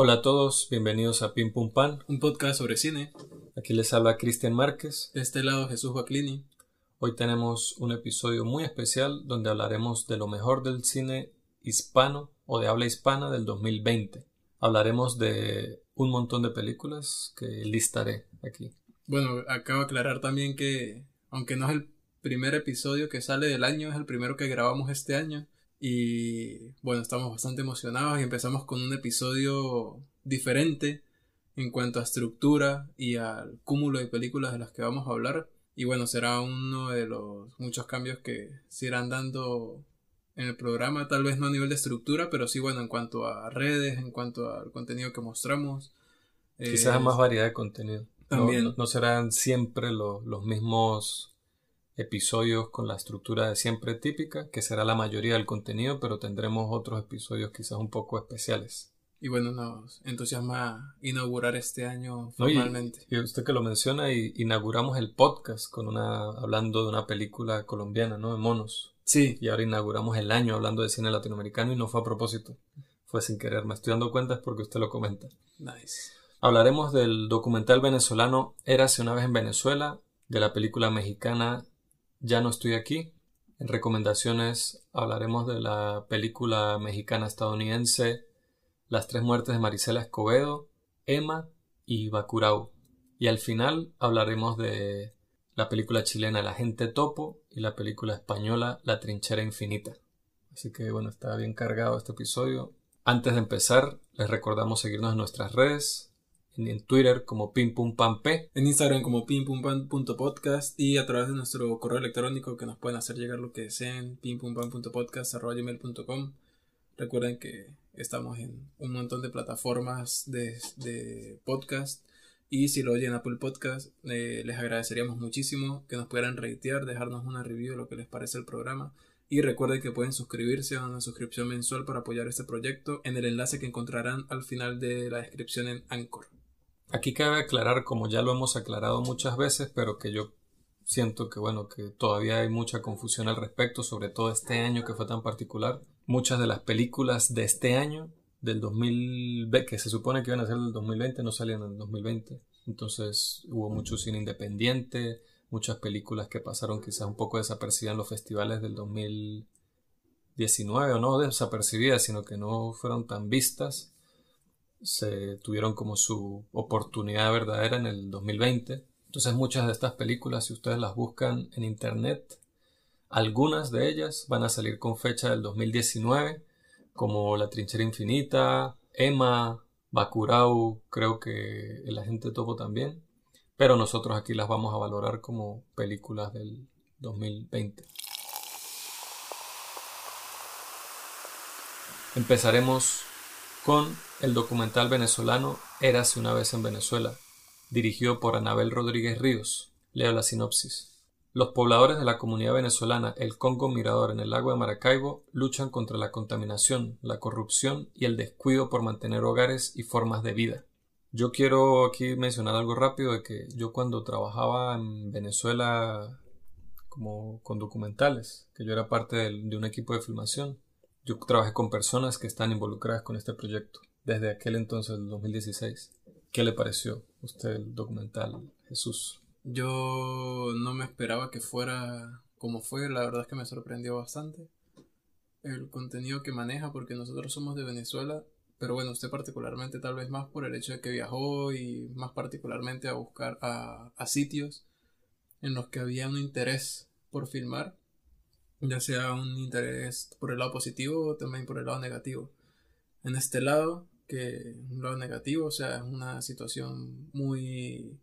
Hola a todos, bienvenidos a Pim Pum Pan, un podcast sobre cine. Aquí les habla Cristian Márquez. De este lado Jesús Baclini. Hoy tenemos un episodio muy especial donde hablaremos de lo mejor del cine hispano o de habla hispana del 2020. Hablaremos de un montón de películas que listaré aquí. Bueno, acabo de aclarar también que, aunque no es el primer episodio que sale del año, es el primero que grabamos este año. Y bueno, estamos bastante emocionados y empezamos con un episodio diferente en cuanto a estructura y al cúmulo de películas de las que vamos a hablar. Y bueno, será uno de los muchos cambios que se irán dando en el programa, tal vez no a nivel de estructura, pero sí, bueno, en cuanto a redes, en cuanto al contenido que mostramos. Quizás a más variedad de contenido. También. No, serán siempre los mismos episodios con la estructura de siempre típica, que será la mayoría del contenido, pero tendremos otros episodios quizás un poco especiales. Y bueno, nos entusiasma inaugurar este año formalmente. y, usted que lo menciona, y inauguramos el podcast con una hablando de una película colombiana, ¿no? De monos. Sí. Y ahora inauguramos el año hablando de cine latinoamericano y no fue a propósito. Fue sin querer. Me estoy dando cuenta es porque usted lo comenta. Nice. Hablaremos del documental venezolano Érase una vez en Venezuela, de la película mexicana Ya no estoy aquí. En recomendaciones hablaremos de la película mexicana estadounidense Las tres muertes de Marisela Escobedo, Emma y Bacurau. Y al final hablaremos de la película chilena La gente topo y la película española La trinchera infinita. Así que bueno, está bien cargado este episodio. Antes de empezar, les recordamos seguirnos en nuestras redes, en, Twitter como p en Instagram como pimpumpan.podcast y a través de nuestro correo electrónico que nos pueden hacer llegar lo que deseen, pimpumpan.podcast.gmail.com. Recuerden que estamos en un montón de plataformas de, de podcast y si lo oyen en Apple Podcast, eh, les agradeceríamos muchísimo que nos pudieran reitear, dejarnos una review de lo que les parece el programa. Y recuerden que pueden suscribirse a una suscripción mensual para apoyar este proyecto en el enlace que encontrarán al final de la descripción en Anchor. Aquí cabe aclarar, como ya lo hemos aclarado muchas veces, pero que yo siento que bueno, que todavía hay mucha confusión al respecto, sobre todo este año que fue tan particular. Muchas de las películas de este año del 2020, que se supone que iban a ser del 2020, no salían en el 2020. Entonces hubo mucho cine independiente, muchas películas que pasaron quizás un poco desapercibidas en los festivales del 2019, o no desapercibidas, sino que no fueron tan vistas. Se tuvieron como su oportunidad verdadera en el 2020. Entonces muchas de estas películas, si ustedes las buscan en internet, algunas de ellas van a salir con fecha del 2019 como La Trinchera Infinita, Emma, Bakurau, creo que El Agente Topo también, pero nosotros aquí las vamos a valorar como películas del 2020. Empezaremos con el documental venezolano Érase una vez en Venezuela, dirigido por Anabel Rodríguez Ríos. Leo la sinopsis. Los pobladores de la comunidad venezolana El Congo Mirador en el lago de Maracaibo luchan contra la contaminación, la corrupción y el descuido por mantener hogares y formas de vida. Yo quiero aquí mencionar algo rápido de que yo cuando trabajaba en Venezuela como con documentales, que yo era parte de, de un equipo de filmación, yo trabajé con personas que están involucradas con este proyecto desde aquel entonces, el 2016. ¿Qué le pareció a usted el documental, Jesús? Yo no me esperaba que fuera como fue, la verdad es que me sorprendió bastante el contenido que maneja porque nosotros somos de Venezuela, pero bueno, usted particularmente tal vez más por el hecho de que viajó y más particularmente a buscar a, a sitios en los que había un interés por filmar, ya sea un interés por el lado positivo o también por el lado negativo. En este lado, que lado negativo, o sea, es una situación muy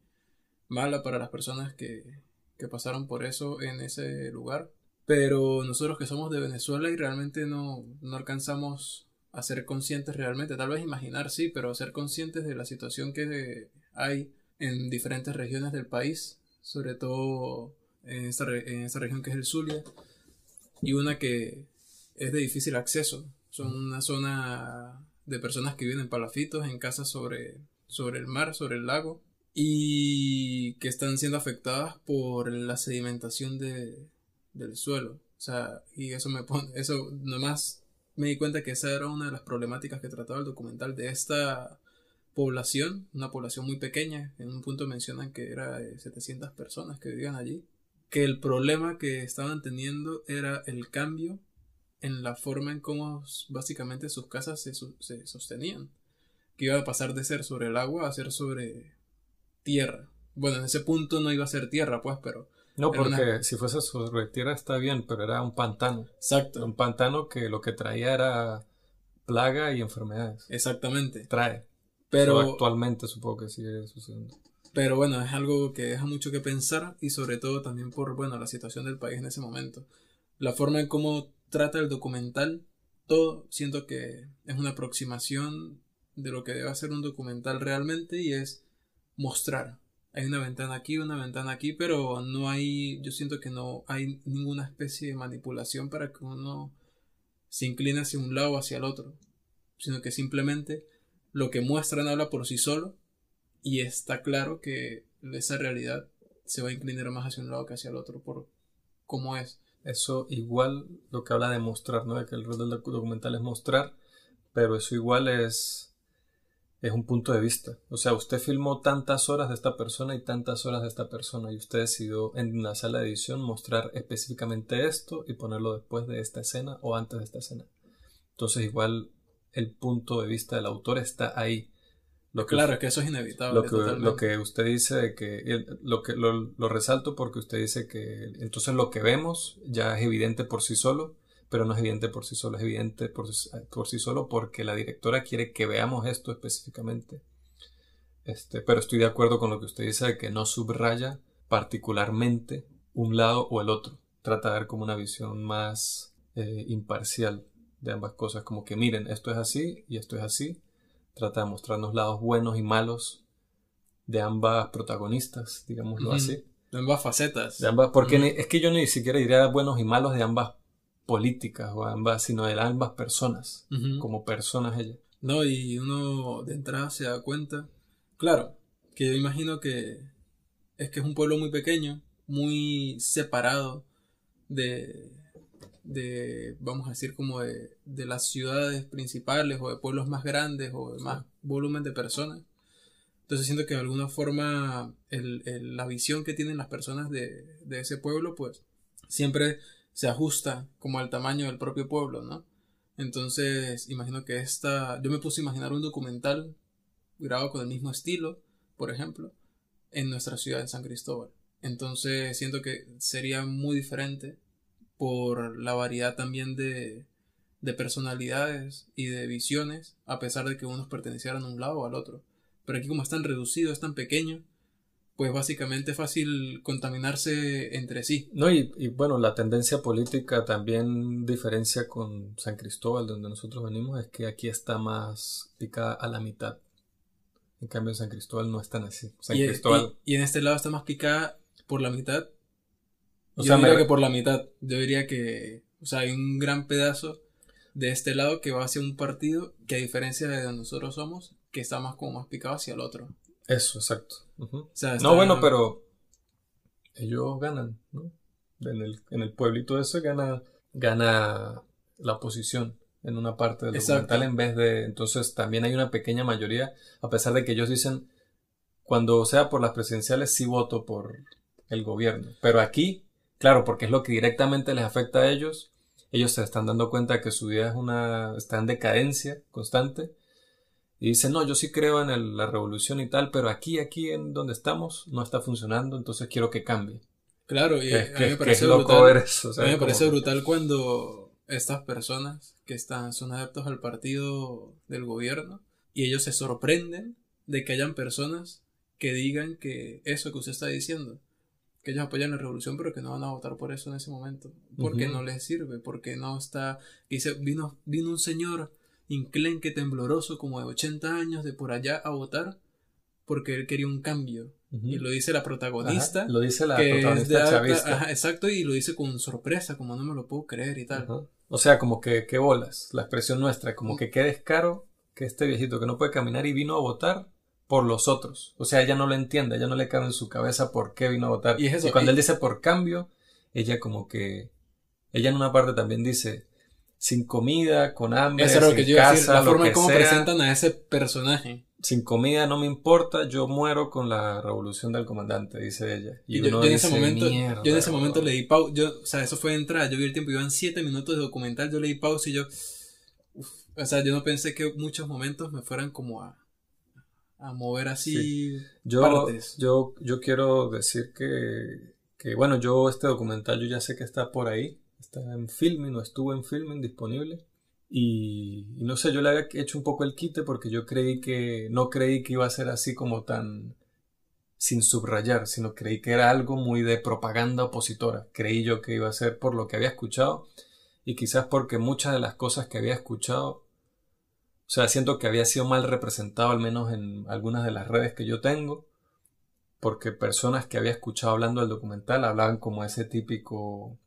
mala para las personas que, que pasaron por eso en ese lugar. Pero nosotros que somos de Venezuela y realmente no, no alcanzamos a ser conscientes realmente, tal vez imaginar sí, pero ser conscientes de la situación que hay en diferentes regiones del país, sobre todo en esta, en esta región que es el Zulia, y una que es de difícil acceso. Son una zona de personas que viven en palafitos, en casas sobre, sobre el mar, sobre el lago, y que están siendo afectadas por la sedimentación de, del suelo. O sea, y eso me pone, eso nomás me di cuenta que esa era una de las problemáticas que trataba el documental de esta población, una población muy pequeña, en un punto mencionan que era de 700 personas que vivían allí, que el problema que estaban teniendo era el cambio en la forma en cómo básicamente sus casas se, se sostenían, que iba a pasar de ser sobre el agua a ser sobre tierra. Bueno, en ese punto no iba a ser tierra, pues, pero no, porque si fuese sobre tierra está bien, pero era un pantano. Exacto. Un pantano que lo que traía era plaga y enfermedades. Exactamente. Trae. Pero actualmente supongo que sigue sucediendo. Pero bueno, es algo que deja mucho que pensar y sobre todo también por, bueno, la situación del país en ese momento. La forma en cómo trata el documental, todo siento que es una aproximación de lo que debe hacer un documental realmente y es mostrar hay una ventana aquí, una ventana aquí, pero no hay, yo siento que no hay ninguna especie de manipulación para que uno se incline hacia un lado o hacia el otro, sino que simplemente lo que muestran habla por sí solo y está claro que esa realidad se va a inclinar más hacia un lado que hacia el otro por cómo es. Eso igual lo que habla de mostrar, ¿no? De que el rol del documental es mostrar, pero eso igual es es un punto de vista. O sea, usted filmó tantas horas de esta persona y tantas horas de esta persona y usted decidió en la sala de edición mostrar específicamente esto y ponerlo después de esta escena o antes de esta escena. Entonces igual el punto de vista del autor está ahí. Lo que, claro, que eso es inevitable. Lo que, lo que usted dice de que lo que lo, lo resalto porque usted dice que entonces lo que vemos ya es evidente por sí solo pero no es evidente por sí solo, es evidente por, por sí solo porque la directora quiere que veamos esto específicamente. Este, pero estoy de acuerdo con lo que usted dice de que no subraya particularmente un lado o el otro. Trata de dar como una visión más eh, imparcial de ambas cosas, como que miren, esto es así y esto es así. Trata de mostrarnos lados buenos y malos de ambas protagonistas, digámoslo así. De ambas facetas. De ambas, porque es que yo ni siquiera diría buenos y malos de ambas políticas o ambas, sino de ambas personas, como personas ellas. No, y uno de entrada se da cuenta, claro, que yo imagino que es que es un pueblo muy pequeño, muy separado de, de vamos a decir, como de, de las ciudades principales o de pueblos más grandes o de más volumen de personas. Entonces siento que de alguna forma el, la visión que tienen las personas de, de ese pueblo, pues siempre se ajusta como al tamaño del propio pueblo, ¿no? Entonces, imagino que esta, yo me puse a imaginar un documental grabado con el mismo estilo, por ejemplo, en nuestra ciudad de San Cristóbal. Entonces, siento que sería muy diferente por la variedad también de, de personalidades y de visiones, a pesar de que unos pertenecieran a un lado o al otro. Pero aquí como es tan reducido, es tan pequeño, pues básicamente es fácil contaminarse entre sí. No, y, bueno, la tendencia política también diferencia con San Cristóbal, donde nosotros venimos, es que aquí está más picada a la mitad. En cambio, en San Cristóbal no es tan así. San y, Cristóbal... y, en este lado está más picada por la mitad. O Yo sea, diría que por la mitad. Yo diría que, o sea, hay un gran pedazo de este lado que va hacia un partido que a diferencia de donde nosotros somos, que está más como más picado hacia el otro. Eso, exacto. No, bueno, pero ellos ganan, ¿no? En el, en el pueblito ese gana, gana la oposición en una parte del documental en vez de... Entonces también hay una pequeña mayoría, a pesar de que ellos dicen, cuando sea por las presidenciales sí voto por el gobierno. Pero aquí, claro, porque es lo que directamente les afecta a ellos, ellos se están dando cuenta que su vida es una, está en decadencia constante y dice, no, yo sí creo en la revolución y tal, pero aquí, aquí en donde estamos, no está funcionando, entonces quiero que cambie. Claro, y a mí me parece brutal. a mí me parece brutal cuando estas personas que están, son adeptos al partido del gobierno y ellos se sorprenden de que hayan personas que digan que eso que usted está diciendo, que ellos apoyan la revolución, pero que no van a votar por eso en ese momento, porque no les sirve, porque no está. Dice, vino, vino un señor inclenque, tembloroso, como de 80 años, de por allá a votar, porque él quería un cambio. Y lo dice la protagonista. lo dice la protagonista chavista. exacto, y lo dice con sorpresa, como no me lo puedo creer y tal. O sea, como que, qué bolas, la expresión nuestra, como que qué descaro que este viejito que no puede caminar y vino a votar por los otros. O sea, ella no lo entiende, ella no le cabe en su cabeza por qué vino a votar. Y, cuando él dice por cambio, ella como que, ella en una parte también dice, sin comida, con hambre, Eso es lo sin que yo iba a decir, casa, la forma en cómo sea. presentan a ese personaje. Sin comida no me importa, yo muero con la revolución del comandante, dice ella. Y Y, yo, en ese momento, "Mierda, yo en ese momento weón". le di pausa, yo, o sea, eso fue de entrada, yo vi el tiempo, iban siete minutos de documental, yo le di pausa y yo, uf, o sea, yo no pensé que muchos momentos me fueran como a, a mover así Yo, partes. yo, yo quiero decir que, que, bueno, yo este documental yo ya sé que está por ahí, está en filming o estuvo en filming disponible. Y, y no sé, yo le había hecho un poco el quite porque yo creí que, no creí que iba a ser así como tan sin subrayar, sino creí que era algo muy de propaganda opositora. Creí yo que iba a ser por lo que había escuchado y quizás porque muchas de las cosas que había escuchado, o sea, siento que había sido mal representado al menos en algunas de las redes que yo tengo, porque personas que había escuchado hablando del documental hablaban como ese típico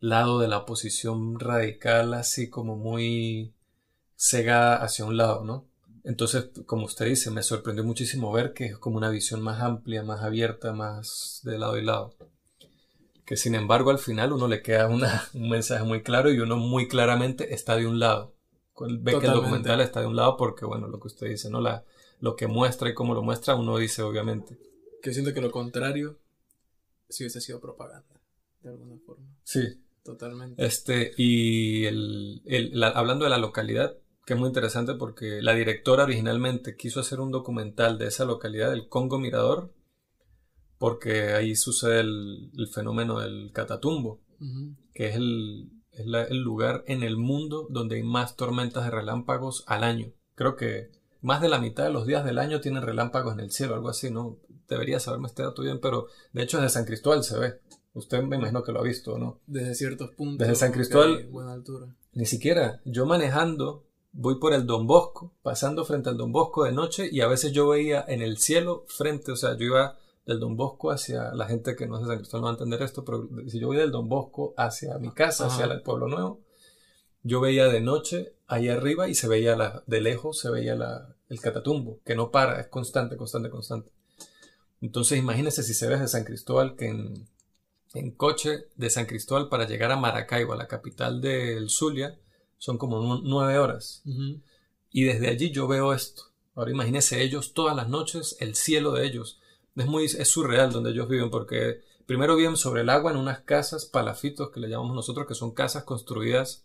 lado de la oposición radical, así como muy cegada hacia un lado, ¿no? Entonces, como usted dice, me sorprendió muchísimo ver que es como una visión más amplia, más abierta, más de lado y lado. Que sin embargo al final uno le queda un mensaje muy claro y uno muy claramente está de un lado. Ve que el documental está de un lado porque, bueno, lo que usted dice, ¿no? La, lo que muestra y cómo lo muestra, uno dice obviamente. Que siento que lo contrario sí hubiese sido propaganda, de alguna forma, Sí, totalmente. Este, y el, el- la- hablando de la localidad, que es muy interesante porque la directora originalmente quiso hacer un documental de esa localidad, el Congo Mirador, porque ahí sucede el, el fenómeno del catatumbo, que es, el, es la- el lugar en el mundo donde hay más tormentas de relámpagos al año. Creo que más de la mitad de los días del año tienen relámpagos en el cielo, algo así, ¿no? Debería saberme este dato bien, pero de hecho desde San Cristóbal se ve. Usted me imagino que lo ha visto, ¿no? Desde ciertos puntos. Desde San Cristóbal- hay buena altura. Ni siquiera. Yo manejando, voy por el Don Bosco, pasando frente al Don Bosco de noche y a veces yo veía en el cielo frente, o sea, yo iba del Don Bosco hacia la gente que no es de San Cristóbal no va a entender esto, pero si yo voy del Don Bosco hacia mi casa, hacia el Pueblo Nuevo, yo veía de noche ahí arriba y se veía la, de lejos, se veía la, el catatumbo, que no para, es constante, constante, constante. Entonces imagínese si se ve de San Cristóbal que en, en coche de San Cristóbal para llegar a Maracaibo, a la capital del Zulia, son como nu- nueve horas. Y desde allí yo veo esto. Ahora imagínense ellos todas las noches, el cielo de ellos. Es muy surreal donde ellos viven porque primero viven sobre el agua en unas casas palafitos que le llamamos nosotros, que son casas construidas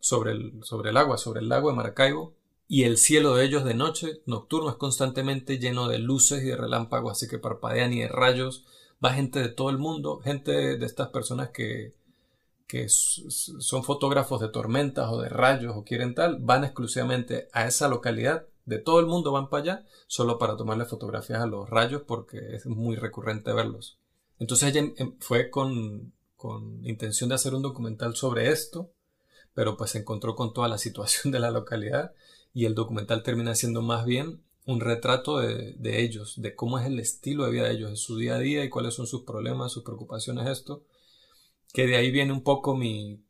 sobre el, sobre el agua, sobre el lago de Maracaibo. Y el cielo de ellos de noche, nocturno, es constantemente lleno de luces y de relámpagos, así que parpadean y de rayos. Va gente de todo el mundo, gente de estas personas que, que son fotógrafos de tormentas o de rayos o quieren tal, van exclusivamente a esa localidad, de todo el mundo van para allá, solo para tomarle fotografías a los rayos porque es muy recurrente verlos. Entonces ella fue con, con intención de hacer un documental sobre esto, pero pues se encontró con toda la situación de la localidad y el documental termina siendo más bien un retrato de, de ellos, de cómo es el estilo de vida de ellos, de su día a día y cuáles son sus problemas, sus preocupaciones, esto que de ahí viene un poco mi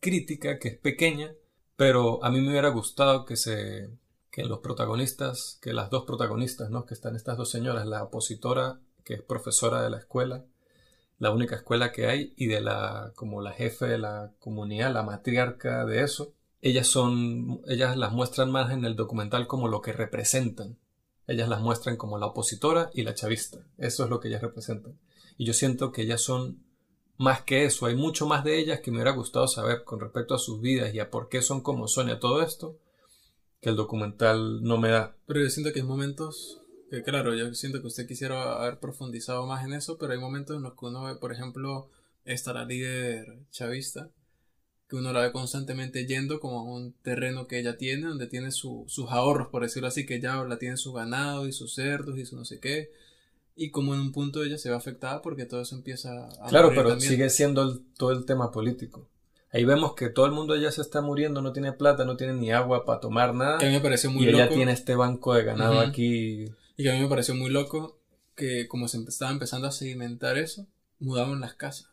crítica, que es pequeña, pero a mí me hubiera gustado que se que los protagonistas, que las dos protagonistas, ¿no? que están estas dos señoras, la opositora, que es profesora de la escuela, la única escuela que hay, y de la, como la jefe de la comunidad, la matriarca de eso, ellas son, ellas las muestran más en el documental como lo que representan. Ellas las muestran como la opositora y la chavista. Eso es lo que ellas representan. Y yo siento que ellas son más que eso, hay mucho más de ellas que me hubiera gustado saber con respecto a sus vidas y a por qué son como son a todo esto, que el documental no me da. Pero yo siento que hay momentos, que claro, yo siento que usted quisiera haber profundizado más en eso, pero hay momentos en los que uno ve, por ejemplo, esta la líder chavista, que uno la ve constantemente yendo como a un terreno que ella tiene, donde tiene su- sus ahorros, por decirlo así, que ella la tiene su ganado y sus cerdos y su no sé qué, y como en un punto ella se ve afectada porque todo eso empieza a Claro, pero también. sigue siendo el- todo el tema político. Ahí vemos que todo el mundo ya se está muriendo, no tiene plata, no tiene ni agua para tomar nada. Que a mí me pareció muy y ella loco. tiene este banco de ganado aquí. Y que a mí me pareció muy loco que como se estaba empezando a sedimentar eso, mudaban las casas.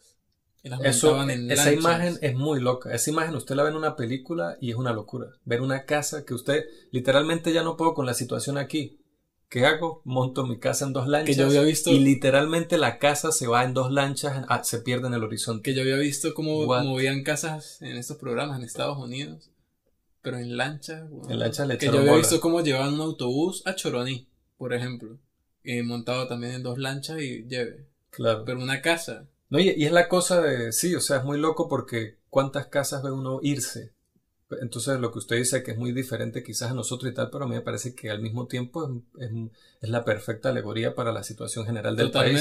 Y las Eso, en esa lanchas. imagen es muy loca. Esa imagen usted la ve en una película y es una locura. Ver una casa que usted literalmente ya no puedo con la situación aquí. ¿Qué hago? Monto mi casa en dos lanchas. Que yo había visto- Y literalmente la casa se va en dos lanchas, ah, se pierde en el horizonte. Que yo había visto cómo What? movían casas en estos programas en Estados Unidos. Pero en lancha. weón. En lancha le Que yo había bola. visto cómo llevaban un autobús a Choroní, por ejemplo. eh, montado también en dos lanchas y lleve. Claro. Pero una casa. No, y, y es la cosa de, sí, o sea, es muy loco porque cuántas casas ve uno irse. Entonces lo que usted dice que es muy diferente quizás a nosotros y tal, pero a mí me parece que al mismo tiempo es, es- es la perfecta alegoría para la situación general del país.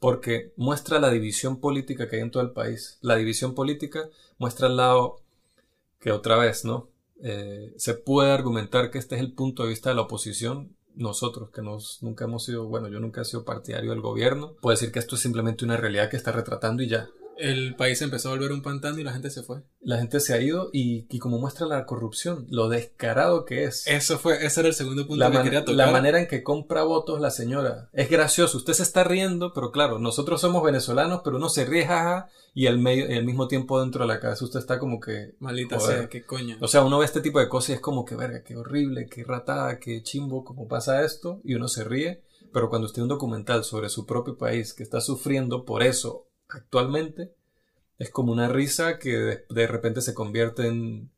Porque muestra la división política que hay en todo el país. La división política muestra al lado que otra vez, ¿no? Eh, se puede argumentar que este es el punto de vista de la oposición. Nosotros que nos, nunca hemos sido, bueno, yo nunca he sido partidario del gobierno, puedo decir que esto es simplemente una realidad que está retratando y ya. El país empezó a volver un pantano y la gente se fue. La gente se ha ido y, y como muestra la corrupción, lo descarado que es. Eso fue, ese era el segundo punto La, que man- quería tocar. la manera en que compra votos la señora. Es gracioso. Usted se está riendo, pero claro, nosotros somos venezolanos, pero uno se ríe, jaja, y al, medio, y al mismo tiempo dentro de la cabeza usted está como que... Maldita Joder. sea, qué coño. O sea, uno ve este tipo de cosas y es como que, verga, qué horrible, qué ratada, qué chimbo, cómo pasa esto, y uno se ríe, pero cuando usted ve un documental sobre su propio país que está sufriendo por eso actualmente, es como una risa que de, de repente se convierte en...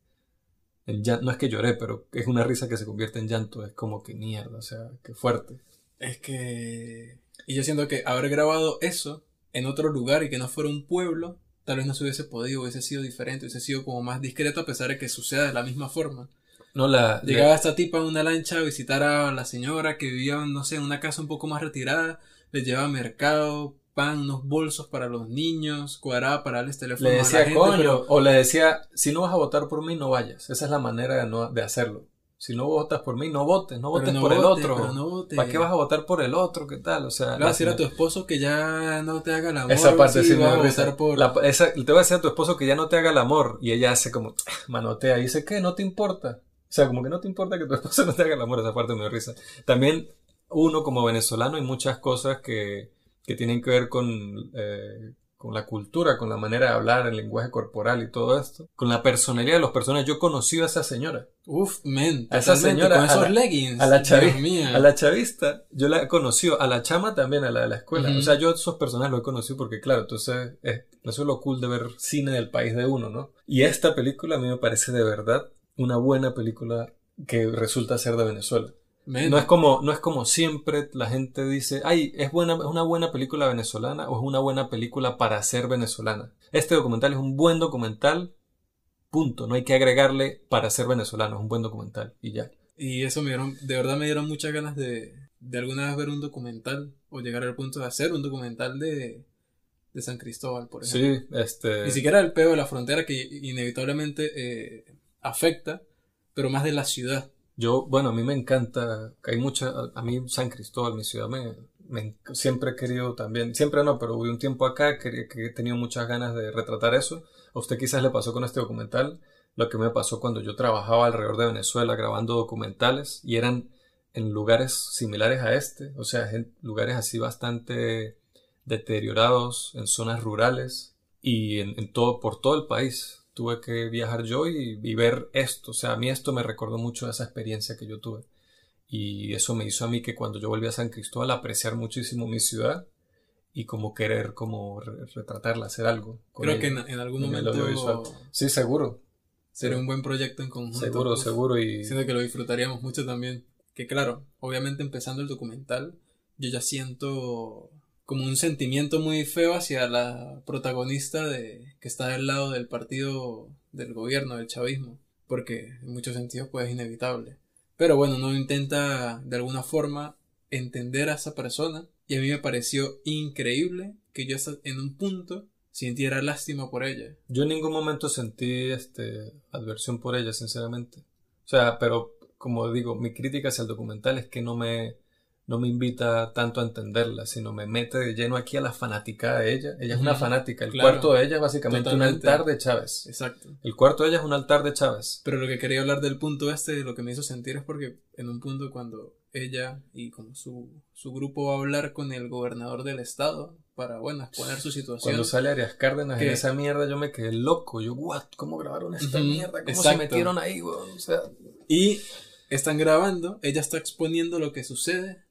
en llan- no es que lloré, pero es una risa que se convierte en llanto, es como que mierda, o sea, qué fuerte. Es que... Y yo siento que haber grabado eso en otro lugar y que no fuera un pueblo, tal vez no se hubiese podido, hubiese sido diferente, hubiese sido como más discreto a pesar de que suceda de la misma forma. No, la... Llegaba esta tipa en una lancha a visitar a la señora que vivía, no sé, en una casa un poco más retirada, le llevaba mercado, pan, unos bolsos para los niños, cuadraba para darles teléfono Le a la decía, gente, coño, pero- o le decía, si no vas a votar por mí, no vayas. Esa es la manera de, no, de hacerlo. Si no votas por mí, no votes, no votes no por el otro. no. ¿Para qué vas a votar por el otro? ¿Qué tal? O sea, Le vas a decir a tu esposo que ya no te haga el amor. esa parte sí me da a votar por... La- esa- te voy a decir a tu esposo que ya no te haga el amor. Y ella hace como, manotea y dice, ¿qué? ¿No te importa? O sea, como que no te importa que tu esposo no te haga el amor. Esa parte me da risa. También, uno como venezolano, hay muchas cosas que, que tienen que ver con, eh, con la cultura, con la manera de hablar, el lenguaje corporal y todo esto. Con la personalidad de las personas. Yo conocí a esa señora. Uf, men. A esa señora, Con a esos la- leggings. A la, chavi- Dios mío. a la chavista, yo la he conocido, a la chama también, a la de la escuela. Ujú. O sea, yo esos personajes los he conocido porque, claro, entonces, es- eso es lo cool de ver cine del país de uno, ¿no? Y esta película a mí me parece de verdad una buena película que resulta ser de Venezuela. No es como, no es como siempre la gente dice, ay, es buena, es una buena película venezolana o es una buena película para ser venezolana. Este documental es un buen documental, punto. No hay que agregarle para ser venezolano, es un buen documental y ya. Y eso me dieron, de verdad me dieron muchas ganas de, de alguna vez ver un documental o llegar al punto de hacer un documental de, de San Cristóbal, por ejemplo. Sí, este. Ni siquiera el peo de la frontera que inevitablemente eh, afecta, pero más de la ciudad. Yo, bueno, a mí me encanta, hay mucha, a, mí San Cristóbal, mi ciudad, me, siempre he querido también, siempre no, pero hubo un tiempo acá que, que he tenido muchas ganas de retratar eso. A usted quizás le pasó con este documental, lo que me pasó cuando yo trabajaba alrededor de Venezuela grabando documentales y eran en lugares similares a este, o sea, en lugares así bastante deteriorados, en zonas rurales y en todo, por todo el país. Tuve que viajar yo y, y ver esto. O sea, a mí esto me recordó mucho a esa experiencia que yo tuve. Y eso me hizo a mí que cuando yo volví a San Cristóbal apreciar muchísimo mi ciudad y como querer como re- retratarla, hacer algo. Creo ella, que en, en algún en momento. Sí, seguro. sería un buen proyecto en conjunto. Seguro, Uf, seguro. Y Siento que lo disfrutaríamos mucho también. Que claro, obviamente empezando el documental, yo ya siento como un sentimiento muy feo hacia la protagonista de que está del lado del partido del gobierno, del chavismo, porque en muchos sentidos pues es inevitable. Pero bueno, uno intenta de alguna forma entender a esa persona y a mí me pareció increíble que yo en un punto sintiera lástima por ella. yo en ningún momento sentí este adversión por ella, sinceramente. O sea, pero como digo, mi crítica hacia el documental es que no me, no me invita tanto a entenderla, sino me mete de lleno aquí a la fanática de ella. Ella es una fanática. El claro. cuarto de ella es básicamente Totalmente. un altar de Chávez. Exacto. El cuarto de ella es un altar de Chávez. Pero lo que quería hablar del punto este, lo que me hizo sentir es porque en un punto cuando ella y como su, su grupo va a hablar con el gobernador del estado para, bueno, exponer su situación. Cuando sale Arias Cárdenas en ¿Qué? esa mierda, yo me quedé loco. Yo, what? ¿Cómo grabaron esta mierda? ¿Cómo se metieron ahí, weón? O sea, Y están grabando, ella está exponiendo lo que sucede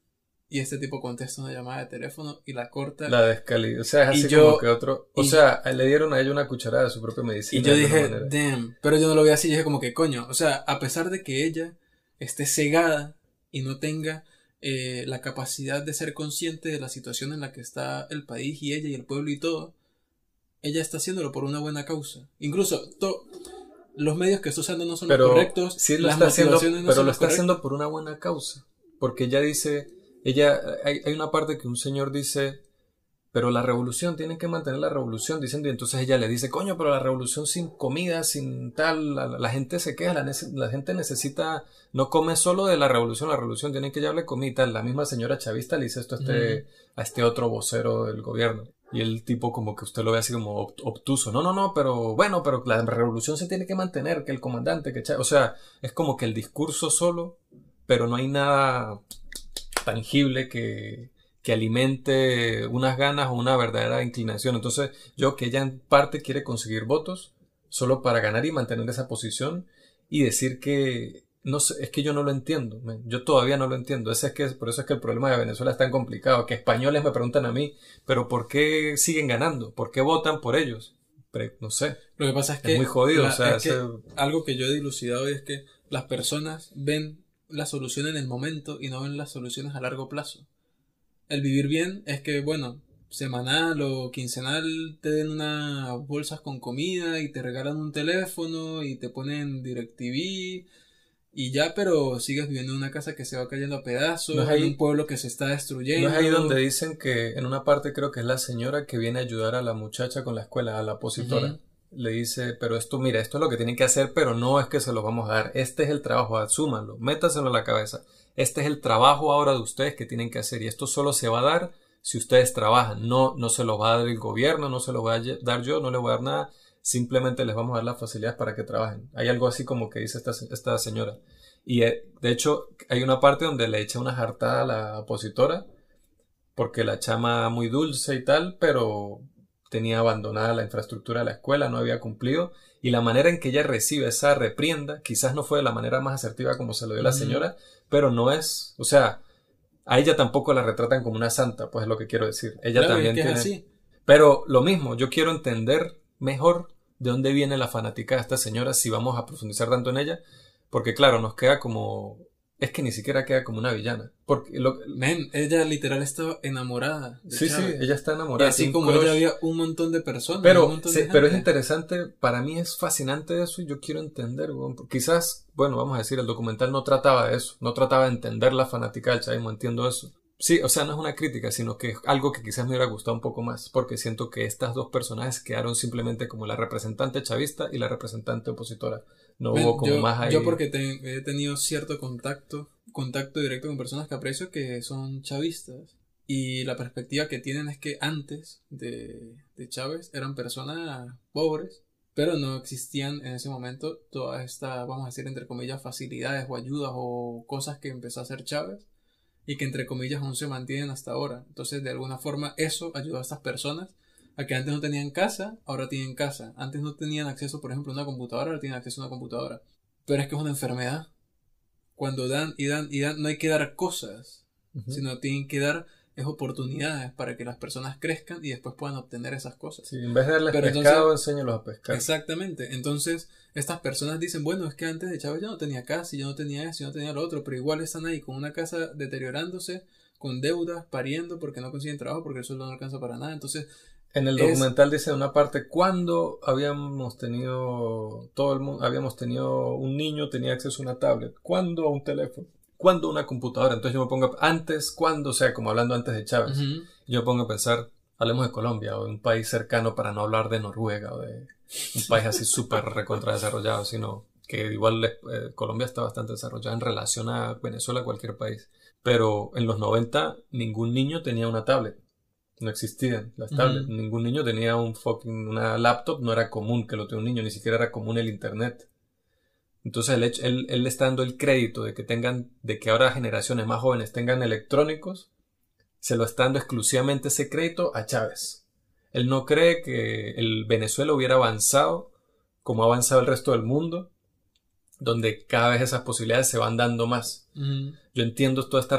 y este tipo contesta una llamada de teléfono y la corta. La descalidad. O sea, es así como que otro. O sea, le dieron a ella una cucharada de su propia medicina. Y yo dije, damn. Pero yo no lo vi así. dije, como que coño. O sea, a pesar de que ella esté cegada y no tenga eh, la capacidad de ser consciente de la situación en la que está el país y ella y el pueblo y todo, ella está haciéndolo por una buena causa. Incluso, los medios que está usando no son los correctos. Sí, lo está haciendo, pero lo está haciendo por una buena causa. Porque ella dice ella, hay, hay, una parte que un señor dice, pero la revolución, tienen que mantener la revolución, diciendo, y entonces ella le dice, coño, pero la revolución sin comida, sin tal, la, gente se queja, la, gente necesita, no come solo de la revolución, la revolución tiene que llevarle comida, la misma señora chavista le dice esto a este, a este otro vocero del gobierno. Y el tipo como que usted lo ve así como obtuso. No, no, no, pero bueno, pero la revolución se tiene que mantener, que el comandante, que... O sea, es como que el discurso solo, pero no hay nada tangible que, que alimente unas ganas o una verdadera inclinación. Entonces, yo que ella en parte quiere conseguir votos solo para ganar y mantener esa posición y decir que no sé, es que yo no lo entiendo, yo todavía no lo entiendo. Ese es que, por eso es que el problema de Venezuela es tan complicado, que españoles me preguntan a mí, pero ¿por qué siguen ganando? ¿Por qué votan por ellos? no sé. Lo que pasa es, que muy jodido. algo que yo he dilucidado es que las personas ven la solución en el momento y no ven las soluciones a largo plazo. El vivir bien es que, bueno, semanal o quincenal te den unas bolsas con comida y te regalan un teléfono y te ponen DirecTV y ya, pero sigues viviendo en una casa que se va cayendo a pedazos, en un pueblo que se está destruyendo. No es ahí donde dicen que en una parte creo que es la señora que viene a ayudar a la muchacha con la escuela, a la opositora le dice, pero esto, mira, esto es lo que tienen que hacer, pero no es que se lo vamos a dar. Este es el trabajo, asúmanlo, métaselo en la cabeza. Este es el trabajo ahora de ustedes que tienen que hacer y esto solo se va a dar si ustedes trabajan. No, no se lo va a dar el gobierno, no se lo voy a dar yo, no le voy a dar nada. Simplemente les vamos a dar las facilidades para que trabajen. Hay algo así como que dice esta, esta señora. Y eh, de hecho, hay una parte donde le echa una jartada a la opositora porque la chama muy dulce y tal, pero tenía abandonada la infraestructura de la escuela, no había cumplido, y la manera en que ella recibe esa reprienda, quizás no fue de la manera más asertiva como se lo dio la señora, pero no es, o sea, a ella tampoco la retratan como una santa, pues es lo que quiero decir. Ella también tiene... Así. Pero lo mismo, yo quiero entender mejor de dónde viene la fanática de esta señora si vamos a profundizar tanto en ella, porque claro, nos queda como es que ni siquiera queda como una villana. Porque lo, Men, ella literal estaba enamorada. sí, sí, ella está enamorada. Y así como ella había un montón de personas. Pero, pero es interesante, para mí es fascinante eso y yo quiero entender. Quizás, bueno, vamos a decir, el documental no trataba de eso, no trataba de entender la fanática del chavismo, entiendo eso. Sí, o sea, no es una crítica, sino que es algo que quizás me hubiera gustado un poco más, porque siento que estas dos personajes quedaron simplemente como la representante chavista y la representante opositora. No hubo como más ahí. Yo porque he tenido cierto contacto, contacto directo con personas que aprecio que son chavistas. Y la perspectiva que tienen es que antes de, de Chávez eran personas pobres, pero no existían en ese momento todas estas, vamos a decir, entre comillas, facilidades o ayudas o cosas que empezó a hacer Chávez y que entre comillas aún se mantienen hasta ahora. Entonces, de alguna forma, eso ayudó a estas personas a que antes no tenían casa, ahora tienen casa. Antes no tenían acceso, por ejemplo, a una computadora, ahora tienen acceso a una computadora. Pero es que es una enfermedad. Cuando dan y dan y dan, no hay que dar cosas, sino tienen que dar es oportunidades para que las personas crezcan y después puedan obtener esas cosas. Sí, en vez de darles pescado, enséñalos a pescar. Exactamente. Entonces, estas personas dicen, bueno, es que antes de Chávez yo no tenía casa, y yo no tenía eso, yo no tenía lo otro, pero igual están ahí con una casa deteriorándose, con deudas, pariendo porque no consiguen trabajo, porque el sueldo no alcanza para nada. Entonces, en el documental dice una parte cuando habíamos tenido todo el mundo habíamos tenido un niño tenía acceso a una tablet, cuando a un teléfono, cuando a una computadora. Entonces yo me pongo antes, cuando, o sea, como hablando antes de Chávez. Yo me pongo a pensar, hablemos de Colombia o de un país cercano para no hablar de Noruega o de un país así súper recontra desarrollado, sino que igual eh, Colombia está bastante desarrollada en relación a Venezuela, cualquier país. Pero en los 90 ningún niño tenía una tablet no existían las tablets. Ningún niño tenía un fucking, una laptop, no era común que lo tenga un niño, ni siquiera era común el internet. Entonces él, él, él, está dando el crédito de que tengan, de que ahora generaciones más jóvenes tengan electrónicos, se lo está dando exclusivamente ese crédito a Chávez. Él no cree que el Venezuela hubiera avanzado como ha avanzado el resto del mundo donde cada vez esas posibilidades se van dando más. Yo entiendo todo este,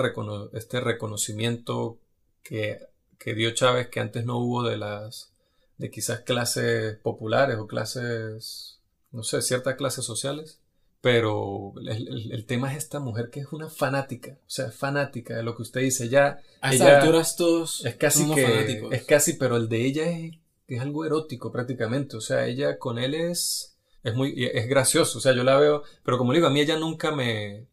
este reconocimiento que, que, dio Chávez que antes no hubo de las de quizás clases populares o clases, no sé, ciertas clases sociales. Pero el, tema es esta mujer que es una fanática, o sea, fanática de lo que usted dice. Ya, a estas alturas todos es casi que, Es casi, pero el de ella es, es algo erótico prácticamente. O sea, ella con él es es muy, es gracioso, o sea, yo la veo, pero como digo, a mí ella nunca me,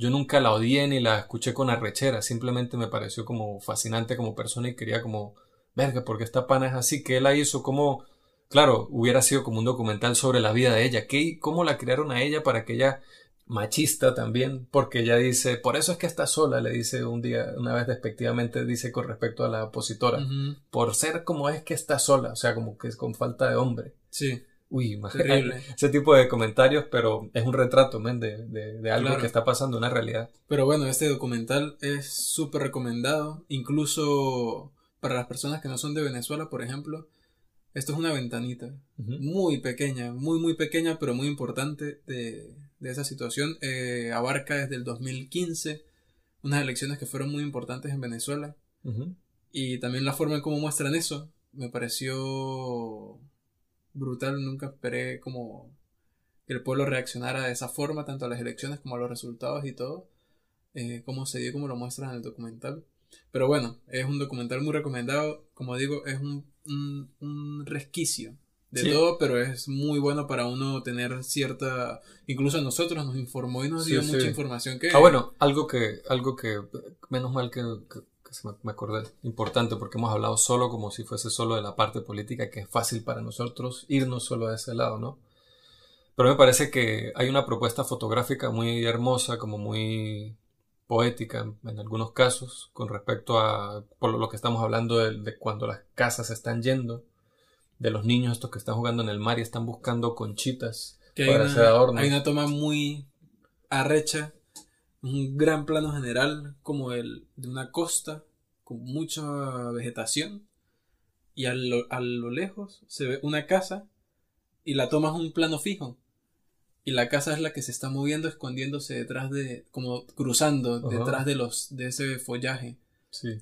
yo nunca la odié ni la escuché con arrechera, simplemente me pareció como fascinante como persona y quería como, verga, porque esta pana es así, que él la hizo como, claro, hubiera sido como un documental sobre la vida de ella, ¿qué, cómo la crearon a ella para que ella, machista también, porque ella dice, por eso es que está sola, le dice un día, una vez despectivamente, dice con respecto a la opositora, por ser como es que está sola, o sea, como que es con falta de hombre. Sí. Uy, Terrible. ese tipo de comentarios, pero es un retrato, men, de, de, algo que está pasando, una realidad. Pero bueno, este documental es súper recomendado, incluso para las personas que no son de Venezuela, por ejemplo. Esto es una ventanita muy pequeña, muy, muy pequeña, pero muy importante de, de esa situación. Eh, abarca desde el 2015 unas elecciones que fueron muy importantes en Venezuela. Y también la forma en cómo muestran eso me pareció brutal. Nunca esperé como que el pueblo reaccionara de esa forma, tanto a las elecciones como a los resultados y todo. Eh, como se dio, como lo muestran en el documental. Pero bueno, es un documental muy recomendado. Como digo, es un, un, resquicio de todo, pero es muy bueno para uno tener cierta. Incluso a nosotros nos informó y nos dio mucha información que. Ah, bueno, algo que, algo que menos mal que me acordé, importante porque hemos hablado solo como si fuese solo de la parte política, que es fácil para nosotros irnos solo a ese lado, ¿no? Pero me parece que hay una propuesta fotográfica muy hermosa, como muy poética en algunos casos, con respecto a por lo que estamos hablando de, cuando las casas se están yendo, de los niños estos que están jugando en el mar y están buscando conchitas para hacer adornos. Hay una toma muy arrecha un gran plano general como el de una costa con mucha vegetación y a lo, a lo lejos se ve una casa y la tomas un plano fijo y la casa es la que se está moviendo escondiéndose detrás de como cruzando detrás de los de ese follaje Sí.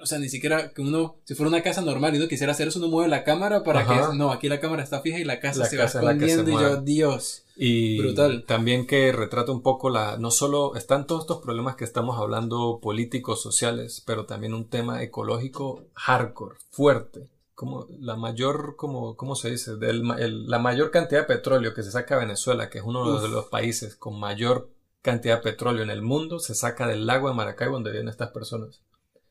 o sea, ni siquiera que uno, si fuera una casa normal y uno quisiera hacer eso, uno mueve la cámara para que, no, aquí la cámara está fija y la casa se va escondiendo y yo, Dios. Y brutal. también que retrata un poco la, no solo, están todos estos problemas que estamos hablando políticos, sociales, pero también un tema ecológico hardcore, fuerte. Como la mayor, como, ¿cómo se dice? Del, la mayor cantidad de petróleo que se saca a Venezuela, que es uno de los países con mayor cantidad de petróleo en el mundo, se saca del lago de Maracaibo donde viven estas personas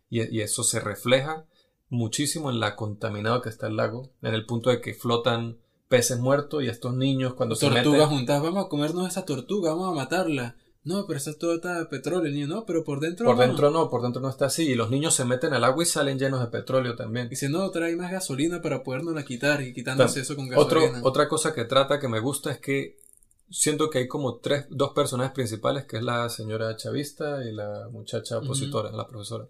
y, eso se refleja muchísimo en la contaminado que está el lago, en el punto de que flotan peces muertos y estos niños cuando se meten... juntas, vamos a comernos esa tortuga, vamos a matarla. No, pero esa es toda de petróleo, el niño, no, pero por dentro Por dentro no, por dentro no está así. Y los niños se meten al agua y salen llenos de petróleo también. Y Dice, no, trae más gasolina para podernos quitar y quitándose eso con gasolina. otra cosa que trata que me gusta es que siento que hay como tres, dos personajes principales, que es la señora chavista y la muchacha opositora, la profesora.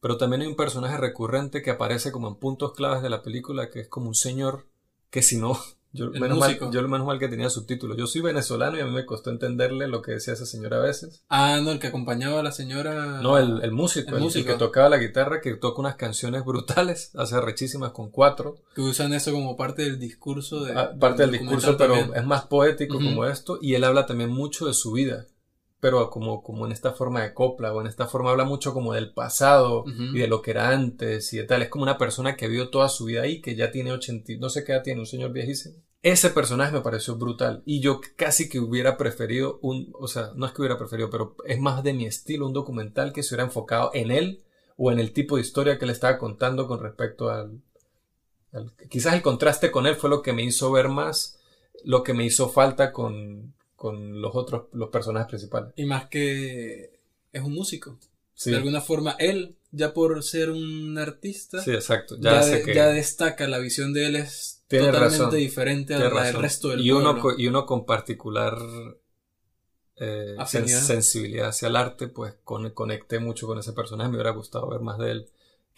Pero también hay un personaje recurrente que aparece como en puntos claves de la película, que es como un señor que si no, yo menos, mal, yo menos mal que tenía subtítulos. Yo soy venezolano y a mí me costó entenderle lo que decía esa señora a veces. Ah, no, el que acompañaba a la señora. No, el, el músico, el, músico. que tocaba la guitarra, que toca unas canciones brutales, hace rechísimas con cuatro. Que usan eso como parte del discurso de. Ah, parte del, discurso, pero es más poético como esto. Y él habla también mucho de su vida pero como, como en esta forma de copla o en esta forma habla mucho como del pasado y de lo que era antes y de tal. Es como una persona que vivió toda su vida ahí, que ya tiene 80, no sé qué edad tiene, un señor viejísimo. Ese personaje me pareció brutal y yo casi que hubiera preferido un, o sea, no es que hubiera preferido, pero es más de mi estilo un documental que se hubiera enfocado en él o en el tipo de historia que le estaba contando con respecto al, al quizás el contraste con él fue lo que me hizo ver más lo que me hizo falta con, con los otros, los personajes principales. Y más que es un músico. De alguna forma, él, ya por ser un artista, sí, exacto. Ya, ya, destaca, la visión de él es totalmente diferente a la del resto del y Uno, y uno con particular eh, sensibilidad hacia el arte, pues con, conecté mucho con ese personaje, me hubiera gustado ver más de él.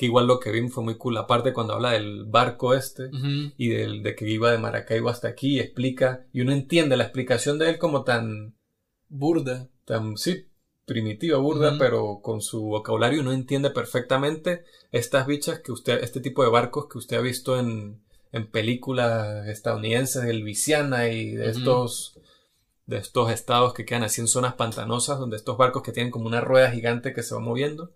Que igual lo que vi fue muy cool. Aparte cuando habla del barco este y del, de que iba de Maracaibo hasta aquí y explica, y uno entiende la explicación de él como tan, Burda. tan, sí, primitiva, burda, pero con su vocabulario uno entiende perfectamente estas bichas que usted, este tipo de barcos que usted ha visto en, en películas estadounidenses de Luisiana y de estos, de estos estados que quedan así en zonas pantanosas, donde estos barcos que tienen como una rueda gigante que se va moviendo.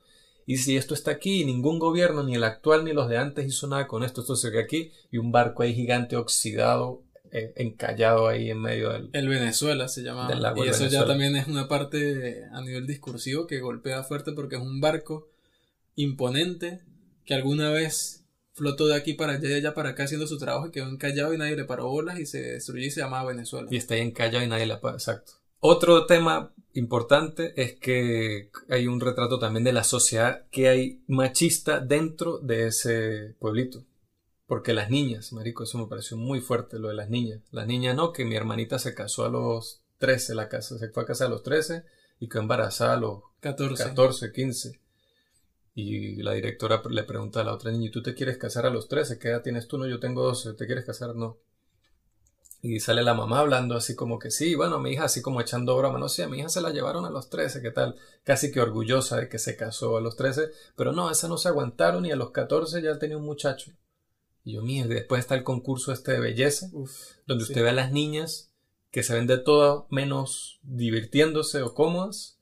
Y si esto está aquí, y ningún gobierno, ni el actual ni los de antes hizo nada con esto, esto se ve aquí, y un barco ahí gigante oxidado, eh, encallado ahí en medio del... El Venezuela se llama. Y eso ya también es una parte a nivel discursivo que golpea fuerte porque es un barco imponente que alguna vez flotó de aquí para allá y de allá para acá haciendo su trabajo y quedó encallado y nadie le paró bolas y se destruyó y se llamaba Venezuela. Y está ahí encallado y nadie la paga. Exacto. Otro tema importante es que hay un retrato también de la sociedad que hay machista dentro de ese pueblito. Porque las niñas, marico, eso me pareció muy fuerte, lo de las niñas. Las niñas no, que mi hermanita se casó a los 13, la casa, se fue a casa a los 13 y quedó embarazada a los 14. 14, 15. Y la directora le pregunta a la otra niña, ¿y tú te quieres casar a los 13? ¿Qué edad tienes tú? No, yo tengo 12. ¿Te quieres casar? No. Y sale la mamá hablando así como que sí, bueno, mi hija así como echando broma, no sé, a mi hija se la llevaron a los 13, ¿qué tal? Casi que orgullosa de que se casó a los 13, pero no, esa no se aguantaron y a los 14 ya tenía un muchacho. Y yo, mierda, después está el concurso este de belleza, Uf, donde sí. usted ve a las niñas que se ven de todo menos divirtiéndose o cómodas,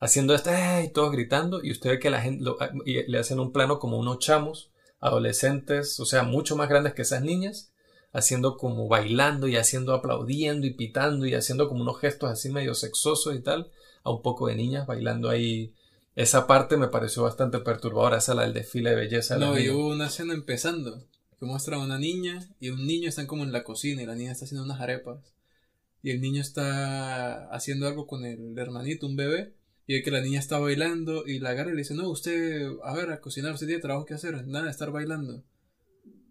haciendo esto, ¡ay! todos gritando, y usted ve que la gente lo- y le hacen un plano como unos chamos, adolescentes, o sea, mucho más grandes que esas niñas, haciendo como bailando y haciendo aplaudiendo y pitando y haciendo como unos gestos así medio sexosos y tal, a un poco de niñas bailando ahí. Esa parte me pareció bastante perturbadora, esa la del desfile de belleza. No, y hubo una escena empezando que muestra a una niña y un niño están como en la cocina y la niña está haciendo unas arepas. Y el niño está haciendo algo con el hermanito, un bebé, y ve que la niña está bailando y la agarra y le dice, no, usted, a ver, a cocinar, usted tiene trabajo que hacer, nada, estar bailando.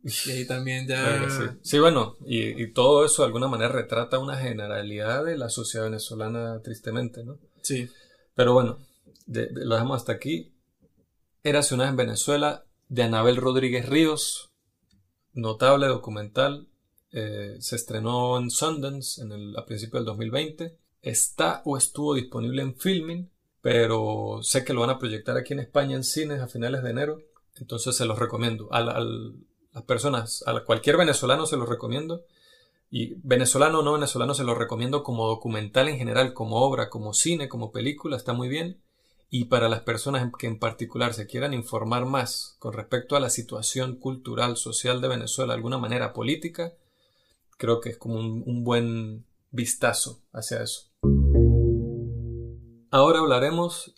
Y ahí también ya... Sí. Sí, bueno, y, y todo eso de alguna manera retrata una generalidad de la sociedad venezolana, tristemente, ¿no? Sí. Pero bueno, de- de- lo dejamos hasta aquí. Érase una vez en Venezuela, de Anabel Rodríguez Ríos, notable documental. eh, se estrenó en Sundance en el, a principios del 2020. Está o estuvo disponible en Filming, pero sé que lo van a proyectar aquí en España en cines a finales de enero. Entonces se los recomiendo. A la- al- las personas, a cualquier venezolano se los recomiendo. Y venezolano o no venezolano se los recomiendo como documental en general, como obra, como cine, como película, está muy bien. Y para las personas que en particular se quieran informar más con respecto a la situación cultural, social de Venezuela, de alguna manera política, creo que es como un buen vistazo hacia eso. Ahora hablaremos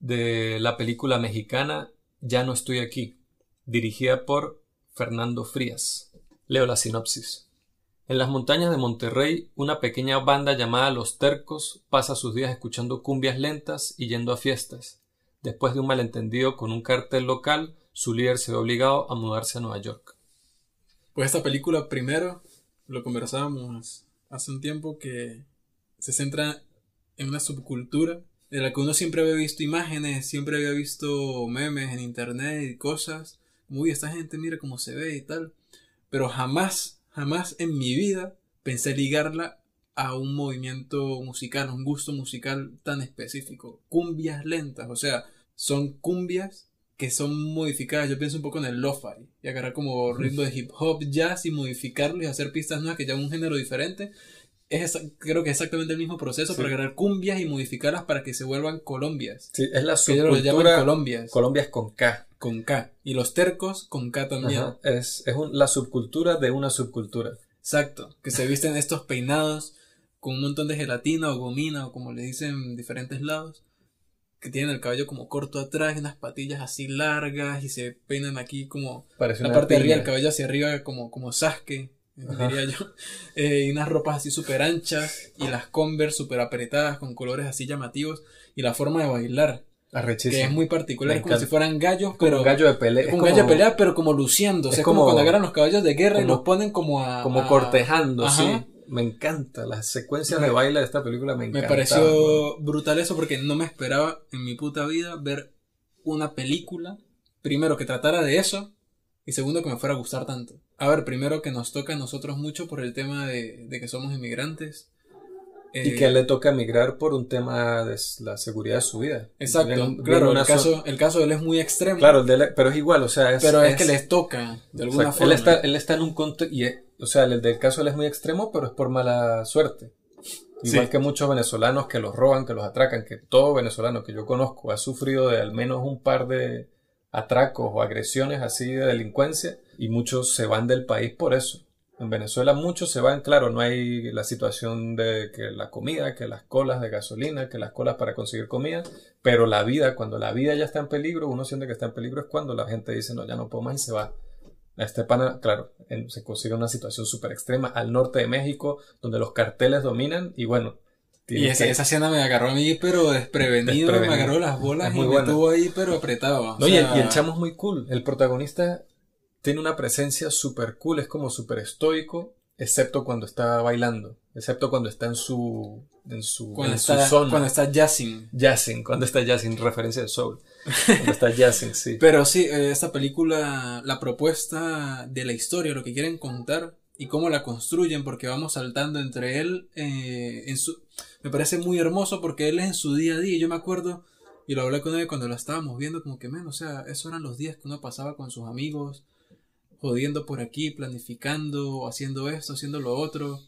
de la película mexicana Ya no estoy aquí, dirigida por Fernando Frías. Leo la sinopsis. En las montañas de Monterrey, una pequeña banda llamada Los Tercos pasa sus días escuchando cumbias lentas y yendo a fiestas. Después de un malentendido con un cartel local, su líder se ve obligado a mudarse a Nueva York. Pues esta película primero, lo conversábamos hace un tiempo, que se centra en una subcultura de la que uno siempre había visto imágenes, siempre había visto memes en internet y cosas. Uy, esta gente mira cómo se ve y tal. Pero jamás, jamás en mi vida pensé ligarla a un movimiento musical, a un gusto musical tan específico. Cumbias lentas, o sea, son cumbias que son modificadas. Yo pienso un poco en el lo-fi y agarrar como ritmo de hip hop, jazz y modificarlo y hacer pistas nuevas que ya un género diferente. Es creo que es exactamente el mismo proceso Sí. para agarrar cumbias y modificarlas para que se vuelvan colombias. Sí, es la Que ellos llaman subcultura. colombias Colombia es con K. con K y los tercos con K también. Ajá, Es, es un- la subcultura de una subcultura. Exacto, que se visten estos peinados con un montón de gelatina o gomina o como le dicen en diferentes lados, que tienen el cabello como corto atrás unas patillas así largas y se peinan aquí como Parece la una parte de arriba, el cabello hacia arriba como, como Sasuke, Ajá. diría yo, Eh, y unas ropas así súper anchas y las Converse súper apretadas con colores así llamativos y la forma de bailar, Arrechísimo. que es muy particular, Me es como si fueran gallos, pero un gallo de pelea. un como- gallo de pelea, pero como luciendo. O sea, es como, como- cuando agarran los caballos de guerra y los ponen como a. como a- cortejando, Ajá. sí. Me encanta. Las secuencias Me- de baile de esta película me Me encantan. pareció brutal eso porque no me esperaba en mi puta vida ver una película primero, que tratara de eso, y segundo, que me fuera a gustar tanto. A ver, primero que nos toca a nosotros mucho por el tema de, de que somos inmigrantes. y Eh, que a él le toca emigrar por un tema de la seguridad de su vida. Exacto, claro, el caso, el caso de él es muy extremo. Claro, el de pero es igual, o sea, es... pero es, que les toca, de alguna Exacto. forma. Él está, él está en un contexto, y es- o sea, el del caso él es muy extremo, pero es por mala suerte. Igual Sí. que muchos venezolanos que los roban, que los atracan, que todo venezolano que yo conozco ha sufrido de al menos un par de atracos o agresiones así de delincuencia y muchos se van del país por eso. En Venezuela muchos se van, claro, no hay la situación de que la comida, que las colas de gasolina, que las colas para conseguir comida, pero la vida, cuando la vida ya está en peligro, uno siente que está en peligro es cuando la gente dice, no, ya no puedo más y se va. Este pana, claro, se consigue una situación súper extrema al norte de México, donde los carteles dominan y bueno. Y esa, que- esa escena me agarró a mí, pero desprevenido, Desprevenido. me agarró las bolas Es y muy me tuvo ahí, pero apretado. o No, y, el, sea, y el chamo es muy cool. El protagonista tiene una presencia súper cool, es como súper estoico, excepto cuando está bailando, excepto cuando está en su, en su, cuando en está, su zona. cuando está jazzing. Jazzing, cuando está jazzing, referencia de soul. Cuando está jazzing, sí. Pero sí, eh, esta película, la propuesta de la historia, lo que quieren contar y cómo la construyen, porque vamos saltando entre él, eh, en su, me parece muy hermoso porque él es en su día a día. Yo me acuerdo, y lo hablé con él cuando la estábamos viendo, como que, men, o sea, esos eran los días que uno pasaba con sus amigos, jodiendo por aquí, planificando, haciendo esto, haciendo lo otro,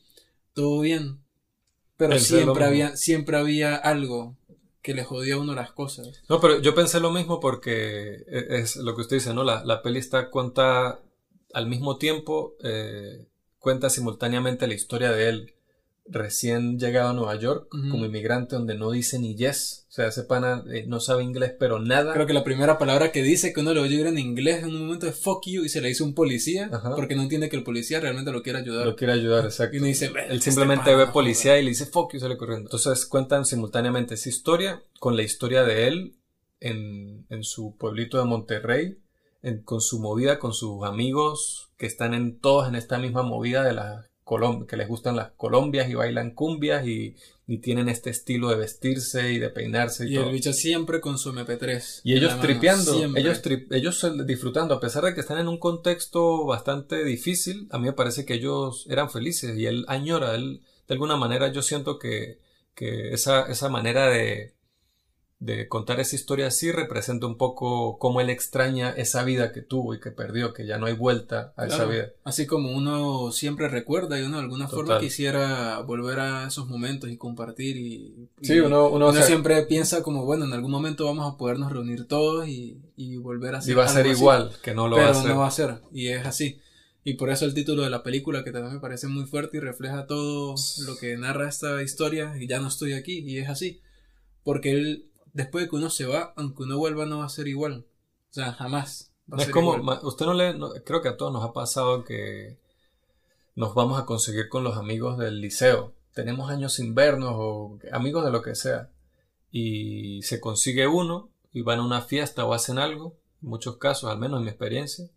todo bien. Pero Pensé siempre había, siempre había algo que le jodía a uno las cosas. No, pero yo pensé lo mismo porque e- es lo que usted dice, ¿no? La, la peli está cuenta al mismo tiempo, eh, cuenta simultáneamente la historia de él recién llegado a Nueva York como inmigrante donde no dice ni yes. O sea, ese pana eh, no sabe inglés, pero nada. Creo que la primera palabra que dice que uno le oye en inglés en un momento es fuck you y se le dice un policía Ajá. porque no entiende que el policía realmente lo quiere ayudar. Lo quiere ayudar, exacto. Y uno dice, "Ve, Él este simplemente ve policía y le dice fuck y sale corriendo. Entonces cuentan simultáneamente esa historia con la historia de él en, en su pueblito de Monterrey, en- con su movida, con sus amigos que están en todos en esta misma movida de las que les gustan las colombias y bailan cumbias y, y tienen este estilo de vestirse y de peinarse y, Y todo. el bicho siempre con su MP3. Y ellos tripeando, siempre. ellos, tri- ellos disfrutando, a pesar de que están en un contexto bastante difícil, a mí me parece que ellos eran felices y él añora, él, de alguna manera yo siento que, que esa, esa manera de, de contar esa historia así representa un poco cómo él extraña esa vida que tuvo y que perdió, que ya no hay vuelta a esa Claro. vida. Así como uno siempre recuerda y uno de alguna forma quisiera volver a esos momentos y compartir y, Sí, y uno, uno, uno o sea, siempre piensa como bueno en algún momento vamos a podernos reunir todos y, y volver a hacer y va a ser así. igual, que no lo pero va a hacer. no va a ser y es así y por eso el título de la película que también me parece muy fuerte y refleja todo lo que narra esta historia y ya no estoy aquí y es así porque él después de que uno se va aunque uno vuelva no va a ser igual o sea jamás va a No es como, igual. usted no le, no- creo que a todos nos ha pasado que nos vamos a conseguir con los amigos del liceo. Tenemos años sin vernos o amigos de lo que sea. Y se consigue uno y van a una fiesta o hacen algo, en muchos casos, al menos en mi experiencia.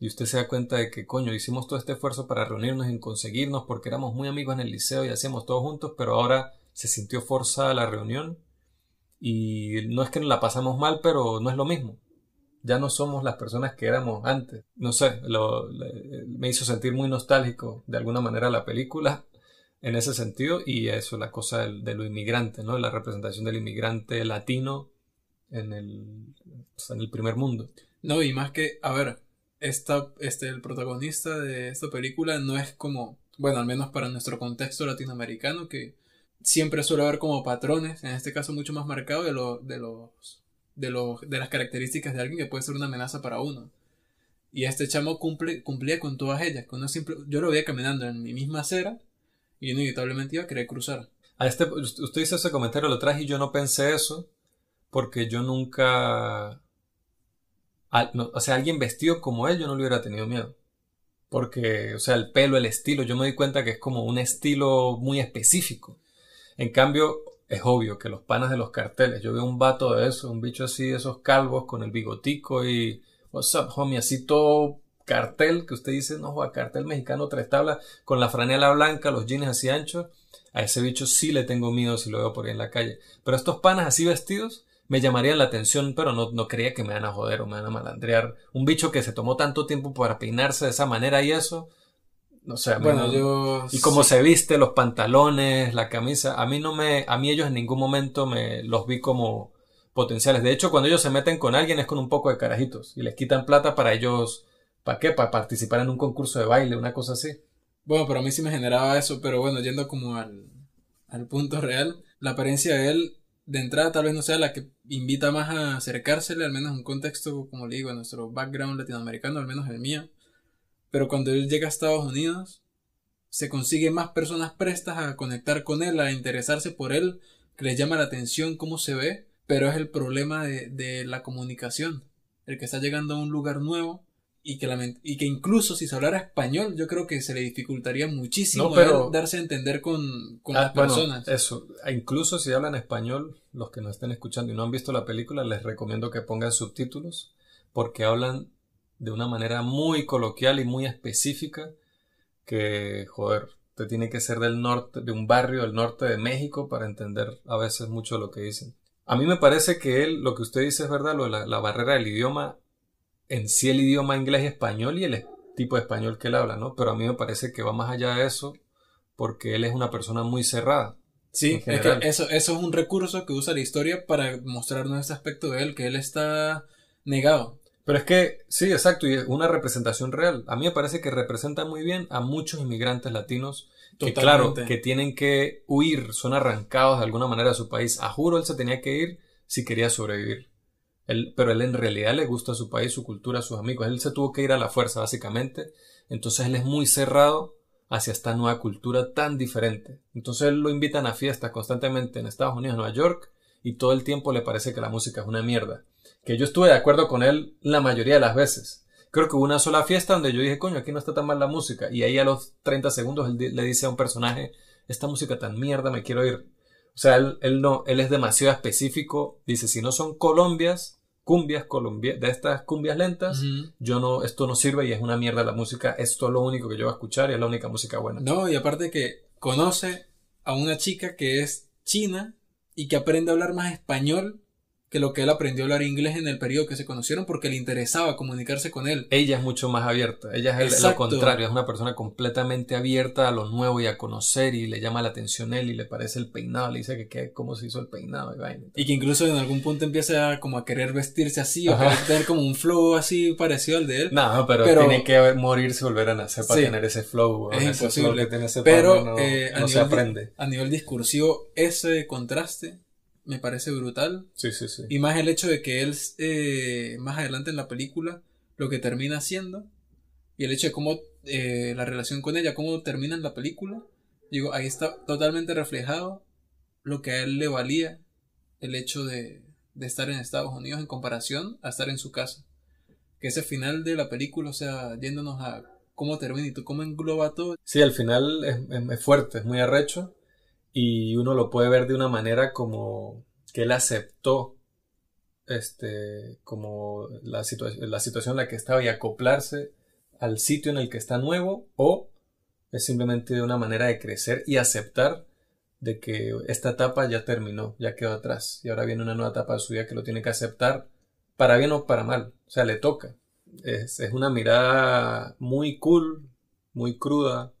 Y usted se da cuenta de que, coño, hicimos todo este esfuerzo para reunirnos y conseguirnos porque éramos muy amigos en el liceo y hacíamos todo juntos, pero ahora se sintió forzada la reunión y no es que la pasamos mal, pero no es lo mismo ya no somos las personas que éramos antes. No sé, lo- me hizo sentir muy nostálgico de alguna manera la película en ese sentido y eso, la cosa del- de lo inmigrante, ¿no? La representación del inmigrante latino en el, en el primer mundo. No, y más que, a ver, esta, este, el protagonista de esta película no es como, bueno, al menos para nuestro contexto latinoamericano, que siempre suele haber como patrones, en este caso mucho más marcado de, lo- de los, de los, de las características de alguien que puede ser una amenaza para uno. Y este chamo cumple, cumplía con todas ellas, yo lo veía caminando en mi misma acera y inevitablemente iba a querer cruzar. A este, usted hizo ese comentario, lo traje y yo no pensé eso porque yo nunca... al- no, o sea, alguien vestido como él yo no le hubiera tenido miedo. Porque, o sea, el pelo, el estilo, yo me di cuenta que es como un estilo muy específico. En cambio, es obvio que los panas de los carteles, yo veo un vato de eso, un bicho así, esos calvos con el bigotico y, what's up, homie, así todo cartel, que usted dice, no, joda, cartel mexicano, tres tablas, con la franela blanca, los jeans así anchos, a ese bicho sí le tengo miedo si lo veo por ahí en la calle. Pero estos panas así vestidos, me llamarían la atención, pero no, no creía que me van a joder o me van a malandrear. Un bicho que se tomó tanto tiempo para peinarse de esa manera y eso, no sé, a mí Bueno, no- yo. y cómo se viste, los pantalones, la camisa, a mí no me, a mí ellos en ningún momento me los vi como potenciales. De hecho, cuando ellos se meten con alguien es con un poco de carajitos y les quitan plata para ellos, ¿para qué? Para participar en un concurso de baile, una cosa así. Bueno, pero a mí sí me generaba eso, pero bueno, yendo como al, al punto real, la apariencia de él de entrada tal vez no sea la que invita más a acercársele, al menos en un contexto, como le digo, en nuestro background latinoamericano, al menos el mío. Pero cuando él llega a Estados Unidos, se consigue más personas prestas a conectar con él, a interesarse por él, que les llama la atención cómo se ve, pero es el problema de, de la comunicación. El que está llegando a un lugar nuevo y que, lament- y que incluso si se hablara español, yo creo que se le dificultaría muchísimo No, pero- darse a entender con, con Ah, las bueno, personas. eso, e incluso si hablan español, los que nos estén escuchando y no han visto la película, les recomiendo que pongan subtítulos porque hablan de una manera muy coloquial y muy específica que, joder, te tiene que ser del norte, de un barrio del norte de México para entender a veces mucho lo que dicen. A mí me parece que él, lo que usted dice es verdad, lo de la, la barrera del idioma, en sí el idioma inglés y español y el tipo de español que él habla, ¿no? Pero a mí me parece que va más allá de eso porque él es una persona muy cerrada. Sí, es que eso, eso es un recurso que usa la historia para mostrarnos este aspecto de él, que él está negado. Pero es que, sí, exacto, y es una representación real. A mí me parece que representa muy bien a muchos inmigrantes latinos que, claro, que tienen que huir, son arrancados de alguna manera de su país. A juro, él se tenía que ir si quería sobrevivir. Él, pero él en realidad le gusta su país, su cultura, sus amigos. Él se tuvo que ir a la fuerza, básicamente. Entonces él es muy cerrado hacia esta nueva cultura tan diferente. Entonces él lo invitan a fiestas constantemente en Estados Unidos, Nueva York, y todo el tiempo le parece que la música es una mierda. Que yo estuve de acuerdo con él la mayoría de las veces. Creo que hubo una sola fiesta donde yo dije, coño, aquí no está tan mal la música. Y ahí a los 30 segundos él le dice a un personaje, esta música tan mierda, me quiero ir. O sea, él, él no, él es demasiado específico. Dice, si no son colombias, cumbias, colombia, de estas cumbias lentas, yo no, esto no sirve y es una mierda la música. Esto es lo único que yo voy a escuchar y es la única música buena. No, y aparte que conoce a una chica que es china y que aprende a hablar más español que lo que él aprendió a hablar inglés en el periodo que se conocieron porque le interesaba comunicarse con él. Ella es mucho más abierta. Ella es el- lo contrario. Es una persona completamente abierta a lo nuevo y a conocer y le llama la atención él y le parece el peinado. Le dice que, que cómo se hizo el peinado y vaina. Y que incluso en algún punto empieza a, como a querer vestirse así o querer tener como un flow así parecido al de él. No, pero, Pero- tiene que morirse y volver a nacer para Sí. tener ese flow. Es ese imposible. flow que tiene ese Pero no, eh, a, no nivel aprende. a nivel discursivo, ese contraste me parece brutal. Sí, sí, sí. Y más el hecho de que él, eh, más adelante en la película, lo que termina haciendo, y el hecho de cómo eh, la relación con ella, cómo termina en la película, digo, ahí está totalmente reflejado lo que a él le valía el hecho de, de estar en Estados Unidos en comparación a estar en su casa. Que ese final de la película, o sea, yéndonos a cómo termina y tú cómo engloba todo, Sí, al final es, es- es fuerte, es muy arrecho y uno lo puede ver de una manera como que él aceptó este como la, situa- la situación en la que estaba y acoplarse al sitio en el que está nuevo o es simplemente una manera de crecer y aceptar de que esta etapa ya terminó, ya quedó atrás y ahora viene una nueva etapa de su vida que lo tiene que aceptar para bien o para mal, o sea, le toca. Es, es una mirada muy cool, muy cruda,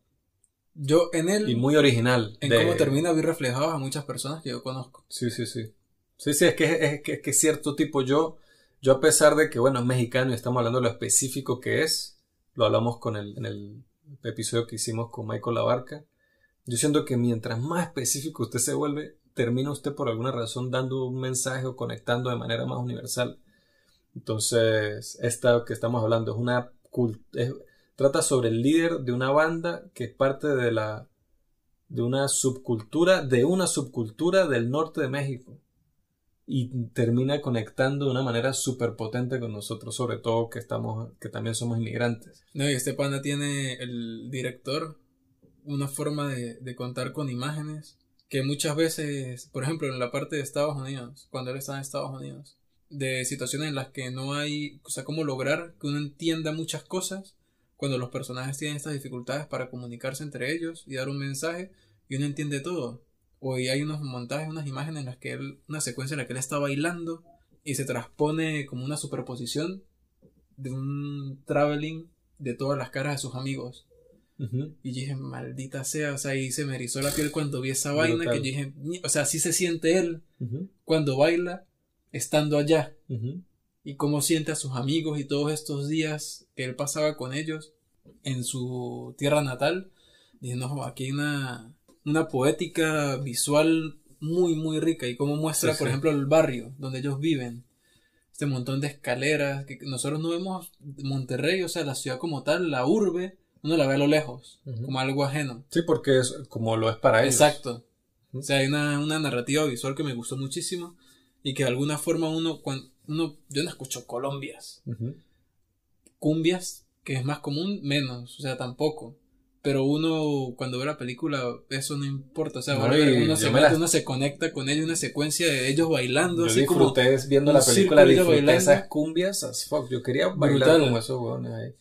yo en él, y muy original. en de- cómo termina, vi reflejados a muchas personas que yo conozco. Sí, sí, sí. Sí, sí, es que es, que, es que cierto tipo yo, yo a pesar de que, bueno, es mexicano y estamos hablando de lo específico que es, lo hablamos con el, en el episodio que hicimos con Michael Labarca, yo siento que mientras más específico usted se vuelve, termina usted por alguna razón dando un mensaje o conectando de manera más universal. Entonces, esta que estamos hablando es una es- trata sobre el líder de una banda que es parte de la de una subcultura de una subcultura del norte de México y termina conectando de una manera súper potente con nosotros, sobre todo que estamos que también somos inmigrantes. No, y este panda tiene el director una forma de, de contar con imágenes que muchas veces, por ejemplo, en la parte de Estados Unidos, cuando él está en Estados Unidos, de situaciones en las que no hay, o sea, cómo lograr que uno entienda muchas cosas cuando los personajes tienen estas dificultades para comunicarse entre ellos y dar un mensaje y uno entiende todo. o hay unos montajes, unas imágenes en las que él, una secuencia en la que él está bailando y se transpone como una superposición de un traveling de todas las caras de sus amigos. Y dije, maldita sea, o sea, y se me erizó la piel cuando vi esa vaina, que dije, o sea, así se siente él cuando baila estando allá. Y cómo siente a sus amigos y todos estos días que él pasaba con ellos en su tierra natal. Dije, no, aquí hay una, una poética visual muy, muy rica y cómo muestra, por ejemplo, el barrio donde ellos viven. Este montón de escaleras, que nosotros no vemos Monterrey, o sea, la ciudad como tal, la urbe, uno la ve a lo lejos, como algo ajeno. Sí, porque es como lo es para ellos. Exacto. O sea, hay una, narrativa visual que me gustó muchísimo y que de alguna forma uno, cuando uno yo no escucho colombias. Cumbias, que es más común, menos, o sea, tampoco. Pero uno, cuando ve la película, eso no importa. O sea, uno, se conecta con ellos, una secuencia de ellos bailando. Yo así disfruté viendo la película, disfruté esas cumbias as fuck. Yo quería bailar como esos huevones ahí.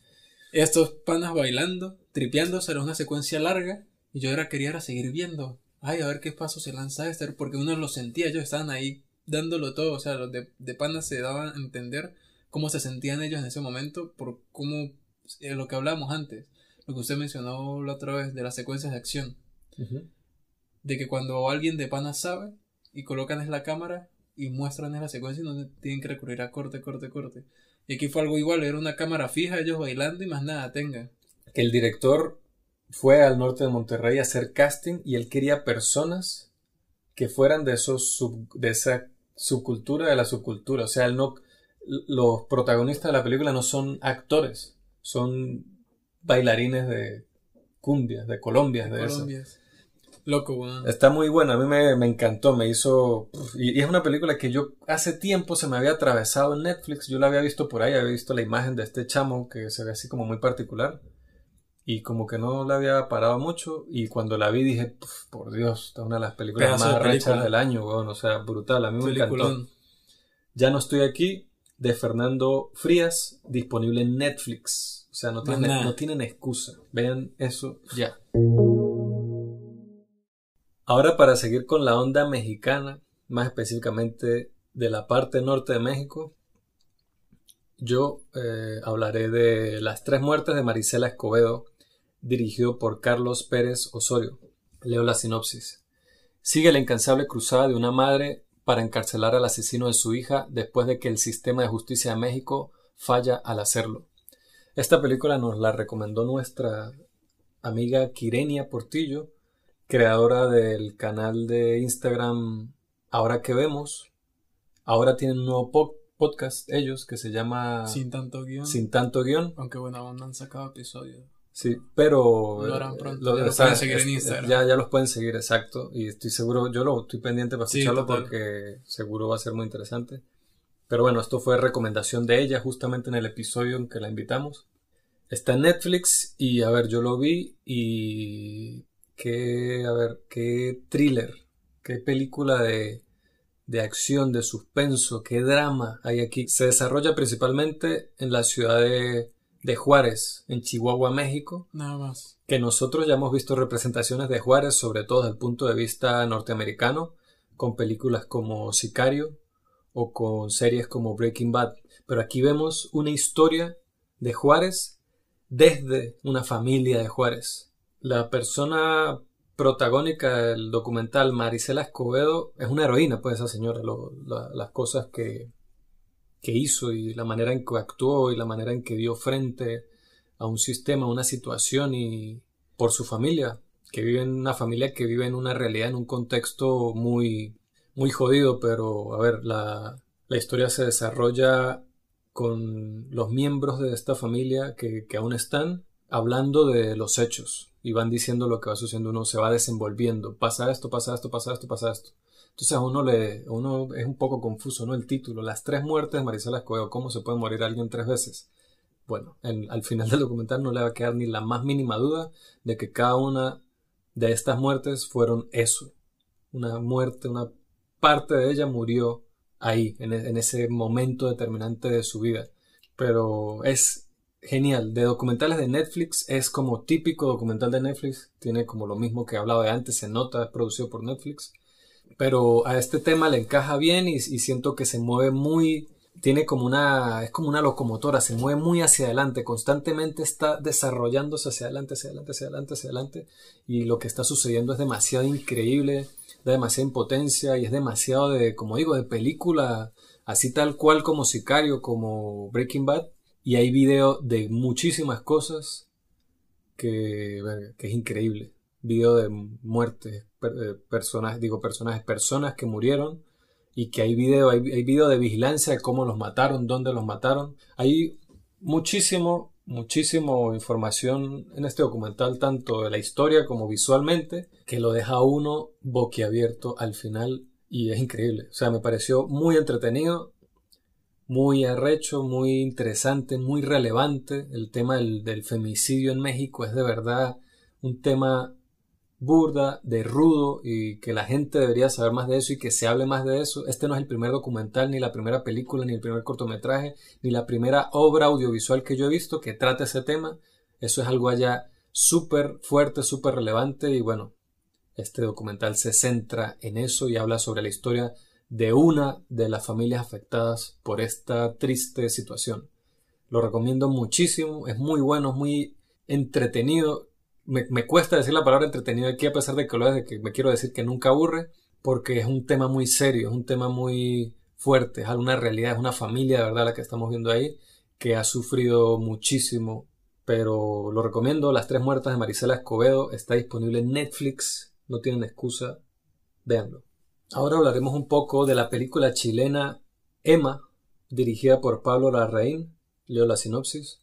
Estos panas bailando, tripeándose, era una secuencia larga. Y yo era, quería seguir viendo. Ay, a ver qué paso se lanza este. Porque uno lo sentía, ellos estaban ahí dándolo todo. O sea, los de, de panas se daban a entender cómo se sentían ellos en ese momento. Por cómo, eh, lo que hablábamos antes. Lo que usted mencionó la otra vez de las secuencias de acción. De que cuando alguien de panas sabe y colocan en la cámara y muestran en la secuencia donde tienen que recurrir a corte, corte, corte. Y aquí fue algo igual, era una cámara fija, ellos bailando y más nada, tenga. Que el director fue al norte de Monterrey a hacer casting y él quería personas que fueran de esos de esa subcultura de la subcultura. O sea, no, los protagonistas de la película no son actores, son bailarines de cumbias, de colombias, de, de Loco, bueno. Está muy buena, a mí me, encantó, me hizo... Y, es una película que yo hace tiempo se me había atravesado en Netflix, yo la había visto por ahí, había visto la imagen de este chamo que se ve así como muy particular. Y como que no la había parado mucho, y cuando la vi dije, por Dios, esta es una de las películas más rechas del año, bueno, o sea, brutal, a mí me encantó. Ya no estoy aquí, de Fernando Frías, disponible en Netflix. O sea, no tienen, no tienen excusa. Vean eso ya. Ahora para seguir con la onda mexicana, más específicamente de la parte norte de México, yo eh, hablaré de Las tres muertes de Marisela Escobedo, dirigido por Carlos Pérez Osorio. Leo la sinopsis. Sigue la incansable cruzada de una madre para encarcelar al asesino de su hija después de que el sistema de justicia de México falla al hacerlo. Esta película nos la recomendó nuestra amiga Quirenia Portillo creadora del canal de Instagram Ahora que vemos. Ahora tienen un nuevo podcast ellos que se llama Sin tanto guion. Sin tanto guion. Aunque bueno, no han sacado episodios. Sí, pero lo harán pronto. ya los pueden seguir en Instagram. Ya, ya, los pueden seguir, exacto. Y estoy seguro, yo lo estoy pendiente para escucharlo porque seguro va a ser muy interesante. Pero bueno, esto fue recomendación de ella justamente en el episodio en que la invitamos. Está en Netflix y a ver, yo lo vi y qué, a ver, qué thriller, qué película de, de acción, de suspenso, qué drama hay aquí. Se desarrolla principalmente en la ciudad de, de Juárez, en Chihuahua, México. Nada más. Que nosotros ya hemos visto representaciones de Juárez, sobre todo desde el punto de vista norteamericano, con películas como Sicario o con series como Breaking Bad. Pero aquí vemos una historia de Juárez desde una familia de Juárez. La persona protagónica del documental, Marisela Escobedo, es una heroína, pues esa señora, las cosas que, que hizo y la manera en que actuó y la manera en que dio frente a un sistema, a una situación y por su familia, que vive en una familia que vive en una realidad, en un contexto muy, muy jodido, pero a ver, la, la historia se desarrolla con los miembros de esta familia que, que aún están hablando de los hechos, y van diciendo lo que va sucediendo, uno se va desenvolviendo, pasa esto, pasa esto, pasa esto, pasa esto. Entonces a uno le, uno es un poco confuso, ¿no? El título, las tres muertes de Marisela Escobedo, ¿cómo se puede morir alguien tres veces? Bueno, al final del documental no le va a quedar ni la más mínima duda de que cada una de estas muertes fueron eso, una muerte, una parte de ella murió ahí, en, en ese momento determinante de su vida. Pero es genial. De documentales de Netflix es como típico documental de Netflix. Tiene como lo mismo que hablaba de antes, se nota, es producido por Netflix. Pero a este tema le encaja bien y, siento que se mueve muy, tiene como una, es como una locomotora, se mueve muy hacia adelante, constantemente está desarrollándose hacia adelante, hacia adelante, hacia adelante, hacia adelante. Y lo que está sucediendo es demasiado increíble, da demasiada impotencia y es demasiado de, como digo, de película, así tal cual como Sicario, como Breaking Bad y hay video de muchísimas cosas que, que es increíble. Video de muertes, eh, digo personajes, personas que murieron y que hay video, hay, hay video de vigilancia de cómo los mataron, dónde los mataron. Hay muchísimo, muchísimo información en este documental, tanto de la historia como visualmente, que lo deja uno boquiabierto al final y es increíble. O sea, me pareció muy entretenido muy arrecho, muy interesante, muy relevante. El tema del, femicidio en México es de verdad un tema burda, de rudo y que la gente debería saber más de eso y que se hable más de eso. Este no es el primer documental, ni la primera película, ni el primer cortometraje, ni la primera obra audiovisual que yo he visto que trate ese tema. Eso es algo allá súper fuerte, súper relevante y bueno, este documental se centra en eso y habla sobre la historia de una de las familias afectadas por esta triste situación. Lo recomiendo muchísimo, es muy bueno, es muy entretenido. Me, cuesta decir la palabra entretenido aquí a pesar de que lo es, de que me quiero decir que nunca aburre, porque es un tema muy serio, es un tema muy fuerte, es una realidad, es una familia de verdad la que estamos viendo ahí, que ha sufrido muchísimo, pero lo recomiendo, Las tres muertas de Marisela Escobedo está disponible en Netflix, no tienen excusa, véanlo. Ahora hablaremos un poco de la película chilena Emma, dirigida por Pablo Larraín. Leo la sinopsis.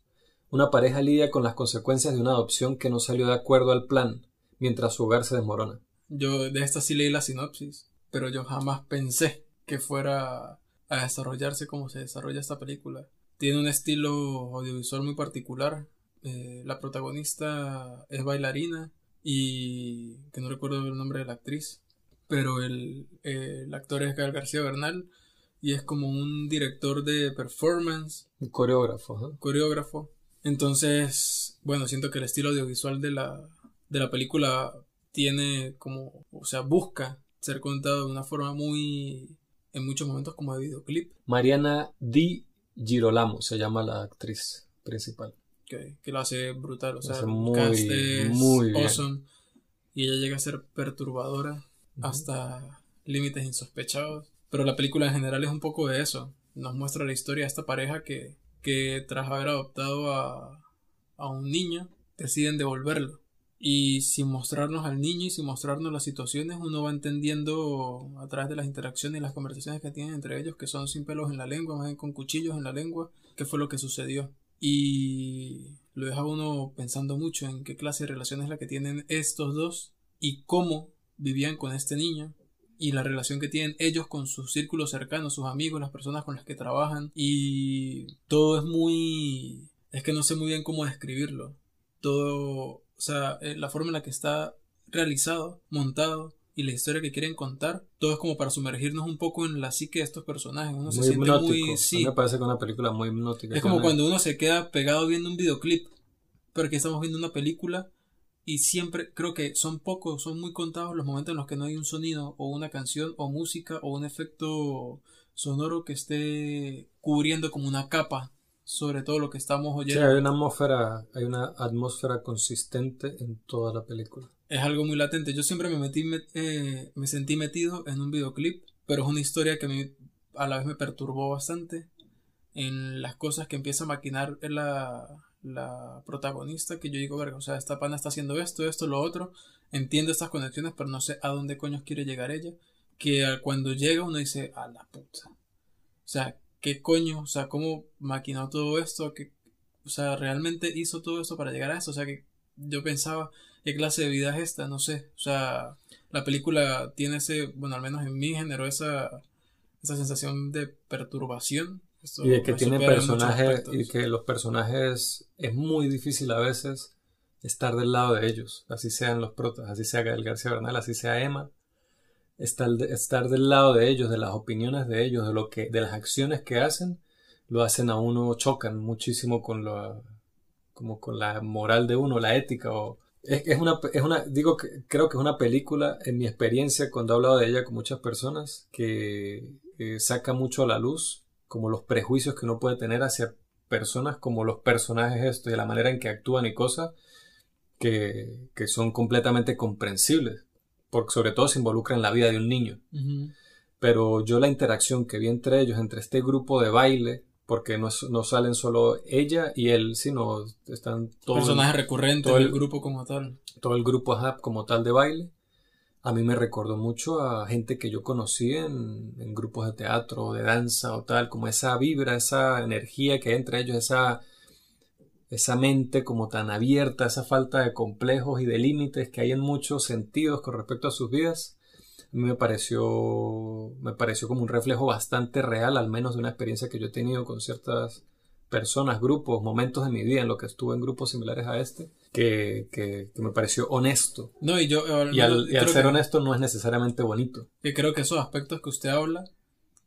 Una pareja lidia con las consecuencias de una adopción que no salió de acuerdo al plan, mientras su hogar se desmorona. Yo de esta sí leí la sinopsis, pero yo jamás pensé que fuera a desarrollarse como se desarrolla esta película. Tiene un estilo audiovisual muy particular. Eh, la protagonista es bailarina y que no recuerdo el nombre de la actriz pero el, actor es Gael García Bernal y es como un director de performance. Un coreógrafo. Coreógrafo. Entonces, bueno, siento que el estilo audiovisual de la, de la película tiene como, o sea, busca ser contado de una forma muy, en muchos momentos como de videoclip. Mariana Di Girolamo se llama la actriz principal. Que, que lo hace brutal, o sea, muy, muy awesome. Y ella llega a ser perturbadora hasta límites insospechados. Pero la película en general es un poco de eso. Nos muestra la historia de esta pareja que, que tras haber adoptado a, a un niño, deciden devolverlo. Y sin mostrarnos al niño y sin mostrarnos las situaciones, uno va entendiendo a través de las interacciones y las conversaciones que tienen entre ellos, que son sin pelos en la lengua, más bien con cuchillos en la lengua, qué fue lo que sucedió. Y lo deja uno pensando mucho en qué clase de relación es la que tienen estos dos y cómo vivían con este niño y la relación que tienen ellos con sus círculos cercanos, sus amigos, las personas con las que trabajan y todo es muy... es que no sé muy bien cómo describirlo. Todo, o sea, eh, la forma en la que está realizado, montado y la historia que quieren contar, todo es como para sumergirnos un poco en la psique de estos personajes. Uno se siente muy... Sí. me parece que una película muy hipnótica. Es como cuando uno se queda pegado viendo un videoclip, pero que estamos viendo una película y siempre creo que son pocos, son muy contados los momentos en los que no hay un sonido o una canción o música o un efecto sonoro que esté cubriendo como una capa sobre todo lo que estamos oyendo. Sí, hay una atmósfera, hay una atmósfera consistente en toda la película. Es algo muy latente. Yo siempre me metí, me, eh, me sentí metido en un videoclip, pero es una historia que a, mí, a la vez me perturbó bastante en las cosas que empieza a maquinar en la, la protagonista que yo digo, verga, o sea, esta pana está haciendo esto, esto, lo otro, entiendo estas conexiones, pero no sé a dónde coño quiere llegar ella, que cuando llega uno dice, a la puta. O sea, ¿qué coño? O sea, ¿cómo maquinó todo esto? ¿Qué, o sea, ¿realmente hizo todo esto para llegar a esto? O sea, que yo pensaba, ¿qué clase de vida es esta? No sé. O sea, la película tiene ese, bueno, al menos en mí generó esa, esa sensación de perturbación y de que tiene personajes y que los personajes es muy difícil a veces estar del lado de ellos, así sean los protas, así sea Gael García Bernal, así sea Emma, estar, estar del lado de ellos, de las opiniones de ellos, de lo que, de las acciones que hacen, lo hacen a uno, chocan muchísimo con lo, como con la moral de uno, la ética o es, es una es una digo que creo que es una película en mi experiencia cuando he hablado de ella con muchas personas que eh, saca mucho a la luz como los prejuicios que uno puede tener hacia personas como los personajes esto y la manera en que actúan y cosas que, que son completamente comprensibles porque sobre todo se involucra en la vida de un niño pero yo la interacción que vi entre ellos entre este grupo de baile porque no, no, salen solo ella y él, sino están todos personajes recurrentes del grupo como tal. Todo el grupo como tal de baile. A mí me recordó mucho a gente que yo conocí en, grupos de teatro, de danza o tal, como esa vibra, esa energía que hay entre ellos, esa, esa mente como tan abierta, esa falta de complejos y de límites que hay en muchos sentidos con respecto a sus vidas. Me pareció, me pareció como un reflejo bastante real, al menos de una experiencia que yo he tenido con ciertas personas, grupos, momentos de mi vida en lo que estuve en grupos similares a este, que, que, me pareció honesto. No, y yo... y al, ser honesto no es necesariamente bonito. Y creo que esos aspectos que usted habla,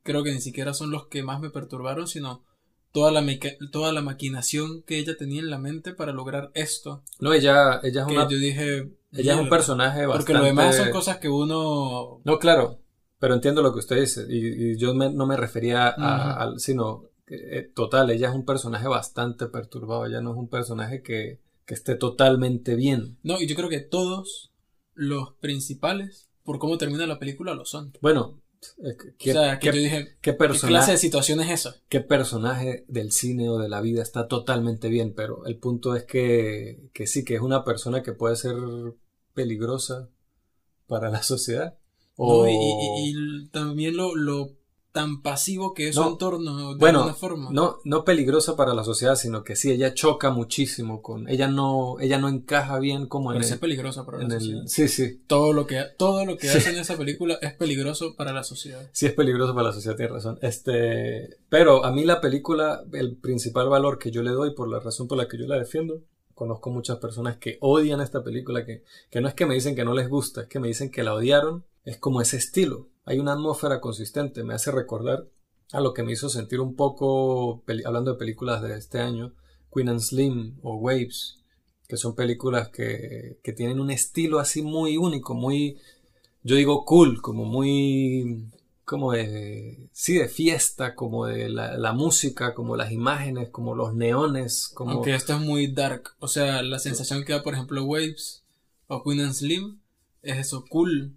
creo que ni siquiera son los que más me perturbaron, sino toda la, toda la maquinación que ella tenía en la mente para lograr esto. No, ella, ella es que una... Yo dije... Ella es un personaje bastante... Porque lo demás son cosas que uno... No, claro, pero entiendo lo que usted dice y, yo no me refería a, sino eh, total, ella es un personaje bastante perturbado, ella no es un personaje que, que esté totalmente bien. No, y yo creo que todos los principales, por cómo termina la película, lo son. Bueno, ¿Qué, o sea, que yo dije, ¿qué, clase de situación es esa? ¿Qué personaje del cine o de la vida está totalmente bien? Pero el punto es que, que sí, que es una persona que puede ser peligrosa para la sociedad. O... y, también lo, lo tan pasivo que es su entorno de alguna forma. No, no peligrosa para la sociedad, sino que sí, ella choca muchísimo con. Ella no, ella no encaja bien como en. el, es peligrosa para la sociedad. sí, sí. Todo lo que, todo lo que hace en esa película es peligroso para la sociedad. Sí, es peligroso para la sociedad, tiene razón. Este. Pero a mí la película, el principal valor que yo le doy, por la razón por la que yo la defiendo, conozco muchas personas que odian esta película, que, que no es que me dicen que no les gusta, es que me dicen que la odiaron. Es como ese estilo hay una atmósfera consistente, me hace recordar a lo que me hizo sentir un poco, hablando de películas de este año, Queen and Slim o Waves, que son películas que, que tienen un estilo así muy único, muy, yo digo cool, como muy, como de, sí, de fiesta, como de la, música, como las imágenes, como los neones, como... Aunque esto es muy dark, o sea, la sensación que da, por ejemplo, Waves o Queen and Slim es eso, cool,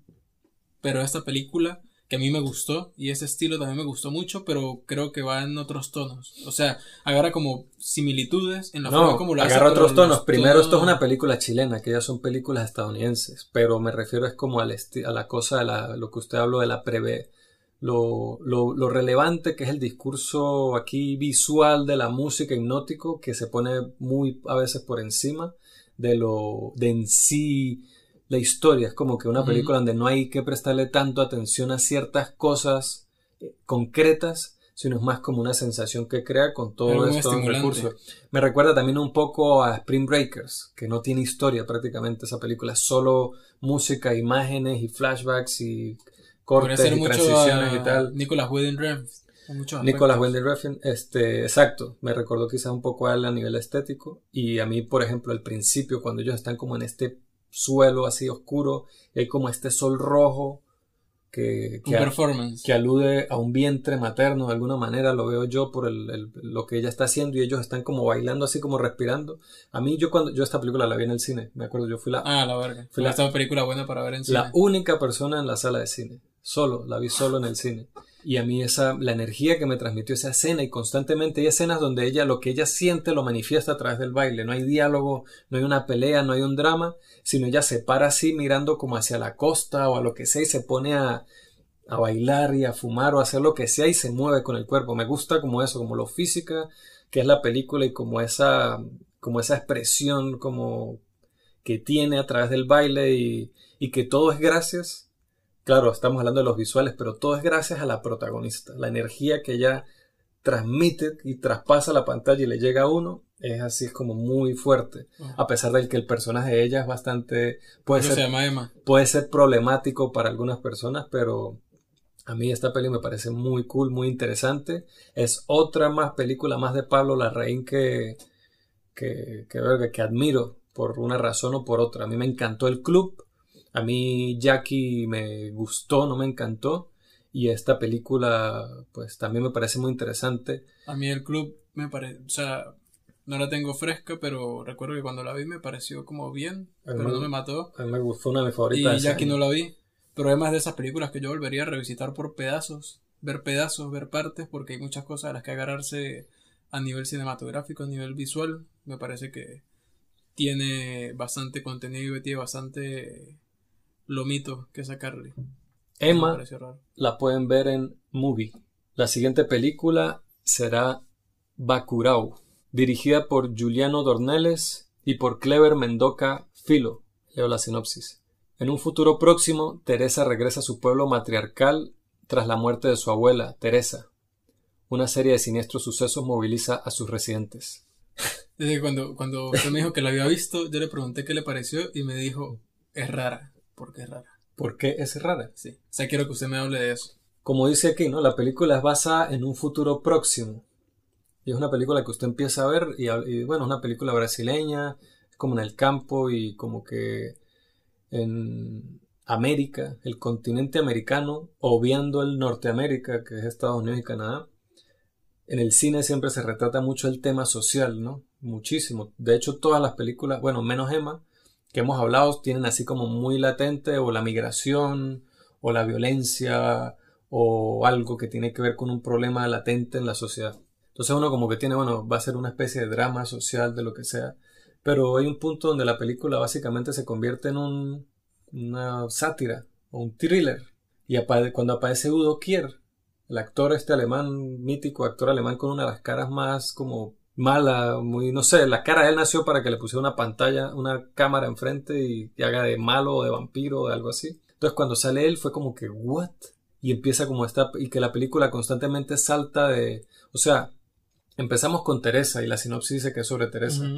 pero esta película que a mí me gustó y ese estilo también me gustó mucho, pero creo que va en otros tonos. O sea, agarra como similitudes en la forma como lo hace. Agarra otros tonos. Primero, esto es una película chilena, que ya son películas estadounidenses, pero me refiero es como al a la cosa de la, lo que usted habló de la prevé. Lo, lo, lo relevante que es el discurso aquí visual de la música hipnótico que se pone muy a veces por encima de lo de en sí la historia. Es como que una película donde no hay que prestarle tanto atención a ciertas cosas eh, concretas, sino es más como una sensación que crea con todo esto recursos. Me recuerda también un poco a Spring Breakers, que no tiene historia prácticamente esa película, es solo música, imágenes y flashbacks y cortes y transiciones y tal. Nicolas Winding Refn. Nicolas Winding Refn, este, exacto, me recordó quizás un poco a él a nivel estético y a mí, por ejemplo, al principio cuando ellos están como en este suelo así oscuro y hay como este sol rojo que, que, que, alude a un vientre materno de alguna manera, lo veo yo por el, lo que ella está haciendo y ellos están como bailando así como respirando. A mí yo cuando yo esta película la vi en el cine, me acuerdo, yo fui la... Ah, la verga. Fui la, esta película buena para ver en cine. La única persona en la sala de cine, solo, la vi solo en el cine. Y a mí esa, la energía que me transmitió esa escena y constantemente hay escenas donde ella lo que ella siente lo manifiesta a través del baile. No hay diálogo, no hay una pelea, no hay un drama, sino ella se para así mirando como hacia la costa o a lo que sea y se pone a, a bailar y a fumar o a hacer lo que sea y se mueve con el cuerpo. Me gusta como eso, como lo física que es la película y como esa, como esa expresión como que tiene a través del baile y, y que todo es gracias Claro, estamos hablando de los visuales, pero todo es gracias a la protagonista. La energía que ella transmite y traspasa la pantalla y le llega a uno es así es como muy fuerte a pesar de que el personaje de ella es bastante puede ser puede ser problemático para algunas personas pero a mí esta peli me parece muy cool muy interesante es otra más película más de Pablo Larraín que que, que, que admiro por una razón o por otra. A mí me encantó el club, a mí Jackie me gustó, no me encantó, y esta película pues también me parece muy interesante. A mí el club me parece, o sea, no la tengo fresca, pero recuerdo que cuando la vi me pareció como bien, pero no me mató. A mí me gustó una de mis favoritas. Y Jackie no la vi, pero además de esas películas que yo volvería a revisitar por pedazos, ver pedazos, ver partes, porque hay muchas cosas a las que agarrarse a nivel cinematográfico, a nivel visual. Me parece que tiene bastante contenido y tiene bastante lomito que sacarle. Emma la pueden ver en Movie. La siguiente película será Bakurau, dirigida por Giuliano Dornelles y por Clever Mendoca Filo. Leo la sinopsis. En un futuro próximo, Teresa regresa a su pueblo matriarcal tras la muerte de su abuela, Teresa. Una serie de siniestros sucesos moviliza a sus residentes. Desde cuando, cuando usted me dijo que la había visto, yo le pregunté qué le pareció y me dijo, es rara. ¿Por qué es rara? ¿Por qué es rara? Sí. O sea, quiero que usted me hable de eso. Como dice aquí, ¿no? La película es basada en un futuro próximo. Es una película que usted empieza a ver y, bueno, es una película brasileña, como en el campo y como que en América, el continente americano, obviando el Norteamérica, que es Estados Unidos y Canadá, en el cine siempre se retrata mucho el tema social, ¿no? Muchísimo. De hecho, todas las películas, bueno, menos Emma, que hemos hablado, tienen así como muy latente o la migración o la violencia o algo que tiene que ver con un problema latente en la sociedad. Entonces uno como que tiene, bueno, va a ser una especie de drama social de lo que sea, pero hay un punto donde la película básicamente se convierte en un, una sátira o un thriller. Y cuando aparece Udo Kier, el actor este alemán, mítico actor alemán con una de las caras más como mala, muy, no sé, la cara de él nació para que le pusiera una pantalla, una cámara enfrente y, haga de malo o de vampiro o de algo así. Entonces cuando sale él fue como que, ¿what? Y empieza como esta, y que la película constantemente salta de, o sea, empezamos con Teresa y la sinopsis dice que es sobre Teresa.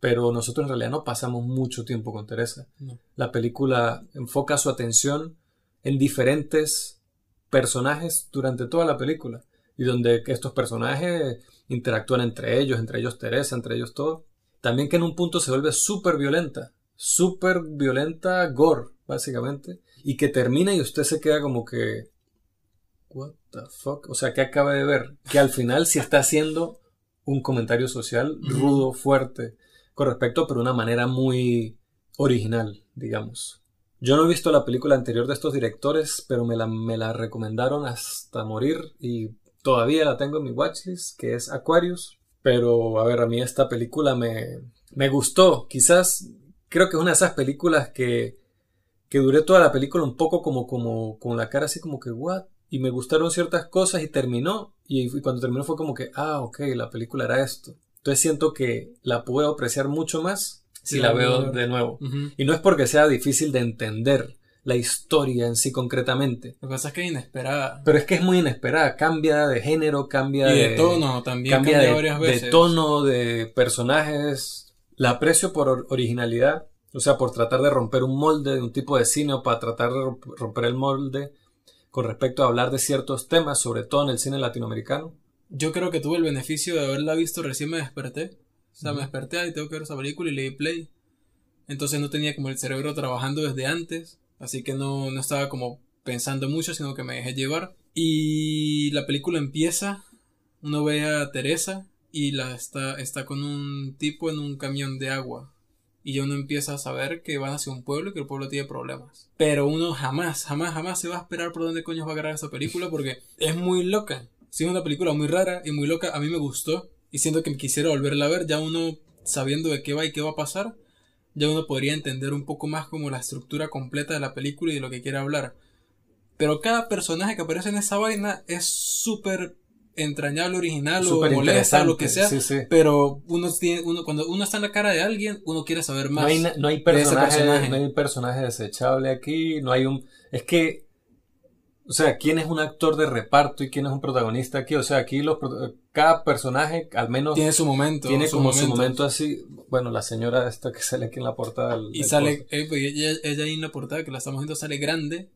Pero nosotros en realidad no pasamos mucho tiempo con Teresa. La película enfoca su atención en diferentes personajes durante toda la película. Y donde estos personajes interactúan entre ellos, entre ellos Teresa, entre ellos todo. También que en un punto se vuelve súper violenta. Súper violenta, gore, básicamente. Y que termina y usted se queda como que. What the fuck? O sea, que acaba de ver? Que al final sí está haciendo un comentario social rudo, fuerte, con respecto, pero de una manera muy original, digamos. Yo no he visto la película anterior de estos directores, pero me la, me la recomendaron hasta morir y todavía la tengo en mi watchlist, que es Aquarius. Pero, a ver, a mí esta película me, me gustó. Quizás creo que es una de esas películas que, que duré toda la película un poco como, como con la cara así como que, ¿what? Y me gustaron ciertas cosas y terminó. Y, cuando terminó fue como que, ah, ok, la película era esto. Entonces siento que la puedo apreciar mucho más si la veo de nuevo. Y no es porque sea difícil de entender la historia en sí concretamente. Lo que pasa es que es inesperada. Pero es que es muy inesperada. Cambia de género, cambia de, tono también. Cambia, de, varias veces. de tono, de personajes. La aprecio por originalidad. O sea, por tratar de romper un molde de un tipo de cine o para tratar de romper el molde con respecto a hablar de ciertos temas, sobre todo en el cine latinoamericano. Yo creo que tuve el beneficio de haberla visto recién me desperté. O sea, me desperté y tengo que ver esa película y leí play. Entonces no tenía como el cerebro trabajando desde antes. Así que no, no estaba como pensando mucho, sino que me dejé llevar. Y la película empieza, uno ve a Teresa y la está, está con un tipo en un camión de agua. Y uno empieza a saber que van hacia un pueblo y que el pueblo tiene problemas. Pero uno jamás, jamás, jamás se va a esperar por dónde coño va a agarrar esa película porque es muy loca. Si es una película muy rara y muy loca, a mí me gustó. Y siento que quisiera volverla a ver, ya uno sabiendo de qué va y qué va a pasar ya uno podría entender un poco más como la estructura completa de la película y de lo que quiere hablar. Pero cada personaje que aparece en esa vaina es súper entrañable, original o molesta, lo que sea. Pero uno tiene, uno, cuando uno está en la cara de alguien, uno quiere saber más. No hay, no hay personaje, no hay personaje desechable aquí, no hay un, es que o sea, quién es un actor de reparto y quién es un protagonista aquí. O sea, aquí los, cada personaje al menos tiene su momento. Tiene como su momento así. Bueno, la señora esta que sale aquí en la portada. y sale, eh, pues, ella, ella, ahí en la portada que la estamos viendo sale grande.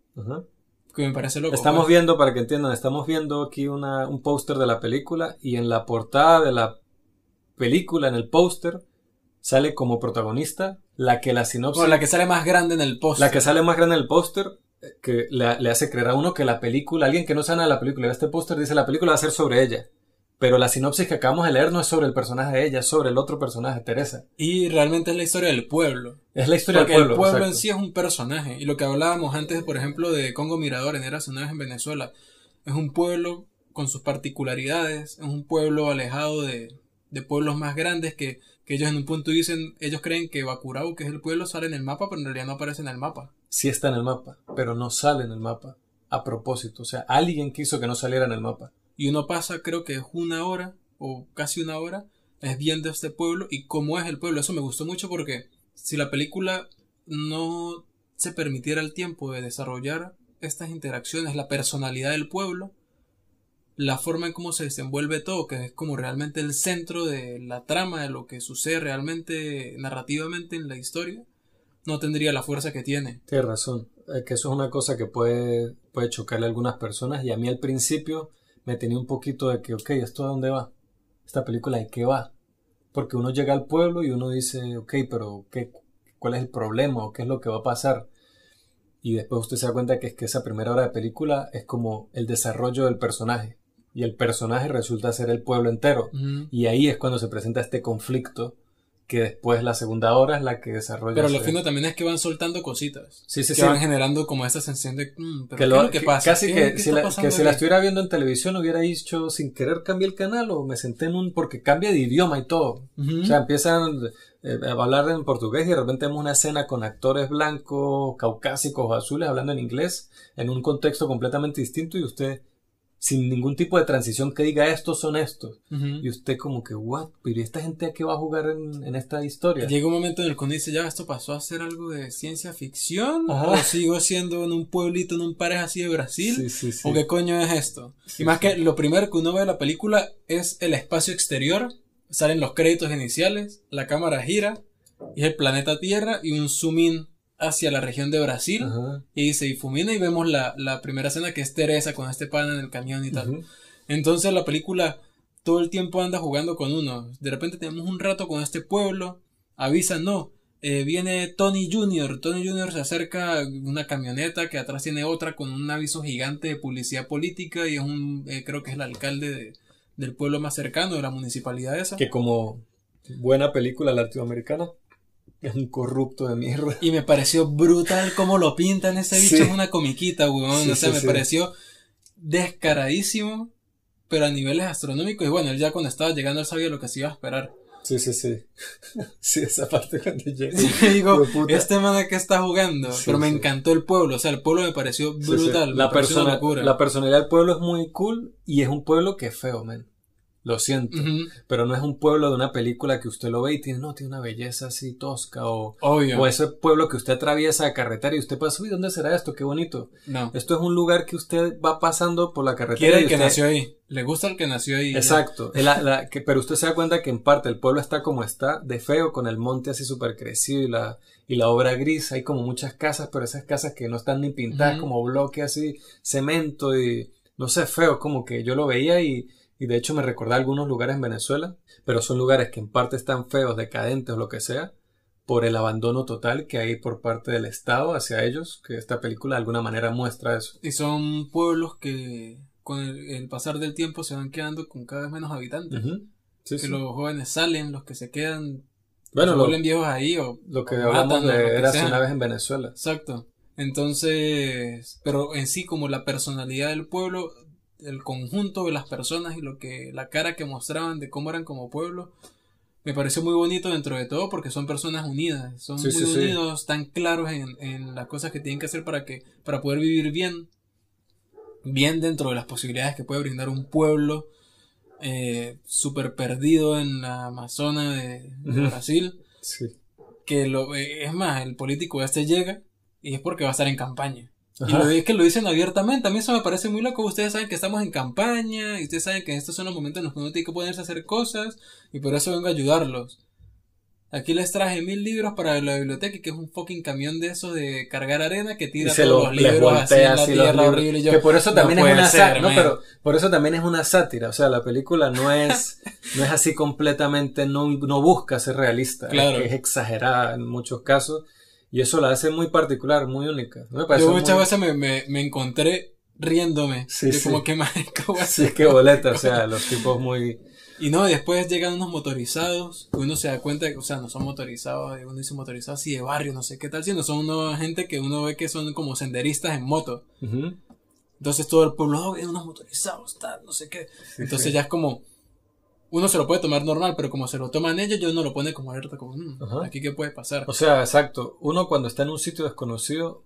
Que me parece loco. Estamos pues. viendo, para que entiendan, estamos viendo aquí una, un póster de la película y en la portada de la película, en el póster, sale como protagonista la que la sinopsis... O la que sale más grande en el póster. La que sale más grande en el póster, eh, que le, le, hace creer a uno que la película, alguien que no sabe nada de la película, ve este póster, dice la película va a ser sobre ella. Pero la sinopsis que acabamos de leer no es sobre el personaje de ella, es sobre el otro personaje, Teresa. Y realmente es la historia del pueblo. Es la historia Porque del pueblo. el pueblo exacto. en sí es un personaje. Y lo que hablábamos antes, por ejemplo, de Congo Mirador en Eras una vez en Venezuela, es un pueblo con sus particularidades, es un pueblo alejado de, de pueblos más grandes que, que ellos en un punto dicen, ellos creen que Bakurau, que es el pueblo, sale en el mapa, pero en realidad no aparece en el mapa. Sí está en el mapa, pero no sale en el mapa. A propósito. O sea, alguien quiso que no saliera en el mapa. Y uno pasa, creo que es una hora, o casi una hora, es viendo este pueblo y cómo es el pueblo. Eso me gustó mucho porque si la película no se permitiera el tiempo de desarrollar estas interacciones, la personalidad del pueblo, la forma en cómo se desenvuelve todo, que es como realmente el centro de la trama, de lo que sucede realmente narrativamente en la historia, no tendría la fuerza que tiene. Tienes razón. Eh, que eso es una cosa que puede, puede chocarle a algunas personas. Y a mí al principio me tenía un poquito de que, ok, ¿esto a dónde va? Esta película, ¿de qué va? Porque uno llega al pueblo y uno dice, ok, pero ¿qué, ¿cuál es el problema? ¿O qué es lo que va a pasar? Y después usted se da cuenta que es que esa primera hora de película es como el desarrollo del personaje. Y el personaje resulta ser el pueblo entero. Y ahí es cuando se presenta este conflicto que después la segunda hora es la que desarrolla. Pero lo fino también es que van soltando cositas. Sí, sí, que sí. van generando como esa sensación de, "Mm, pero que, ¿qué lo- es lo que pasa? casi ¿Qué- que, si la, que si la aquí?". estuviera viendo en televisión hubiera dicho sin querer cambié el canal o me senté en un porque cambia de idioma y todo o sea empiezan eh, a hablar en portugués y de repente vemos una escena con actores blancos caucásicos o azules hablando en inglés en un contexto completamente distinto y usted sin ningún tipo de transición que diga estos son estos y usted como que what pero ¿y esta gente a qué va a jugar en, en esta historia Llega un momento en el que uno dice, ya, esto pasó a ser algo de ciencia ficción, Ajá. o sigo siendo en un pueblito, en un pareja así de Brasil, sí sí sí. o qué coño es esto. Y más que lo primero que uno ve de la película es el espacio exterior, salen los créditos iniciales, la cámara gira, y es el planeta Tierra, y un zoom in hacia la región de Brasil, Ajá. y dice, difumina, y vemos la, la primera escena que es Teresa con este pan en el camión y tal. Entonces la película todo el tiempo anda jugando con uno. De repente tenemos un rato con este pueblo, avisan, no, eh, viene Tony Jr. Tony Jr. se acerca a una camioneta que atrás tiene otra con un aviso gigante de publicidad política y es un, eh, creo que es el alcalde de- del pueblo más cercano, de la municipalidad esa. que como buena película latinoamericana es un corrupto de mierda. Y me pareció brutal cómo lo pintan ese bicho, Sí. es una comiquita, weón. Sí, o sea, sí, me sí. pareció descaradísimo, pero a niveles astronómicos. Y bueno, él ya cuando estaba llegando, él sabía lo que se iba a esperar. Sí, sí, sí. Sí, esa parte cuando llega. Y digo, este man qué está jugando. Sí, pero me sí. encantó el pueblo, o sea, el pueblo me pareció Sí, sí. brutal. La, una persona, locura. la personalidad del pueblo es muy cool y es un pueblo que es feo, man. Lo siento. Pero no es un pueblo de una película que usted lo ve y tiene, no, tiene una belleza así tosca o, Obvio. o ese pueblo que usted atraviesa a carretera y usted pasa, uy, ¿dónde será esto? Qué bonito. no. Esto es un lugar que usted va pasando por la carretera. Quiere y el que nació ahí. Le gusta el que nació ahí. Exacto. La- la- que- pero usted se da cuenta que en parte el pueblo está como está, de feo, con el monte así súper crecido y la, y la obra gris. Hay como muchas casas, pero esas casas que no están ni pintadas, como bloque así, cemento y no sé, feo. Como que yo lo veía y, y de hecho me recordaba algunos lugares en Venezuela, pero son lugares que en parte están feos, decadentes o lo que sea, por el abandono total que hay por parte del Estado hacia ellos, que esta película de alguna manera muestra eso. Y son pueblos que con el, el pasar del tiempo se van quedando con cada vez menos habitantes. Sí, Que sí. los jóvenes salen, los que se quedan Bueno, se vuelven viejos ahí o lo que o hablamos matan, o lo de que era sea. una vez en Venezuela. Exacto. Entonces, pero en sí como la personalidad del pueblo, el conjunto de las personas y lo que la cara que mostraban de cómo eran como pueblo, me pareció muy bonito dentro de todo porque son personas unidas, son Sí, muy sí, sí. unidos, tan claros en, en las cosas que tienen que hacer para que para poder vivir bien, bien dentro de las posibilidades que puede brindar un pueblo eh, súper perdido en la Amazona de. Brasil que lo eh, es más, el político este llega y es porque va a estar en campaña. Y lo es que lo dicen abiertamente. A mí eso me parece muy loco. Ustedes saben que estamos en campaña y ustedes saben que estos son los momentos en los que uno tiene que ponerse a hacer cosas y por eso vengo a ayudarlos. Aquí les traje mil libros para la biblioteca y que es un fucking camión de esos de cargar arena que tira todos lo, los libros así en la tierra horrible. Y yo, que por eso no también es puede una sátira, no, pero por eso también es una sátira, o sea, la película no es no es así completamente, no, no busca ser realista. Claro. Es, es exagerada en muchos casos. Y eso la hace muy particular, muy única. Me Yo muchas muy- veces me, me, me encontré riéndome. Sí, sí. como que marica, what Sí, es que boleta, o sea, los tipos muy... Y no, después llegan unos motorizados, que uno se da cuenta que, o sea, no son motorizados, uno dice motorizados así de barrio, no sé qué tal, sino son una gente que uno ve que son como senderistas en moto. Entonces todo el pueblo, oh, unos motorizados, tal, no sé qué. Sí, Entonces sí. ya es como, uno se lo puede tomar normal, pero como se lo toman ellos, yo no lo pone como alerta, como, "Mm, aquí qué puede pasar. O sea, exacto. Uno cuando está en un sitio desconocido,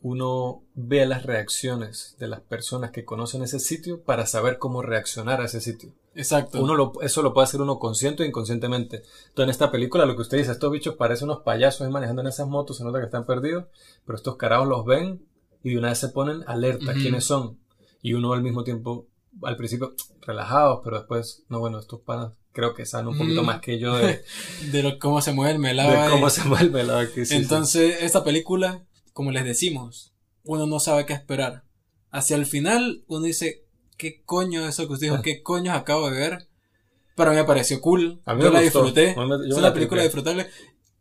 uno ve las reacciones de las personas que conocen ese sitio para saber cómo reaccionar a ese sitio. Exacto. Uno lo, eso lo puede hacer uno consciente o inconscientemente. Entonces, en esta película, lo que usted dice, estos bichos parecen unos payasos ahí manejando en esas motos, se nota que están perdidos, pero estos carajos los ven y de una vez se ponen alerta, quiénes son. Y uno al mismo tiempo, al principio, relajados, pero después, no, bueno, estos panas creo que saben un poquito Mm. más que yo de, De lo, cómo se mueve el melado. de ahí. cómo se mueve aquí. sí, sí. Entonces, esta película, como les decimos, uno no sabe qué esperar. Hacia el final, uno dice, ¿qué coño eso que usted dijo? ¿Qué coño acabo de ver? Pero a mí me pareció cool. A mí yo me la gustó. disfruté. Yo es una la película disfrutable.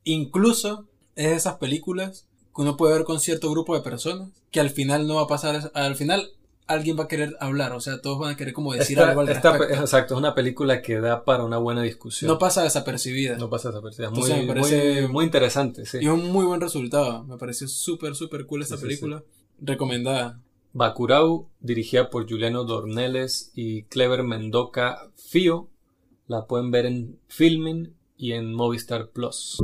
Incluso es de esas películas que uno puede ver con cierto grupo de personas que al final no va a pasar. Al final alguien va a querer hablar. O sea, todos van a querer como decir Esta- algo al esta- respecto. exacto, es una película que da para una buena discusión. No pasa desapercibida. No pasa desapercibida. Muy, Entonces me parece- muy, muy interesante, sí. Y un muy buen resultado. Me pareció súper, súper cool esta Sí, sí, película. Recomendada. Bacurau, dirigida por Juliano Dorneles y Clever Mendoca Fío. La pueden ver en Filming y en Movistar Plus.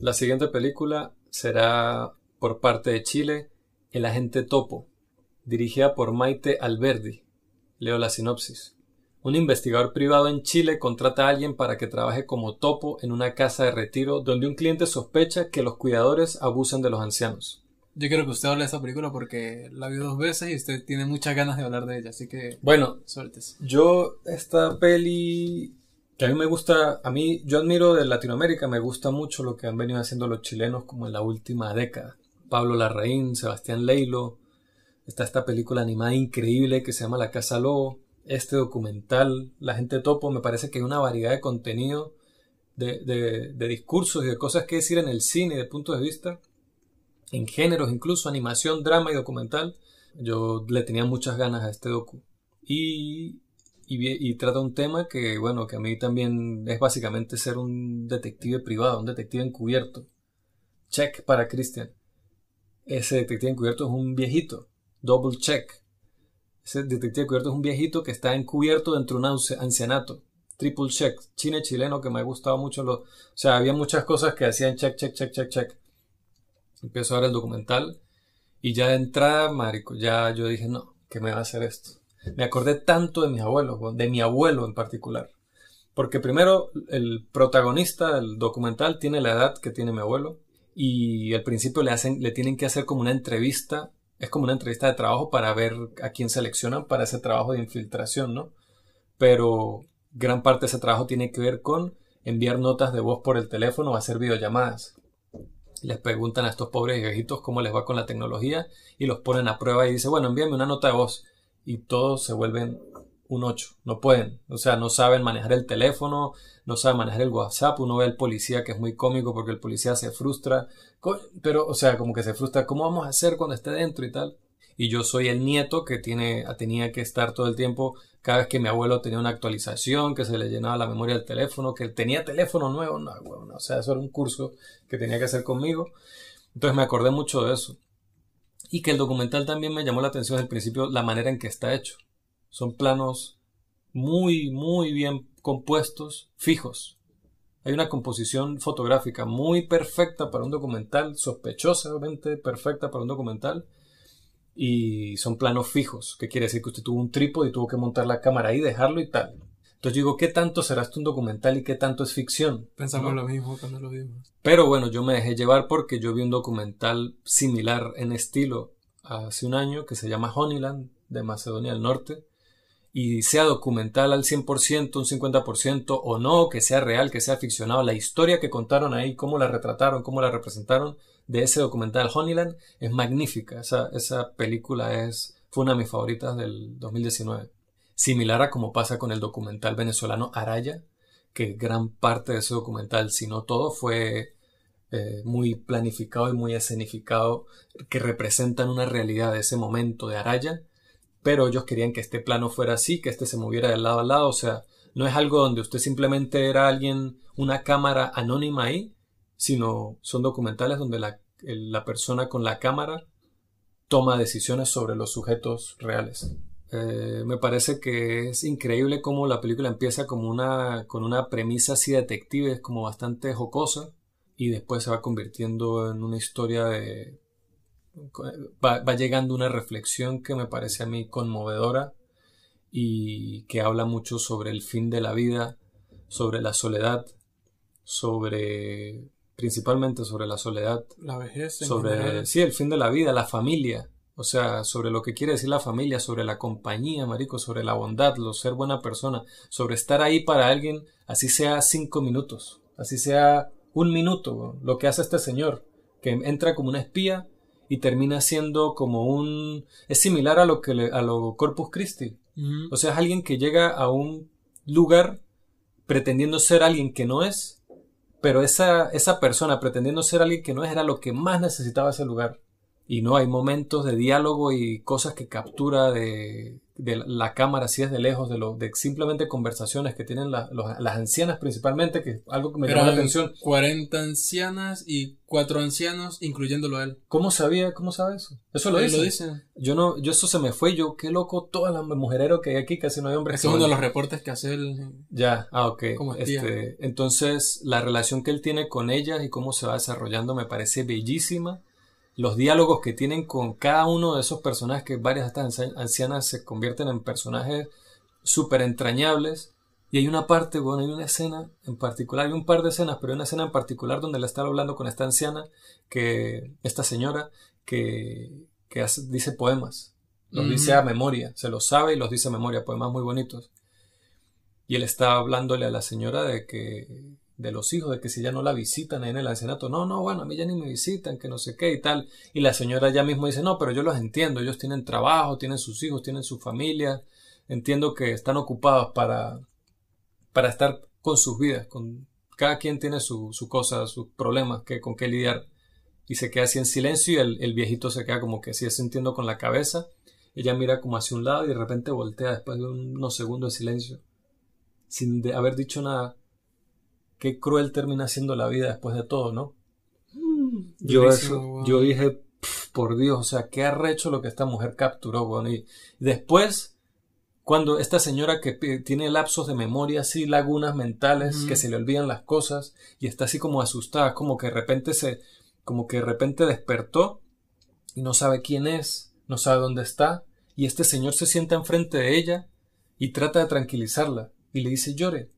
La siguiente película será por parte de Chile, El Agente Topo, dirigida por Maite Alberdi. Leo la sinopsis. Un investigador privado en Chile contrata a alguien para que trabaje como topo en una casa de retiro donde un cliente sospecha que los cuidadores abusan de los ancianos. Yo quiero que usted hable de esta película porque la vio dos veces y usted tiene muchas ganas de hablar de ella, así que Bueno, sueltes. Yo, esta peli que a mí me gusta, a mí, yo admiro de Latinoamérica, me gusta mucho lo que han venido haciendo los chilenos como en la última década. Pablo Larraín, Sebastián Leilo, está esta película animada increíble que se llama La Casa Lobo, este documental, La Gente Topo, me parece que hay una variedad de contenido, de, de, discursos y de cosas que decir en el cine, de puntos de vista, en géneros, incluso animación, drama y documental. Yo le tenía muchas ganas a este docu. Y, y, y trata un tema que, bueno, que a mí también es básicamente ser un detective privado, un detective encubierto. Check para Christian. Ese detective encubierto es un viejito. Double check. Ese detective encubierto es un viejito que está encubierto dentro de un anci- ancianato. Triple check. Cine chileno que me ha gustado mucho. Lo, o sea, había muchas cosas que hacían check, check, check, check, check. Empiezo a ver el documental y ya de entrada, marico, ya yo dije, no, ¿qué me va a hacer esto? Me acordé tanto de mis abuelos, de mi abuelo en particular. Porque primero, el protagonista del documental tiene la edad que tiene mi abuelo y al principio le hacen, le tienen que hacer como una entrevista, es como una entrevista de trabajo para ver a quién seleccionan para ese trabajo de infiltración, ¿no? Pero gran parte de ese trabajo tiene que ver con enviar notas de voz por el teléfono o hacer videollamadas. Les preguntan a estos pobres viejitos cómo les va con la tecnología y los ponen a prueba y dice, bueno, envíame una nota de voz y todos se vuelven un 8, no pueden, o sea, no saben manejar el teléfono, no saben manejar el WhatsApp, uno ve al policía que es muy cómico porque el policía se frustra, pero, o sea, como que se frustra, ¿cómo vamos a hacer cuando esté dentro y tal? Y yo soy el nieto que tiene, tenía que estar todo el tiempo, cada vez que mi abuelo tenía una actualización, que se le llenaba la memoria del teléfono, que tenía teléfono nuevo, no, huevón, o sea, eso era un curso que tenía que hacer conmigo. Entonces me acordé mucho de eso. Y que el documental también me llamó la atención desde el principio la manera en que está hecho. Son planos muy, muy bien compuestos, fijos. Hay una composición fotográfica muy perfecta para un documental, sospechosamente perfecta para un documental. Y son planos fijos, que quiere decir que usted tuvo un trípode y tuvo que montar la cámara ahí, dejarlo y tal. Entonces digo, ¿qué tanto será esto un documental y qué tanto es ficción? Pensamos ¿No? lo mismo cuando lo vimos. Pero bueno, yo me dejé llevar porque yo vi un documental similar en estilo hace un año que se llama Honeyland de Macedonia del Norte. Y sea documental al 100%, un 50% o no, que sea real, que sea ficcionado, la historia que contaron ahí, cómo la retrataron, cómo la representaron de ese documental Honeyland es magnífica. Esa, esa película es, fue una de mis favoritas del 2019. similar a como pasa con el documental venezolano Araya, que gran parte de ese documental, si no todo, fue eh, muy planificado y muy escenificado, que representan una realidad de ese momento de Araya, pero ellos querían que este plano fuera así, que este se moviera de lado a lado, o sea, no es algo donde usted simplemente era alguien, una cámara anónima ahí, sino son documentales donde la, persona con la cámara toma decisiones sobre los sujetos reales. Eh, me parece que es increíble cómo la película empieza como una, con una premisa así detective, como bastante jocosa, y después se va convirtiendo en una historia de... Va, va llegando una reflexión que me parece a mí conmovedora y que habla mucho sobre el fin de la vida, sobre la soledad, sobre principalmente sobre la soledad, la vejez, sobre sí, el fin de la vida, la familia, o sea, sobre lo que quiere decir la familia, sobre la compañía, marico, sobre la bondad, lo ser buena persona, sobre estar ahí para alguien, así sea cinco minutos, así sea un minuto, lo que hace este señor, que entra como una espía y termina siendo como un es similar a lo que le, a lo Corpus Christi. O sea, es alguien que llega a un lugar pretendiendo ser alguien que no es, pero esa, esa persona pretendiendo ser alguien que no es era lo que más necesitaba ese lugar y no hay momentos de diálogo y cosas que captura de, la cámara si es de lejos de lo de simplemente conversaciones que tienen las ancianas principalmente que algo que me llamó la atención. 40 ancianas y cuatro ancianos incluyéndolo a él. Cómo sabía cómo sabe eso eso lo dice. yo no yo eso se me fue yo qué loco todas las mujereros que hay aquí casi no hay hombres es uno de los reportes que hace él ya ah ok este, entonces la relación que él tiene con ellas y cómo se va desarrollando me parece bellísima los diálogos que tienen con cada uno de esos personajes, que varias de estas ancianas se convierten en personajes súper entrañables. Y hay una parte, bueno, hay una escena en particular, hay un par de escenas, pero hay una escena en particular donde le está hablando con esta anciana, que, esta señora, que, que dice poemas. Los dice a memoria, se los sabe y los dice a memoria, poemas muy bonitos. Y él está hablándole a la señora de que de los hijos, de que si ya no la visitan en el ancianato, no, no, bueno, a mí ya ni me visitan, que no sé qué y tal. Y la señora ya mismo dice, no, pero yo los entiendo, ellos tienen trabajo, tienen sus hijos, tienen su familia, entiendo que están ocupados para, para estar con sus vidas, con cada quien tiene su, cosa, sus problemas que, con qué lidiar. Y se queda así en silencio y el, viejito se queda como que así sintiendo con la cabeza. Ella mira como hacia un lado y de repente voltea después de unos segundos de silencio, sin haber dicho nada qué cruel termina siendo la vida después de todo, ¿no? Mm, yo, eso, yo dije, por Dios, o sea, qué arrecho lo que esta mujer capturó, bueno, y después, cuando esta señora que tiene lapsos de memoria, así lagunas mentales, que se le olvidan las cosas, y está así como asustada, como que de repente se, como que de repente despertó, y no sabe quién es, no sabe dónde está, y este señor se sienta enfrente de ella, y trata de tranquilizarla, y le dice llore,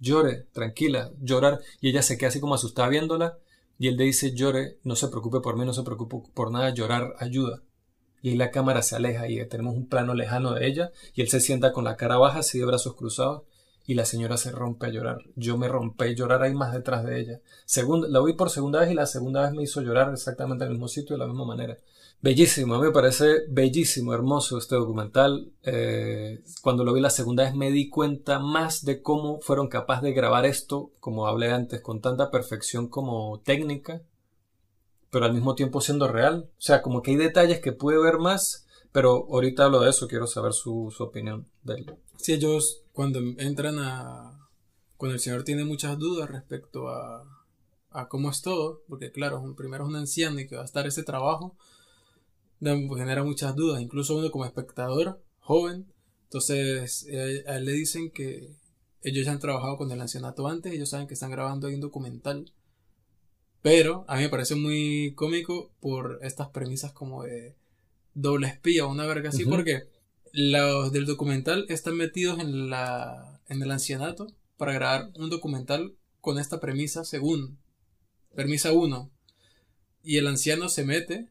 llore, tranquila, llorar, y ella se queda así como asustada viéndola, y él le dice, llore, no se preocupe por mí, no se preocupe por nada, llorar ayuda. Y ahí la cámara se aleja y tenemos un plano lejano de ella, y él se sienta con la cara baja, así de brazos cruzados, y la señora se rompe a llorar. Yo me rompí a llorar ahí más detrás de ella. La vi por segunda vez y la segunda vez me hizo llorar exactamente en el mismo sitio de la misma manera. Bellísimo, a mí me parece bellísimo, hermoso este documental. Eh, cuando lo vi la segunda vez me di cuenta más de cómo fueron capaces de grabar esto, como hablé antes, con tanta perfección como técnica, pero al mismo tiempo siendo real. O sea, como que hay detalles que pude ver más, pero ahorita hablo de eso, quiero saber su, su opinión de él. Si ellos cuando entran a... cuando el señor tiene muchas dudas respecto a, a cómo es todo, porque claro, primero es un anciano y que va a estar ese trabajo, genera muchas dudas, incluso uno como espectador joven. Entonces, eh, a él le dicen que ellos ya han trabajado con el ancianato antes, ellos saben que están grabando ahí un documental. Pero a mí me parece muy cómico por estas premisas como de doble espía o una verga así, porque los del documental están metidos en, la, en el ancianato para grabar un documental con esta premisa según premisa 1. Y el anciano se mete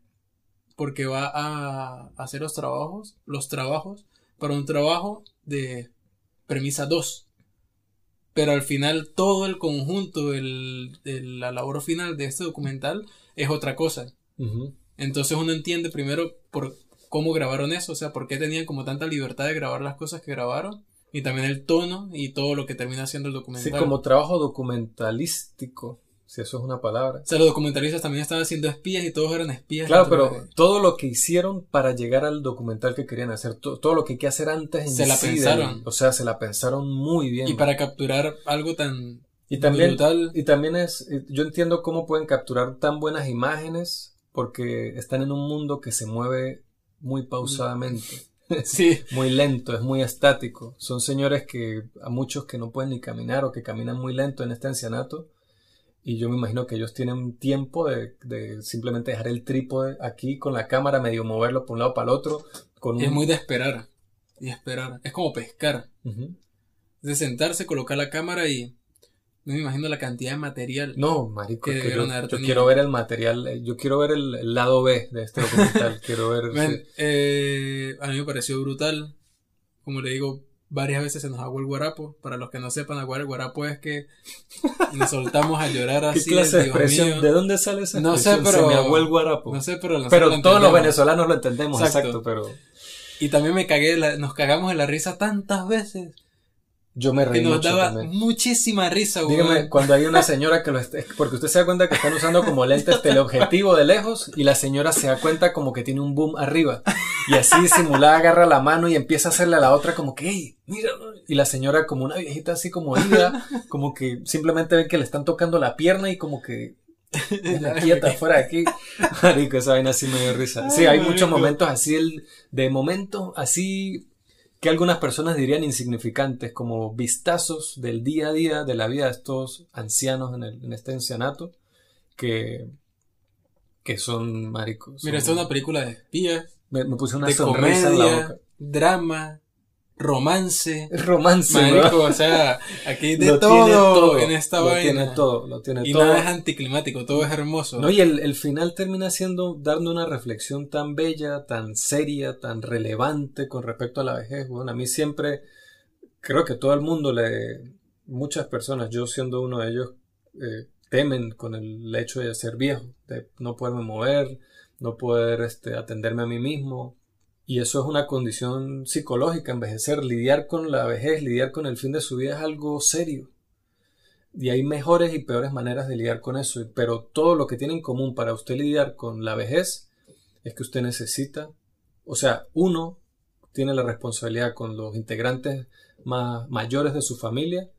porque va a hacer los trabajos, los trabajos para un trabajo de premisa 2. Pero al final todo el conjunto, el, la labor final de este documental es otra cosa. Entonces uno entiende primero por cómo grabaron eso, o sea, por qué tenían como tanta libertad de grabar las cosas que grabaron y también el tono y todo lo que termina siendo el documental. Sí, como trabajo documentalístico, si eso es una palabra. O sea, los documentalistas también estaban haciendo espías y todos eran espías. Claro, pero todo lo que hicieron para llegar al documental que querían hacer, todo lo que hay que hacer antes en Se la pensaron. o sea, se la pensaron muy bien. Y para capturar algo tan y también, y también es, yo entiendo cómo pueden capturar tan buenas imágenes porque están en un mundo que se mueve muy pausadamente. Sí. muy lento, es muy estático. Son señores que a muchos que no pueden ni caminar o que caminan muy lento en este ancianato. Y yo me imagino que ellos tienen tiempo de, de simplemente dejar el trípode aquí con la cámara, medio moverlo por un lado para el otro. Con Es muy de esperar. Y esperar. Es como pescar. De sentarse, colocar la cámara y no me imagino la cantidad de material. No, marico, que yo, yo quiero ver el material, eh, yo quiero ver el, lado B de este documental, quiero ver... eh, a mí me pareció brutal, como le digo, varias veces se nos hago el guarapo, para los que no sepan, aguar el guarapo es que nos soltamos a llorar así. ¿Qué clase de expresión? ¿De dónde sale esa No sé, pero... Se me hago el guarapo. No sé, pero... Pero todos los venezolanos lo entendemos, exacto, pero... Y también me cagué, nos cagamos en la risa tantas veces. Yo me reí que nos daba muchísima risa, güey. Dígame, cuando hay una señora que lo está... Porque usted se da cuenta que están usando como lentes teleobjetivo de lejos y la señora se da cuenta como que tiene un boom arriba. Y así simulada agarra la mano y empieza a hacerle a la otra como que, hey, mira. Y la señora como una viejita así como ida, como que simplemente ve que le están tocando la pierna y como que... La quieta fuera de aquí. Marico, esa vaina así me dio risa. Sí, hay muchos momentos así, el, de momentos así que algunas personas dirían insignificantes, como vistazos del día a día de la vida de estos ancianos en, el, en este ancianato, que, que son maricos. Mira, esta es una película de espías. Me, puse una sonrisa en la boca. Drama, romance. Romance, Marico, o sea, aquí de todo, en esta lo vaina. Tiene todo, lo tiene y todo. nada es anticlimático, todo es hermoso. No, y el, el, final termina siendo, dando una reflexión tan bella, tan seria, tan relevante con respecto a la vejez. Bueno, a mí siempre, creo que todo el mundo le, muchas personas, yo siendo uno de ellos, eh, temen con el hecho de ser viejo, de no poderme mover, no poder este, atenderme a mí mismo, y eso es una condición psicológica, envejecer, lidiar con la vejez, lidiar con el fin de su vida es algo serio. Y hay mejores y peores maneras de lidiar con eso. Pero todo lo que tiene en común para usted lidiar con la vejez es que usted necesita, o sea, uno tiene la responsabilidad con los integrantes más mayores de su familia,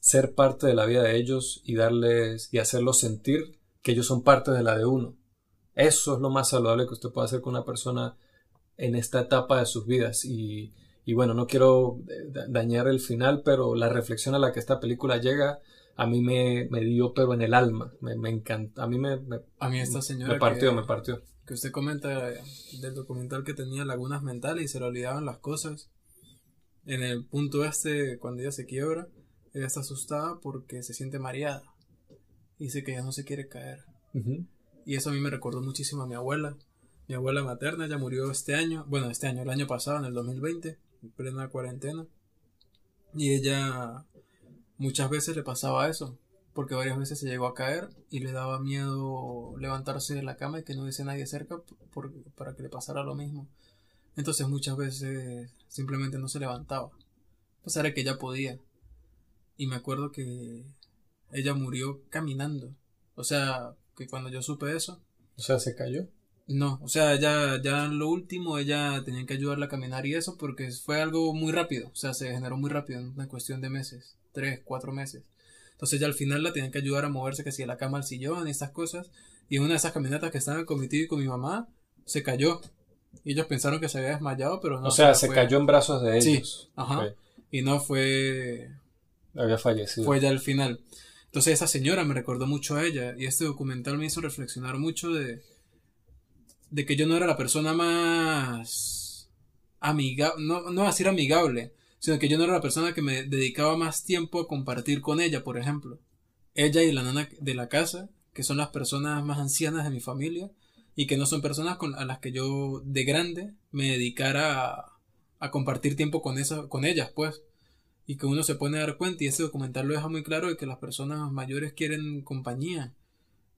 ser parte de la vida de ellos y darles y hacerlos sentir que ellos son parte de la de uno. Eso es lo más saludable que usted puede hacer con una persona en esta etapa de sus vidas. Y, y bueno, no quiero dañar el final, pero la reflexión a la que esta película llega a mí me, me dio pero en el alma, me, me encanta, a mí me, a mí esta señora me partió, que, me partió. Que usted comenta del documental que tenía lagunas mentales y se le olvidaban las cosas. En el punto este, cuando ella se quiebra, ella está asustada porque se siente mareada. Y dice que ya no se quiere caer. Y eso a mí me recordó muchísimo a mi abuela. Mi abuela materna ya murió este año, bueno, este año, el año pasado, en el 2020, en plena cuarentena. Y ella muchas veces le pasaba eso, porque varias veces se llegó a caer y le daba miedo levantarse de la cama y que no hubiese nadie cerca por, para que le pasara lo mismo. Entonces muchas veces simplemente no se levantaba, a pesar de que ella podía. Y me acuerdo que ella murió caminando. O sea, que cuando yo supe eso. O sea, se cayó. No, o sea, ya, ya en lo último ella tenía que ayudarla a caminar y eso porque fue algo muy rápido, o sea, se generó muy rápido en una cuestión de meses, tres, cuatro meses. Entonces ya al final la tenían que ayudar a moverse que si de la cama al sillón y estas cosas. Y en una de esas caminatas que estaban con mi tío y con mi mamá, se cayó. Y ellos pensaron que se había desmayado, pero no. O sea, se cayó en brazos de ellos. Sí, ajá. Okay. Y no fue... Había fallecido. Fue ya al final. Entonces esa señora me recordó mucho a ella y este documental me hizo reflexionar mucho de de que yo no era la persona más amigable, no, no decir amigable, sino que yo no era la persona que me dedicaba más tiempo a compartir con ella, por ejemplo. Ella y la nana de la casa, que son las personas más ancianas de mi familia, y que no son personas con, a las que yo de grande me dedicara a, compartir tiempo con, esa, con ellas, pues. Y que uno se pone a dar cuenta, y ese documental lo deja muy claro, de que las personas mayores quieren compañía,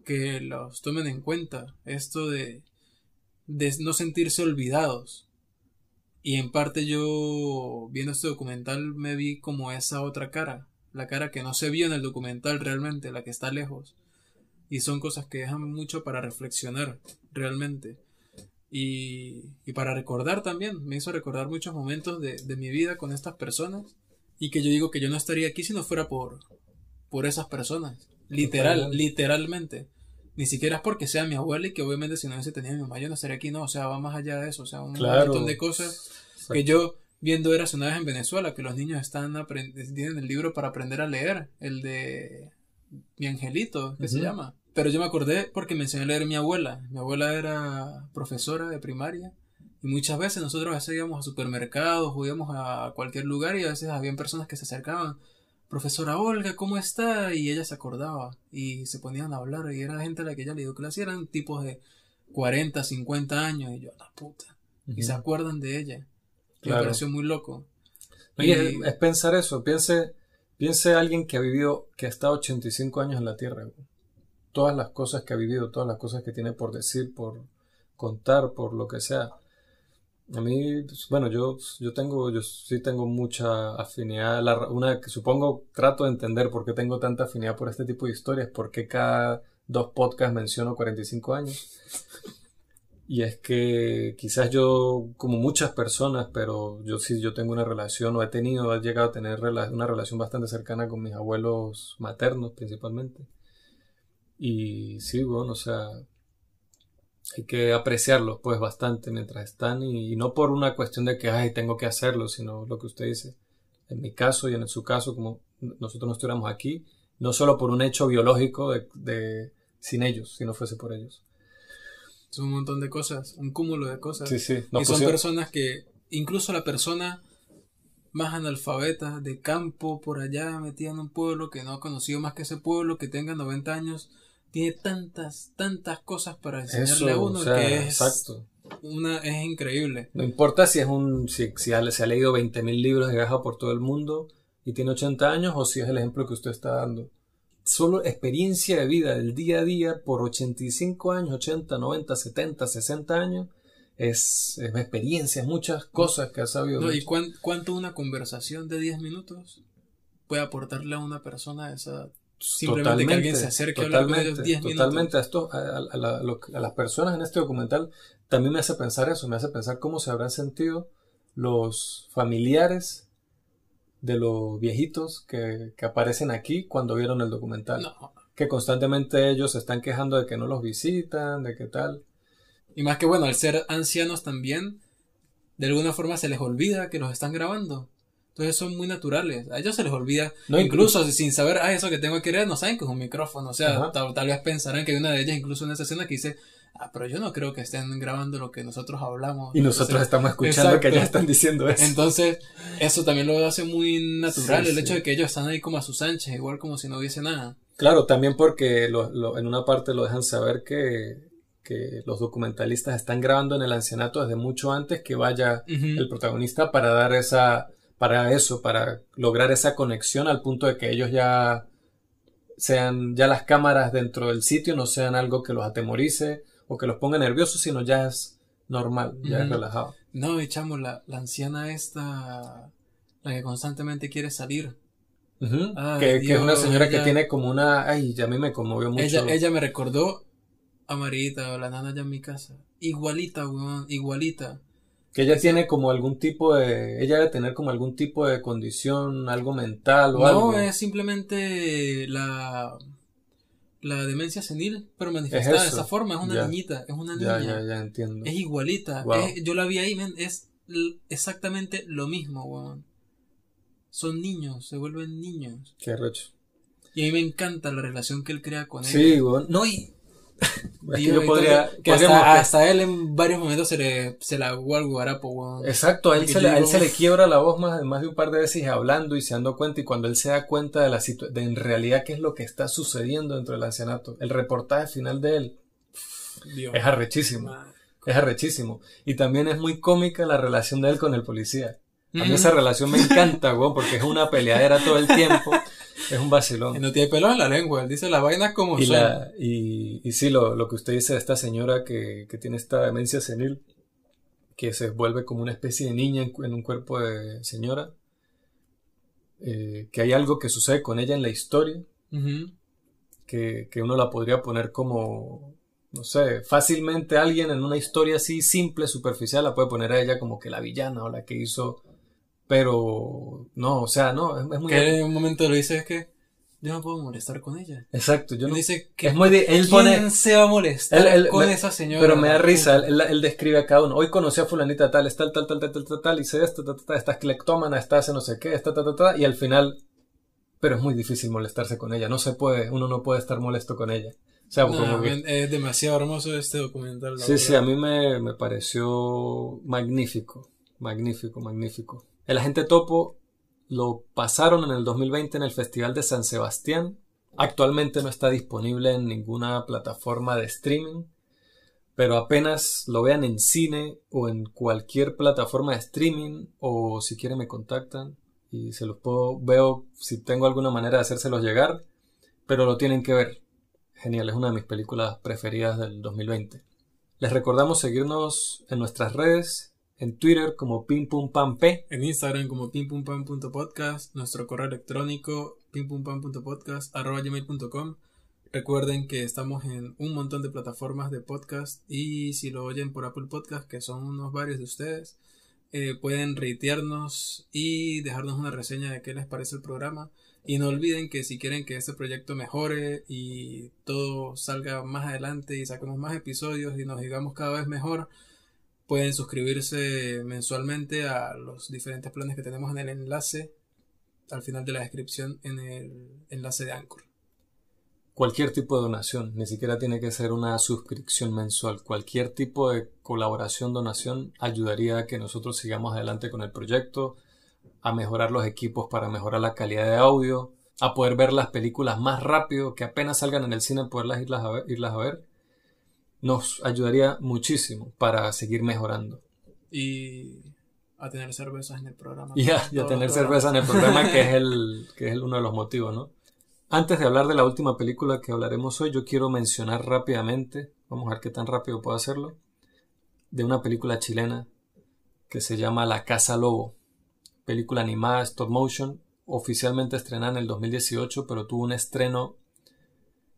que los tomen en cuenta. Esto de de no sentirse olvidados. Y en parte yo, viendo este documental, me vi como esa otra cara, la cara que no se vio en el documental realmente, la que está lejos. Y son cosas que dejan mucho para reflexionar, realmente. Y, y para recordar también, me hizo recordar muchos momentos de, de mi vida con estas personas. Y que yo digo que yo no estaría aquí si no fuera por, por esas personas. Literal, literalmente. Ni siquiera es porque sea mi abuela y que obviamente si no hubiese tenido mi mamá yo no estaría aquí, no, o sea, va más allá de eso, o sea, un montón de cosas que yo viendo eras una vez en Venezuela, que los niños están tienen el libro para aprender a leer, el de mi angelito, que se llama. Pero yo me acordé porque me enseñó a leer mi abuela. Mi abuela era profesora de primaria y muchas veces nosotros a veces íbamos a supermercados o íbamos a cualquier lugar y a veces habían personas que se acercaban profesora Olga, ¿cómo está? Y ella se acordaba y se ponían a hablar y era gente a la que ella le dio clase, eran tipos de 40, 50 años y yo, la puta. Y se acuerdan de ella. Me pareció muy loco. y... es, pensar eso, piense, piense alguien que ha vivido, que ha estado 85 años en la Tierra. Todas las cosas que ha vivido, todas las cosas que tiene por decir, por contar, por lo que sea. A mí, pues, bueno, yo, yo tengo, yo sí tengo mucha afinidad. Una que supongo trato de entender por qué tengo tanta afinidad por este tipo de historias, porque cada dos podcasts menciono 45 años. Y es que quizás yo, como muchas personas, pero yo sí, yo tengo una relación, o he tenido, he llegado a tener una relación bastante cercana con mis abuelos maternos principalmente. Y sí, bueno, o sea, hay que apreciarlos pues bastante mientras están y, no por una cuestión de que ay tengo que hacerlo sino lo que usted dice en mi caso y en su caso como nosotros no estuviéramos aquí no solo por un hecho biológico de, sin ellos si no fuese por ellos son un montón de cosas un cúmulo de cosas sí, sí. y son personas que incluso la persona más analfabeta de campo por allá metida en un pueblo que no ha conocido más que ese pueblo que tenga 90 años tiene tantas, tantas cosas para enseñarle a uno que es, exacto. Una, es increíble. No importa si es un si, se ha leído 20.000 libros de viaja por todo el mundo y tiene 80 años o si es el ejemplo que usted está dando. Solo experiencia de vida del día a día por 85 años, 80, 90, 70, 60 años es, es experiencia, es muchas cosas que ha sabido. ¿Y cuánto una conversación de 10 minutos puede aportarle a una persona de esa Simplemente que alguien se acerque totalmente, a 10 Totalmente. A, esto, a, las personas en este documental también me hace pensar eso, me hace pensar cómo se habrán sentido los familiares de los viejitos que, aparecen aquí cuando vieron el documental. Que constantemente ellos se están quejando de que no los visitan, de qué tal. Y más que bueno, al ser ancianos también, de alguna forma se les olvida que los están grabando. Entonces son muy naturales. A ellos se les olvida. No, incluso sin saber, ah, eso que tengo que creer, no saben que es un micrófono. O sea, tal, vez pensarán que hay una de ellas, incluso en esa escena, que dice, ah, pero yo no creo que estén grabando lo que nosotros hablamos. Y nosotros estamos escuchando que ellos están diciendo eso. Entonces, eso también lo hace muy natural, el hecho de que ellos están ahí como a sus anchas, igual como si no hubiese nada. Claro, también porque lo, en una parte lo dejan saber que, que los documentalistas están grabando en el ancianato desde mucho antes que vaya el protagonista para dar esa para eso, para lograr esa conexión al punto de que ellos ya sean, ya las cámaras dentro del sitio no sean algo que los atemorice o que los ponga nerviosos, sino ya es normal, ya es relajado. No, echamos la, la anciana esta, la que constantemente quiere salir. que, es una señora que tiene como una... Ay, ya a mí me conmovió mucho. Ella, ella me recordó a Marita o la nana ya en mi casa. Igualita, weón, igualita. Que ella tiene como algún tipo de. Ella debe tener como algún tipo de condición, algo mental o algo. No, es simplemente la. La demencia senil, pero manifestada de esa forma. Es una niñita, es una niña. Ya, ya, entiendo. Es igualita. yo la vi ahí, es exactamente lo mismo, weón. Son niños, se vuelven niños. Qué recho. Y a mí me encanta la relación que él crea con él. Sí, weón. No, y yo podría. Que hasta, él en varios momentos se le, se la guarapo, Exacto, a él, se le, él se le quiebra la voz más, más de un par de veces hablando y se dando cuenta. Y cuando él se da cuenta de la situación, de en realidad qué es lo que está sucediendo dentro del ancianato, el reportaje final de él es arrechísimo. Es arrechísimo. Y también es muy cómica la relación de él con el policía. A mí esa relación me encanta, porque es una peleadera todo el tiempo. Es un vacilón. Y no tiene pelo en la lengua, él dice la vaina como Y, son. la, y, y sí, lo, lo que usted dice de esta señora que, que tiene esta demencia senil, que se vuelve como una especie de niña en, un cuerpo de señora, eh, que hay algo que sucede con ella en la historia, que, que uno la podría poner como, no sé, fácilmente alguien en una historia así simple, superficial, la puede poner a ella como que la villana o la que hizo, pero no, o sea, no, es, es muy... Que en un momento lo dice es que yo no puedo molestar con ella. Exacto, yo no... dice que Es muy... de- él ¿quién pone... se va a molestar Él- él- con me- esa señora? Pero me da risa, él, describe a cada uno. Hoy conocí a fulanita tal, es tal, tal, tal, tal, tal, tal, tal, hice esto, tal, tal, tal, esta es cleptómana, esta hace no sé qué, esta, tal, tal, tal, y al final, pero es muy difícil molestarse con ella, no se puede, uno no puede estar molesto con ella. O sea, No, como que- es demasiado hermoso este documental. sí, sí, verdad. a mí me, me pareció magnífico, magnífico, magnífico. El agente Topo lo pasaron en el 2020 en el Festival de San Sebastián. Actualmente no está disponible en ninguna plataforma de streaming, pero apenas lo vean en cine o en cualquier plataforma de streaming o si quieren me contactan y se los puedo veo si tengo alguna manera de hacérselos llegar, pero lo tienen que ver. Genial, es una de mis películas preferidas del 2020. Les recordamos seguirnos en nuestras redes, en Twitter como Pim Pum Pam P, En Instagram como pimpumpam.podcast, nuestro correo electrónico pimpumpam.podcast@gmail.com. Recuerden que estamos en un montón de plataformas de podcast y si lo oyen por Apple Podcast, que son unos varios de ustedes, eh, pueden reitearnos y dejarnos una reseña de qué les parece el programa. Y no olviden que si quieren que este proyecto mejore y todo salga más adelante y saquemos más episodios y nos digamos cada vez mejor, pueden suscribirse mensualmente a los diferentes planes que tenemos en el enlace al final de la descripción en el enlace de Anchor. cualquier tipo de donación, ni siquiera tiene que ser una suscripción mensual, cualquier tipo de colaboración, donación ayudaría a que nosotros sigamos adelante con el proyecto, a mejorar los equipos para mejorar la calidad de audio, a poder ver las películas más rápido, que apenas salgan en el cine, poderlas irlas a ver, irlas a ver. Nos ayudaría muchísimo para seguir mejorando. Y a tener cervezas en el programa. Y a, y a tener cerveza en el programa, que es, el, que es el- uno de los motivos, ¿no? Antes de hablar de la última película que hablaremos hoy, yo quiero mencionar rápidamente, vamos a ver qué tan rápido puedo hacerlo, de una película chilena que se llama La Casa Lobo. Película animada stop motion, oficialmente estrenada en el 2018, pero tuvo un estreno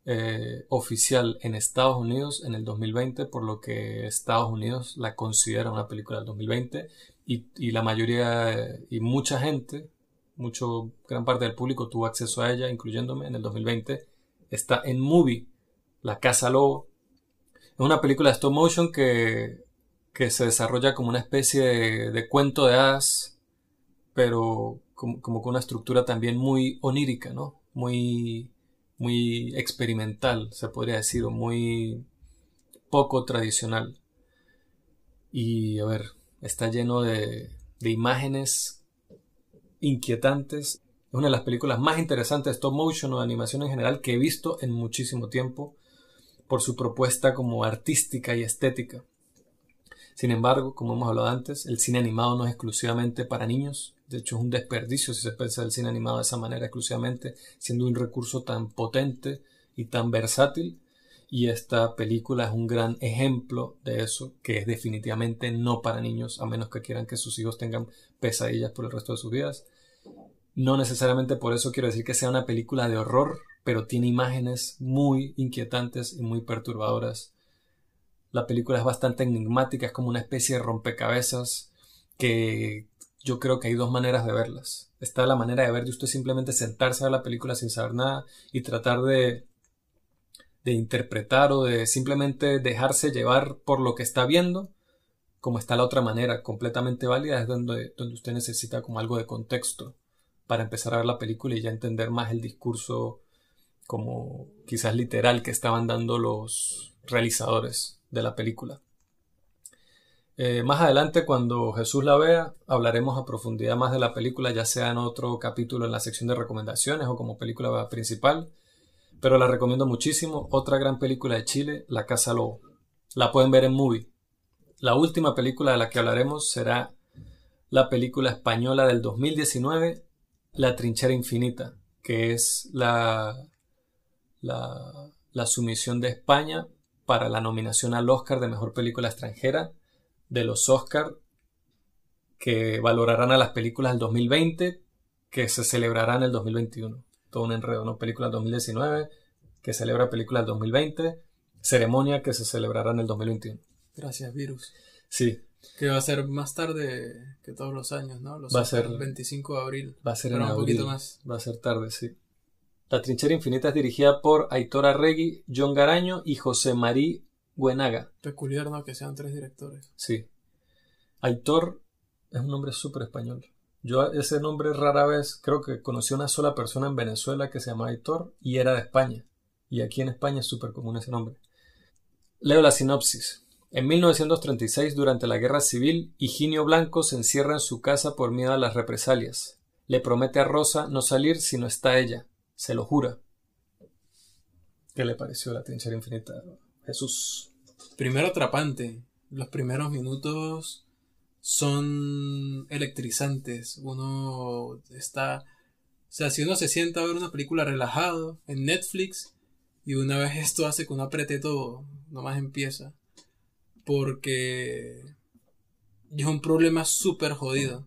eh, oficial en Estados Unidos en el 2020, por lo que Estados Unidos la considera una película del 2020 y, y la mayoría eh, y mucha gente, mucho, gran parte del público tuvo acceso a ella, incluyéndome en el 2020. Está en Movie, La Casa Lobo. Es una película de stop motion que, que se desarrolla como una especie de, de cuento de hadas, pero como, como con una estructura también muy onírica, ¿no? Muy, muy experimental, se podría decir, o muy poco tradicional. Y a ver, está lleno de, de imágenes inquietantes. Es una de las películas más interesantes de stop motion o de animación en general que he visto en muchísimo tiempo por su propuesta como artística y estética. Sin embargo, como hemos hablado antes, el cine animado no es exclusivamente para niños. De hecho, es un desperdicio si se piensa el cine animado de esa manera exclusivamente, siendo un recurso tan potente y tan versátil. Y esta película es un gran ejemplo de eso, que es definitivamente no para niños, a menos que quieran que sus hijos tengan pesadillas por el resto de sus vidas. No necesariamente por eso quiero decir que sea una película de horror, pero tiene imágenes muy inquietantes y muy perturbadoras. La película es bastante enigmática, es como una especie de rompecabezas que yo creo que hay dos maneras de verlas. Está la manera de ver de usted simplemente sentarse a ver la película sin saber nada y tratar de, de interpretar o de simplemente dejarse llevar por lo que está viendo, como está la otra manera completamente válida, es donde, donde usted necesita como algo de contexto para empezar a ver la película y ya entender más el discurso como quizás literal que estaban dando los realizadores de la película. Eh, más adelante, cuando Jesús la vea, hablaremos a profundidad más de la película, ya sea en otro capítulo en la sección de recomendaciones o como película principal, pero la recomiendo muchísimo. Otra gran película de Chile, La Casa Lobo. La pueden ver en Movie. La última película de la que hablaremos será la película española del 2019, La Trinchera Infinita, que es la, la, la sumisión de España para la nominación al Oscar de Mejor Película Extranjera de los Oscar que valorarán a las películas del 2020 que se celebrarán en el 2021. Todo un enredo, ¿no? Películas 2019 que celebra películas del 2020, ceremonia que se celebrará en el 2021. Gracias, virus. Sí. Que va a ser más tarde que todos los años, ¿no? Los Va a ser- el 25 de abril. Va a ser en un abril. poquito más. Va a ser tarde, sí. La Trinchera Infinita es dirigida por Aitor Arregui, John Garaño y José Marí Buenaga. Peculiar, ¿no? Que sean tres directores. Sí. Aitor es un nombre súper español. Yo ese nombre rara vez, creo que conocí a una sola persona en Venezuela que se llamaba Aitor y era de España. Y aquí en España es súper común ese nombre. Leo la sinopsis. En 1936, durante la Guerra Civil, Higinio Blanco se encierra en su casa por miedo a las represalias. Le promete a Rosa no salir si no está ella. Se lo jura. ¿Qué le pareció la trinchera infinita? Jesús. Primero atrapante. Los primeros minutos son electrizantes. Uno está... O sea, si uno se sienta a ver una película relajado en Netflix y una vez esto hace que uno apriete todo, nomás empieza. Porque es un problema súper jodido.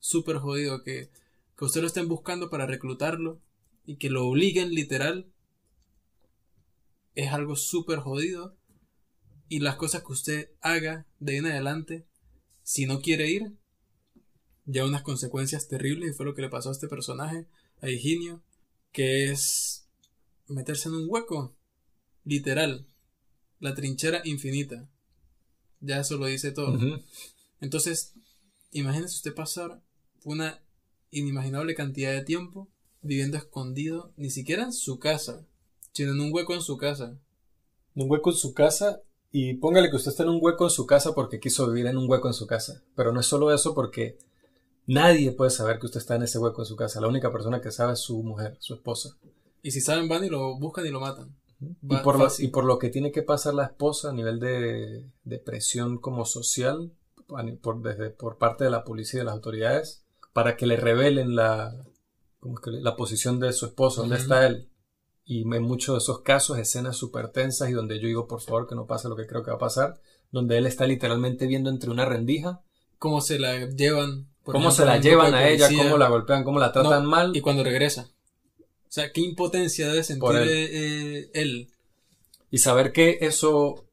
Súper jodido que, que usted lo estén buscando para reclutarlo y que lo obliguen literal. Es algo súper jodido y las cosas que usted haga de ahí en adelante, si no quiere ir, ya unas consecuencias terribles, y fue lo que le pasó a este personaje, a Higinio, que es meterse en un hueco, literal, la trinchera infinita. Ya eso lo dice todo. Entonces, imagínese usted pasar una inimaginable cantidad de tiempo viviendo escondido, ni siquiera en su casa, sino en un hueco en su casa. un hueco en su casa y póngale que usted está en un hueco en su casa porque quiso vivir en un hueco en su casa. Pero no es solo eso porque nadie puede saber que usted está en ese hueco en su casa. La única persona que sabe es su mujer, su esposa. Y si saben, van y lo buscan y lo matan. Y por, lo, y por lo que tiene que pasar la esposa a nivel de, de presión como social, por, desde, por parte de la policía y de las autoridades, para que le revelen la, ¿cómo es que le- la posición de su esposo, dónde está él. Y en muchos de esos casos, escenas súper tensas y donde yo digo, por favor, que no pase lo que creo que va a pasar, donde él está literalmente viendo entre una rendija, cómo se la llevan. por cómo ejemplo, se la llevan a ella, cómo la golpean, cómo la tratan No, mal. Y cuando regresa. O sea, qué impotencia debe sentir él. eh, él. y saber que eso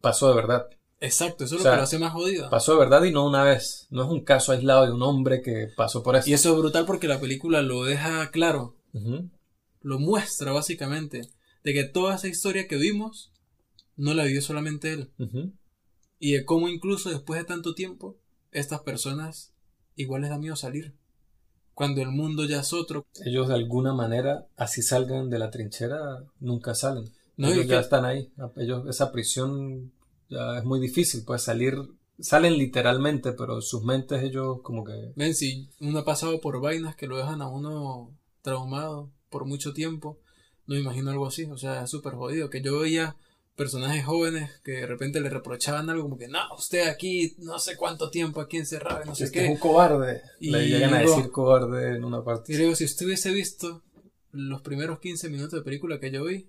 pasó de verdad. Exacto, eso es O lo que lo hace más jodido. Pasó de verdad y no una vez. No es un caso aislado de un hombre que pasó por eso. Y eso es brutal porque la película lo deja claro, lo muestra básicamente, de que toda esa historia que vimos no la vivió solamente él. Y de cómo incluso después de tanto tiempo, estas personas igual les da miedo salir. Cuando el mundo ya es otro. Ellos de alguna manera, así salgan de la trinchera, nunca salen. No, Ellos ya que- están ahí. Ellos, esa prisión ya es muy difícil, pues salir, salen literalmente, pero sus mentes ellos como que... Ven, si uno ha pasado por vainas que lo dejan a uno traumado por mucho tiempo, no me imagino algo así. O sea, es súper jodido. Que yo veía personajes jóvenes que de repente le reprochaban algo como que, no, usted aquí no sé cuánto tiempo aquí encerrado, y no sé Es que es qué. un cobarde. Y Le llegan a decir cobarde en una Y parte. le digo, si usted hubiese visto los primeros 15 minutos de película que yo vi,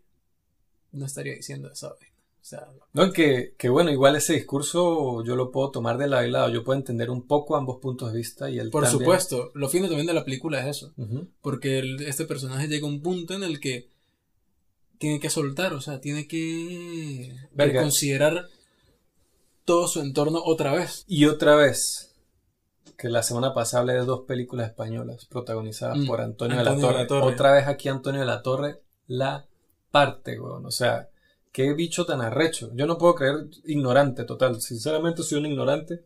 no estaría diciendo vaina. O sea, No, que, que bueno, igual ese discurso yo lo puedo tomar de lado y lado. Yo puedo entender un poco ambos puntos de vista y él por también. supuesto, lo fino también de la película es eso. Porque el- este personaje llega a un punto en el que tiene que soltar, o sea, tiene que considerar todo su entorno otra vez. Y otra vez, que la semana pasada hablé de dos películas españolas protagonizadas Mm, por Antonio, Antonio de, la de la Torre. Torre. Otra vez aquí Antonio de la Torre la parte, weón. O sea, qué bicho tan arrecho. Yo no puedo creer ignorante total. Sinceramente soy un ignorante.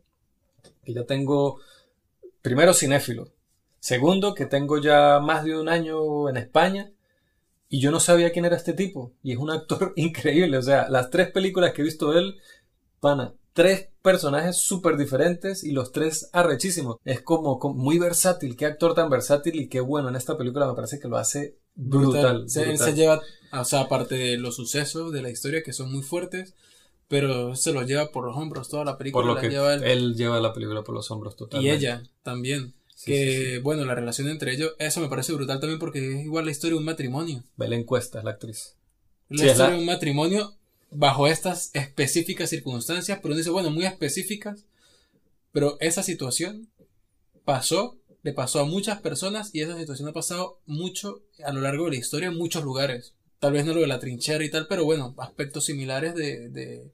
Que ya tengo, primero, cinéfilo. Segundo, que tengo ya más de un año en España. Y yo no sabía quién era este tipo. Y es un actor increíble. O sea, las tres películas que he visto de él, pana, tres personajes súper diferentes y los tres arrechísimos. Es como, como muy versátil. Qué actor tan versátil y qué bueno. En esta película me parece que lo hace brutal. Se, brutal. se lleva, o sea, aparte de los sucesos de la historia que son muy fuertes, pero se los lleva por los hombros toda la película. Por lo la que lleva él. él lleva la película por los hombros y totalmente. ella también. que, bueno, la relación entre ellos, eso me parece brutal también porque es igual la historia de un matrimonio. Belén Cuesta es la actriz. La historia de un matrimonio bajo estas específicas circunstancias, pero uno dice, bueno, muy específicas, pero esa situación pasó, le pasó a muchas personas y esa situación ha pasado mucho a lo largo de la historia en muchos lugares. Tal vez no lo de la trinchera y tal, pero bueno, aspectos similares de, de,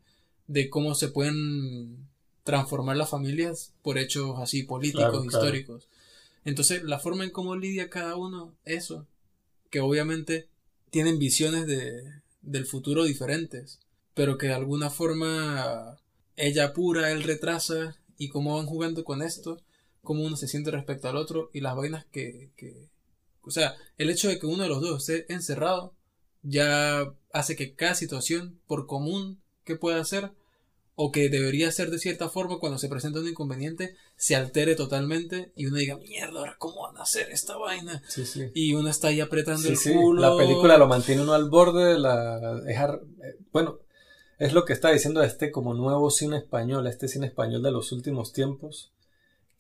de cómo se pueden transformar las familias por hechos así políticos, históricos. Entonces, la forma en cómo lidia cada uno eso, que obviamente tienen visiones de, del futuro diferentes, pero que de alguna forma ella apura, él retrasa, y cómo van jugando con esto, cómo uno se siente respecto al otro, y las vainas que, que o sea, el hecho de que uno de los dos esté encerrado ya hace que cada situación, por común que pueda hacer, o que debería ser de cierta forma cuando se presenta un inconveniente, se altere totalmente y uno diga, mierda, ahora cómo van a hacer esta vaina. Y uno está ahí apretando el culo. La película lo mantiene uno al borde, la dejar, eh, bueno, es lo que está diciendo este como nuevo cine español, este cine español de los últimos tiempos,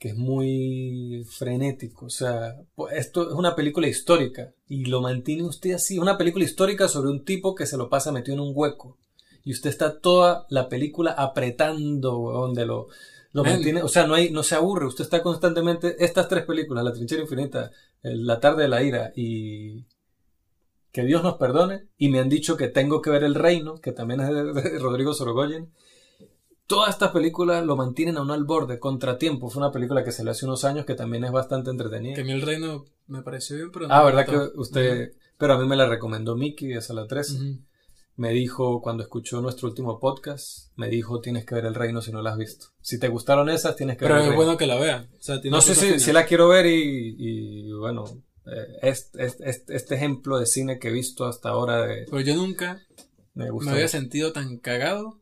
que es muy frenético. O sea, esto es una película histórica y lo mantiene usted así, una película histórica sobre un tipo que se lo pasa metido en un hueco y usted está toda la película apretando, donde lo, lo mantiene, o sea, no hay, no se aburre, usted está constantemente, estas tres películas, La trinchera infinita, La tarde de la ira y Que Dios nos perdone, y me han dicho que tengo que ver El Reino, que también es de, Rodrigo Sorogoyen. Todas estas películas lo mantienen a uno al borde. Contratiempo fue una película que se le hace unos años que también es bastante entretenida. Que a mí El Reino me pareció bien, pero Ah, ¿verdad que usted...? Pero a mí me la recomendó Mickey, esa la 3 me dijo cuando escuchó nuestro último podcast, me dijo tienes que ver El Reino si no la has visto. Si te gustaron esas, tienes que ver. Pero es bueno que la vean. no sé si, la quiero ver y, bueno, eh, este, este, este, ejemplo de cine que he visto hasta ahora de... Pero yo nunca me, había sentido tan cagado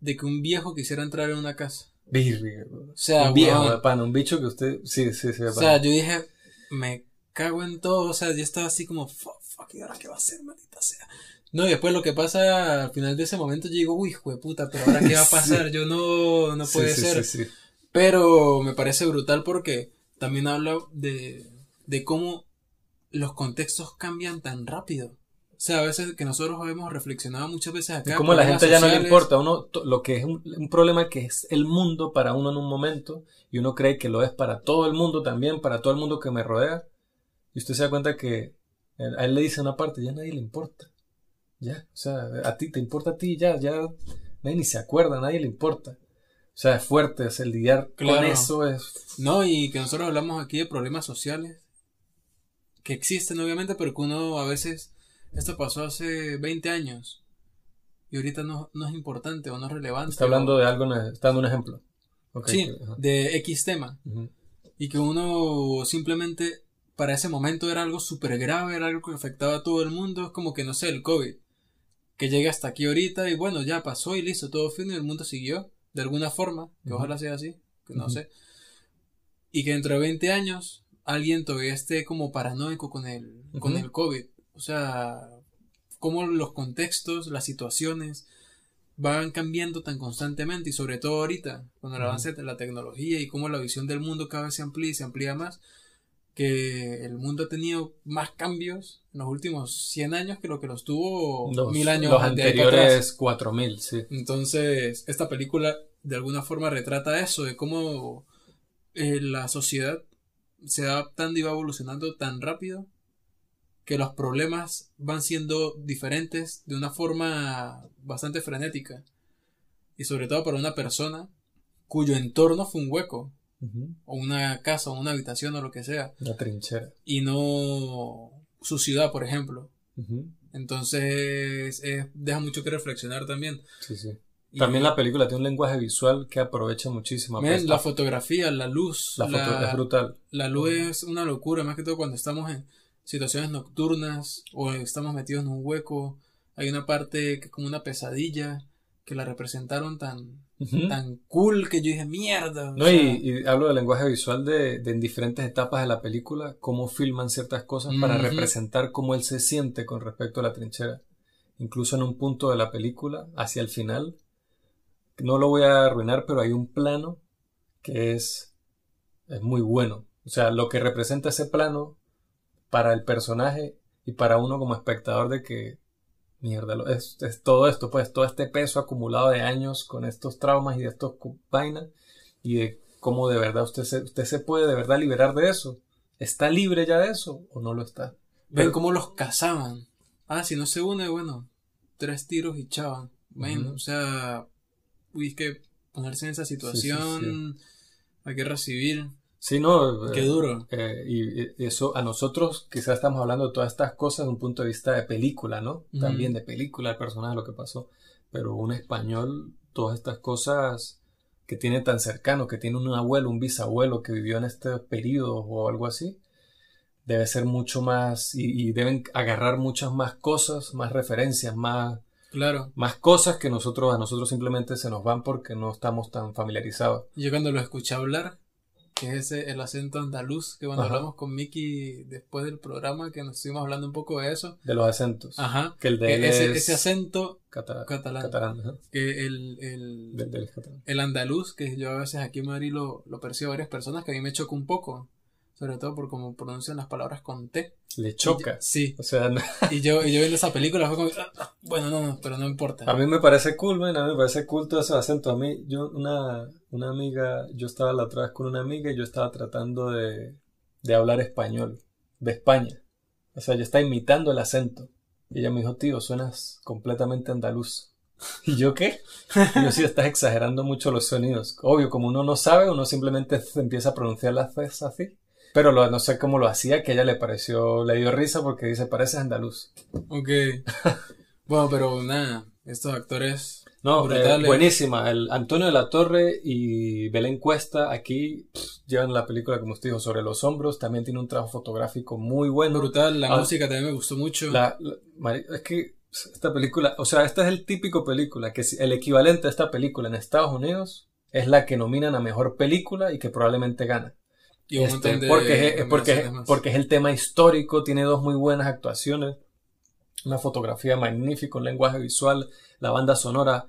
de que un viejo quisiera entrar en una casa. O sea, un viejo, pan, un bicho que usted... Sí, sí, sí. O sea, yo dije, me cago en todo. O sea, yo estaba así como, fuck, fuck, ¿y ahora qué va a hacer, maldita sea? No, y después lo que pasa al final de ese momento, yo digo, uy, hijo de puta, pero ahora qué va a pasar, yo no, no puede ser. pero me parece brutal porque también habla de, de cómo los contextos cambian tan rápido. O sea, a veces que nosotros hemos reflexionado muchas veces acá. Como la gente ya no le importa uno lo que es un, un, problema que es el mundo para uno en un momento y uno cree que lo es para todo el mundo también, para todo el mundo que me rodea. Y usted se da cuenta que a él le dice una parte, ya a nadie le importa. Ya, o sea, a ti te importa a ti, ya, ya, nadie ni se acuerda, a nadie le importa. O sea, es fuerte, es el lidiar con eso es... No, y que nosotros hablamos aquí de problemas sociales que existen obviamente, pero que uno a veces, esto pasó hace 20 años y ahorita no, no es importante o no es relevante. Está hablando de algo, está dando un ejemplo. sí, de X tema. Y que uno simplemente para ese momento era algo súper grave, era algo que afectaba a todo el mundo, es como que no sé, el COVID que llegue hasta aquí ahorita y bueno, ya pasó y listo, todo fin y el mundo siguió de alguna forma, que ojalá sea así, que no sé. Y que dentro de 20 años alguien todavía esté como paranoico con el, con el COVID. O sea, cómo los contextos, las situaciones van cambiando tan constantemente y sobre todo ahorita, con el avance de la tecnología y cómo la visión del mundo cada vez se amplía y se amplía más, que el mundo ha tenido más cambios en los últimos 100 años que lo que los tuvo mil años los anteriores 4000 sí. Entonces esta película de alguna forma retrata eso de cómo eh, la sociedad se va adaptando y va evolucionando tan rápido que los problemas van siendo diferentes de una forma bastante frenética y sobre todo para una persona cuyo entorno fue un hueco o una casa, o una habitación, o lo que sea. Una trinchera. Y no su ciudad, por ejemplo. Entonces, deja mucho que reflexionar también. Sí, sí. También la película tiene un lenguaje visual que aprovecha muchísimo. la fotografía, la luz. La, foto es brutal. La luz es una locura, más que todo cuando estamos en situaciones nocturnas o estamos metidos en un hueco. Hay una parte que es como una pesadilla que la representaron tan, tan cool que yo dije, mierda. No, y, hablo del lenguaje visual de, en diferentes etapas de la película, cómo filman ciertas cosas para representar cómo él se siente con respecto a la trinchera. Incluso en un punto de la película, hacia el final, no lo voy a arruinar, pero hay un plano que es, es muy bueno. sea, lo que representa ese plano para el personaje y para uno como espectador de que, mierda, es, todo esto, pues todo este peso acumulado de años con estos traumas y de estos vainas y de cómo de verdad usted se, usted se puede de verdad liberar de eso. ¿Está libre ya de eso o no lo está? Ven cómo los cazaban. Ah, si no se une, bueno, tres tiros y chavan. Bueno, o sea, uy, es que ponerse en esa situación, hay que recibir. Sí, no. Qué duro. Eh, y eso a nosotros quizás estamos hablando de todas estas cosas de un punto de vista de película, ¿no? También de película, el personaje, lo que pasó. Pero un español, todas estas cosas que tiene tan cercano, que tiene un abuelo, un bisabuelo que vivió en este periodo o algo así, debe ser mucho más y, deben agarrar muchas más cosas, más referencias, más, claro. más cosas que nosotros a nosotros simplemente se nos van porque no estamos tan familiarizados. Yo cuando lo escuché hablar, que es ese, el acento andaluz, que cuando hablamos con Miki después del programa, que nos estuvimos hablando un poco de eso. De los acentos. Ajá. Que el de ese, acento catalán. catalán. Que el, el, andaluz, que yo a veces aquí en Madrid lo, lo percibo a varias personas, que a mí me choca un poco sobre todo por cómo pronuncian las palabras con T. Le choca. sí. O sea, y yo, y yo viendo esa película fue como, ah, bueno, no, no, pero no importa. A mí me parece cool, man, a mí me parece cool todo ese acento. A mí, yo, una, una amiga, yo estaba la otra vez con una amiga y yo estaba tratando de, de hablar español, de España. O sea, yo estaba imitando el acento. Y ella me dijo, tío, suenas completamente andaluz. ¿Y yo qué? Y yo sí, estás exagerando mucho los sonidos. Obvio, como uno no sabe, uno simplemente empieza a pronunciar las veces así. Pero no sé cómo lo hacía, que a ella le pareció, le dio risa porque dice, parece andaluz. Ok. bueno, pero nada, estos actores no, eh, buenísima. El Antonio de la Torre y Belén Cuesta aquí llevan la película, como usted dijo, sobre los hombros. También tiene un trabajo fotográfico muy bueno. Brutal, la ah, música también me gustó mucho. es que esta película, o sea, esta es el típico película, que el equivalente a esta película en Estados Unidos es la que nominan a mejor película y que probablemente gana. Este, porque, es, porque, porque es el tema histórico, tiene dos muy buenas actuaciones, una fotografía magnífica, un lenguaje visual, la banda sonora,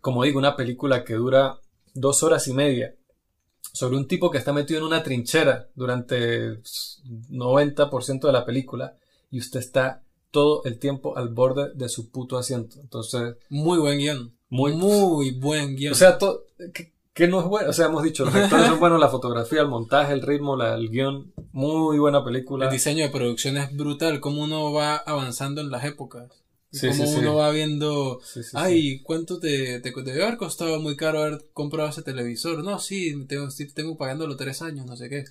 como digo, una película que dura dos horas y media sobre un tipo que está metido en una trinchera durante 90% de la película y usted está todo el tiempo al borde de su puto asiento. Entonces... Muy buen guion. Muy, muy buen guion. O sea, todo, que no es bueno, o sea, hemos dicho, los actores son buenos, la fotografía, el montaje, el ritmo, la, el guion, muy buena película. El diseño de producción es brutal, cómo uno va avanzando en las épocas. Sí, cómo uno va viendo, ay, ¿cuánto te, te, debe haber costado muy caro haber comprado ese televisor? No, sí, tengo, tengo pagándolo tres años, no sé qué.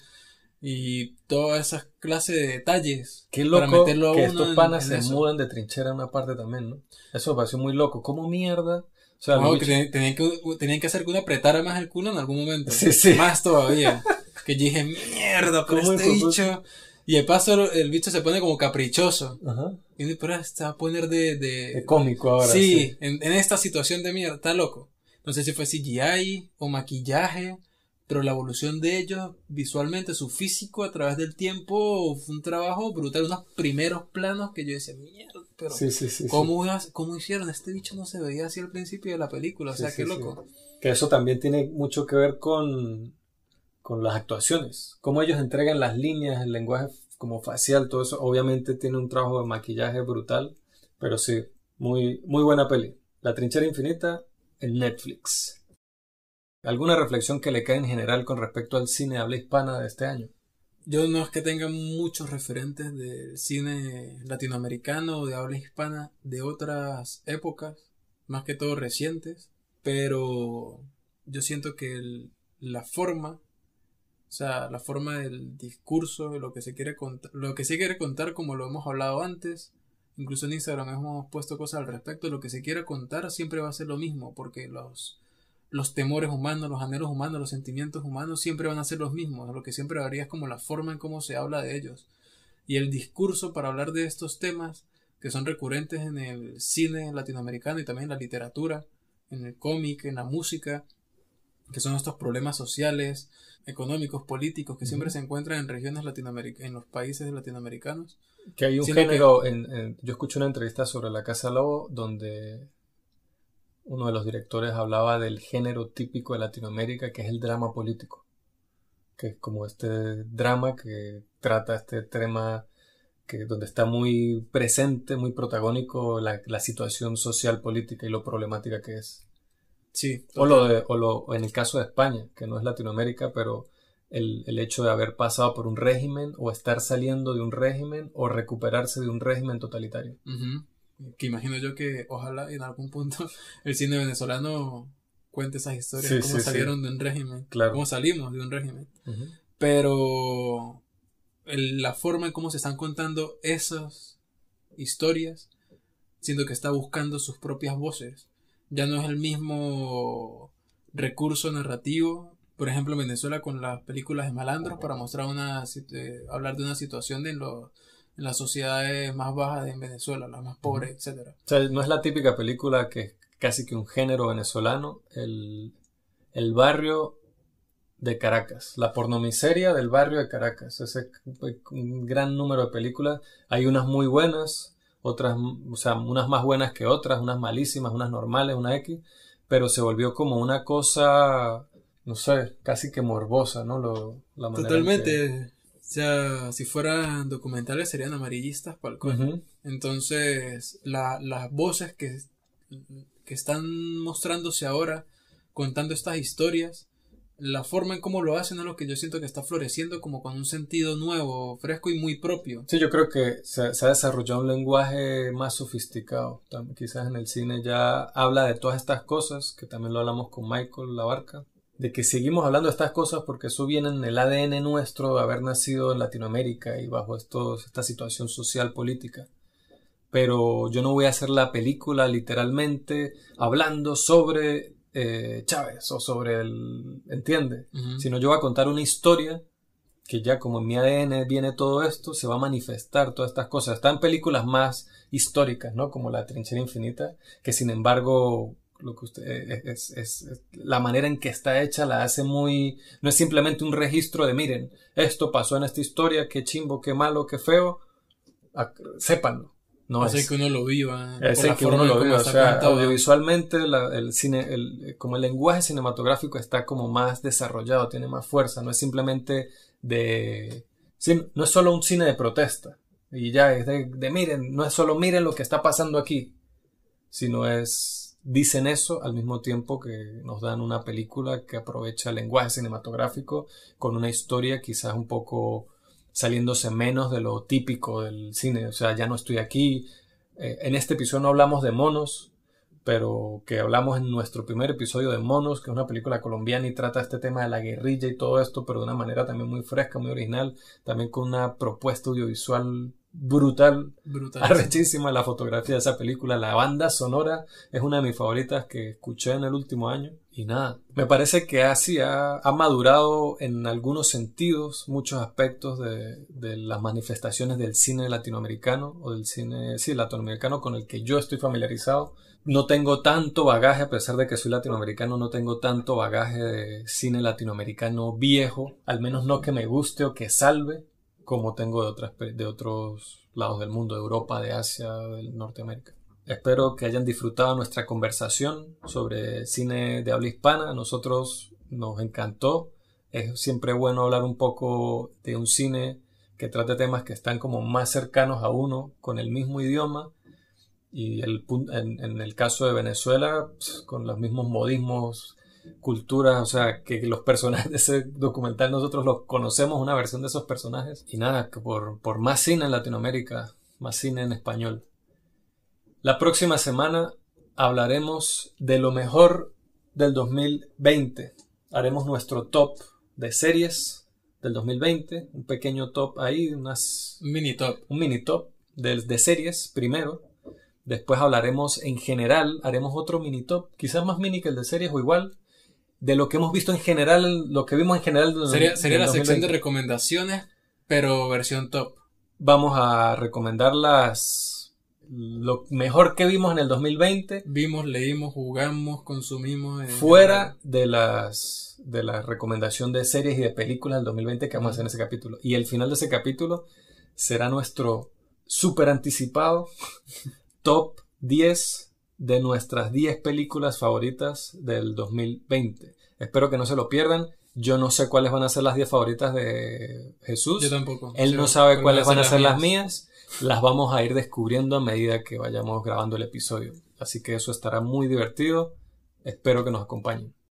Y todas esas clases de detalles. Qué loco para meterlo que estos panas se mudan de trinchera a una parte también, ¿no? Eso me pareció muy loco. ¿Cómo mierda? Tenían, que, tenían que hacer que uno apretara más el culo en algún momento. Sí, sí. Más todavía. que yo dije, mierda, pero este bicho. Y de paso el bicho se pone como caprichoso. Ajá. Y pero se va a poner de, de... cómico ahora. Sí, En, en, esta situación de mierda, está loco. No sé si fue CGI o maquillaje, pero la evolución de ellos visualmente, su físico a través del tiempo, fue un trabajo brutal. Unos primeros planos que yo decía, mierda pero sí, sí, sí, ¿cómo, ¿cómo, hicieron? Este bicho no se veía así al principio de la película, o sea, qué loco. Que eso también tiene mucho que ver con, con las actuaciones, cómo ellos entregan las líneas, el lenguaje como facial, todo eso, obviamente tiene un trabajo de maquillaje brutal, pero sí, muy, muy buena peli. La trinchera infinita en Netflix. ¿Alguna reflexión que le cae en general con respecto al cine de habla hispana de este año? Yo no es que tenga muchos referentes del cine latinoamericano o de habla hispana de otras épocas, más que todo recientes, pero yo siento que la forma, o sea, la forma del discurso, lo que se quiere lo que se quiere contar como lo hemos hablado antes, incluso en Instagram hemos puesto cosas al respecto, lo que se quiere contar siempre va a ser lo mismo, porque los los temores humanos, los anhelos humanos, los sentimientos humanos siempre van a ser los mismos. Lo que siempre varía es como la forma en cómo se habla de ellos. Y el discurso para hablar de estos temas, que son recurrentes en el cine latinoamericano y también en la literatura, en el cómic, en la música, que son estos problemas sociales, económicos, políticos, que siempre se encuentran en regiones latinoamericanas, en los países latinoamericanos. Que hay un género, en, yo escuché una entrevista sobre la Casa Lobo donde uno de los directores hablaba del género típico de Latinoamérica, que es el drama político. que es como este drama que trata este tema que donde está muy presente, muy protagónico la, la situación social, política y lo problemática que es. Sí. O, lo de, o, lo, en el caso de España, que no es Latinoamérica, pero el, el, hecho de haber pasado por un régimen o estar saliendo de un régimen o recuperarse de un régimen totalitario. Uh -huh. Que imagino yo que ojalá en algún punto el cine venezolano cuente esas historias, Sí, cómo sí, salieron de un régimen, Claro. cómo salimos de un régimen. Uh -huh. Pero el- la forma en cómo se están contando esas historias, siento que está buscando sus propias voces. Ya no es el mismo recurso narrativo, por ejemplo, en Venezuela con las películas de malandros para mostrar una eh, hablar de una situación de en, lo- en las sociedades más bajas de en Venezuela, las más pobres, etcétera. O sea, no es la típica película que es casi que un género venezolano, el, el barrio de Caracas, la pornomiseria del barrio de Caracas. Ese un gran número de películas. Hay unas muy buenas, otras, o sea, unas más buenas que otras, unas malísimas, unas normales, una X, pero se volvió como una cosa, no sé, casi que morbosa, ¿no? Lo, la manera en Totalmente. Sea, si fueran documentales serían amarillistas, para el. Ujú. Entonces, la- las voces que, que están mostrándose ahora, contando estas historias, la forma en cómo lo hacen es lo que yo siento que está floreciendo como con un sentido nuevo, fresco y muy propio. Sí, yo creo que se, se ha desarrollado un lenguaje más sofisticado. Quizás en el cine ya habla de todas estas cosas, que también lo hablamos con Michael Labarca, de que seguimos hablando de estas cosas porque eso viene en el ADN nuestro de haber nacido en Latinoamérica y bajo estos, esta situación social política. Pero yo no voy a hacer la película literalmente hablando sobre eh, Chávez o sobre el... ¿Entiende? Sino yo voy a contar una historia que ya como en mi ADN viene todo esto, se va a manifestar todas estas cosas. Están películas más históricas, ¿no? Como La Trinchera Infinita, que sin embargo, lo que usted, eh, es, es- es- la manera en que está hecha la hace muy, no es simplemente un registro de, miren, esto pasó en esta historia, qué chimbo, qué malo, qué feo, ac- sépanlo. No es, que uno lo viva. es el que uno lo ve, o sea, audiovisualmente la- el cine, el, como el lenguaje cinematográfico está como más desarrollado, tiene más fuerza, no es simplemente de, no es solo un cine de protesta y ya es de, de miren, no es solo miren lo que está pasando aquí, sino es dicen eso al mismo tiempo que nos dan una película que aprovecha el lenguaje cinematográfico con una historia quizás un poco saliéndose menos de lo típico del cine. O sea, ya no estoy aquí. Eh, en este episodio no hablamos de monos, pero que hablamos en nuestro primer episodio de Monos, que es una película colombiana y trata este tema de la guerrilla y todo esto, pero de una manera también muy fresca, muy original, también con una propuesta audiovisual brutal, Brutal. arrechísima la fotografía de esa película, la banda sonora es una de mis favoritas que escuché en el último año y nada, me parece que así ha, ha madurado en algunos sentidos muchos aspectos de, de las manifestaciones del cine latinoamericano o del cine, sí, latinoamericano con el que yo estoy familiarizado. No tengo tanto bagaje, a pesar de que soy latinoamericano, no tengo tanto bagaje de cine latinoamericano viejo, al menos no que me guste o que salve, como tengo de, otras, de otros lados del mundo, de Europa, de Asia, de Norteamérica. Espero que hayan disfrutado nuestra conversación sobre cine de habla hispana. A nosotros nos encantó. Es siempre bueno hablar un poco de un cine que trate temas que están como más cercanos a uno, con el mismo idioma. Y el, en, en el caso de Venezuela, pues, con los mismos modismos, culturas, o sea, que los personajes de ese documental nosotros los conocemos, una versión de esos personajes. Y nada, que por, por más cine en Latinoamérica, más cine en español. La próxima semana hablaremos de lo mejor del 2020. Haremos nuestro top de series del 2020, un pequeño top ahí, unas Mini top. un mini top de, de series primero. Después hablaremos en general, haremos otro mini top, quizás más mini que el de series o igual, de lo que hemos visto en general, lo que vimos en general. Sería, sería la sección de 2020. recomendaciones, pero versión top. Vamos a recomendar las, lo mejor que vimos en el 2020 Vimos, leímos, jugamos, consumimos. fuera de las de la recomendación de series y de películas del 2020 que vamos a hacer en ese capítulo. Y el final de ese capítulo será nuestro super anticipado top 10 de nuestras 10 películas favoritas del 2020. Espero que no se lo pierdan Yo no sé cuáles van a ser las 10 favoritas de Jesús. Yo tampoco. Él Sí, no sabe cuáles cuáles van a ser las mías. Las vamos a ir descubriendo a medida que vayamos grabando el episodio. Así que eso estará muy divertido. Espero que nos acompañen.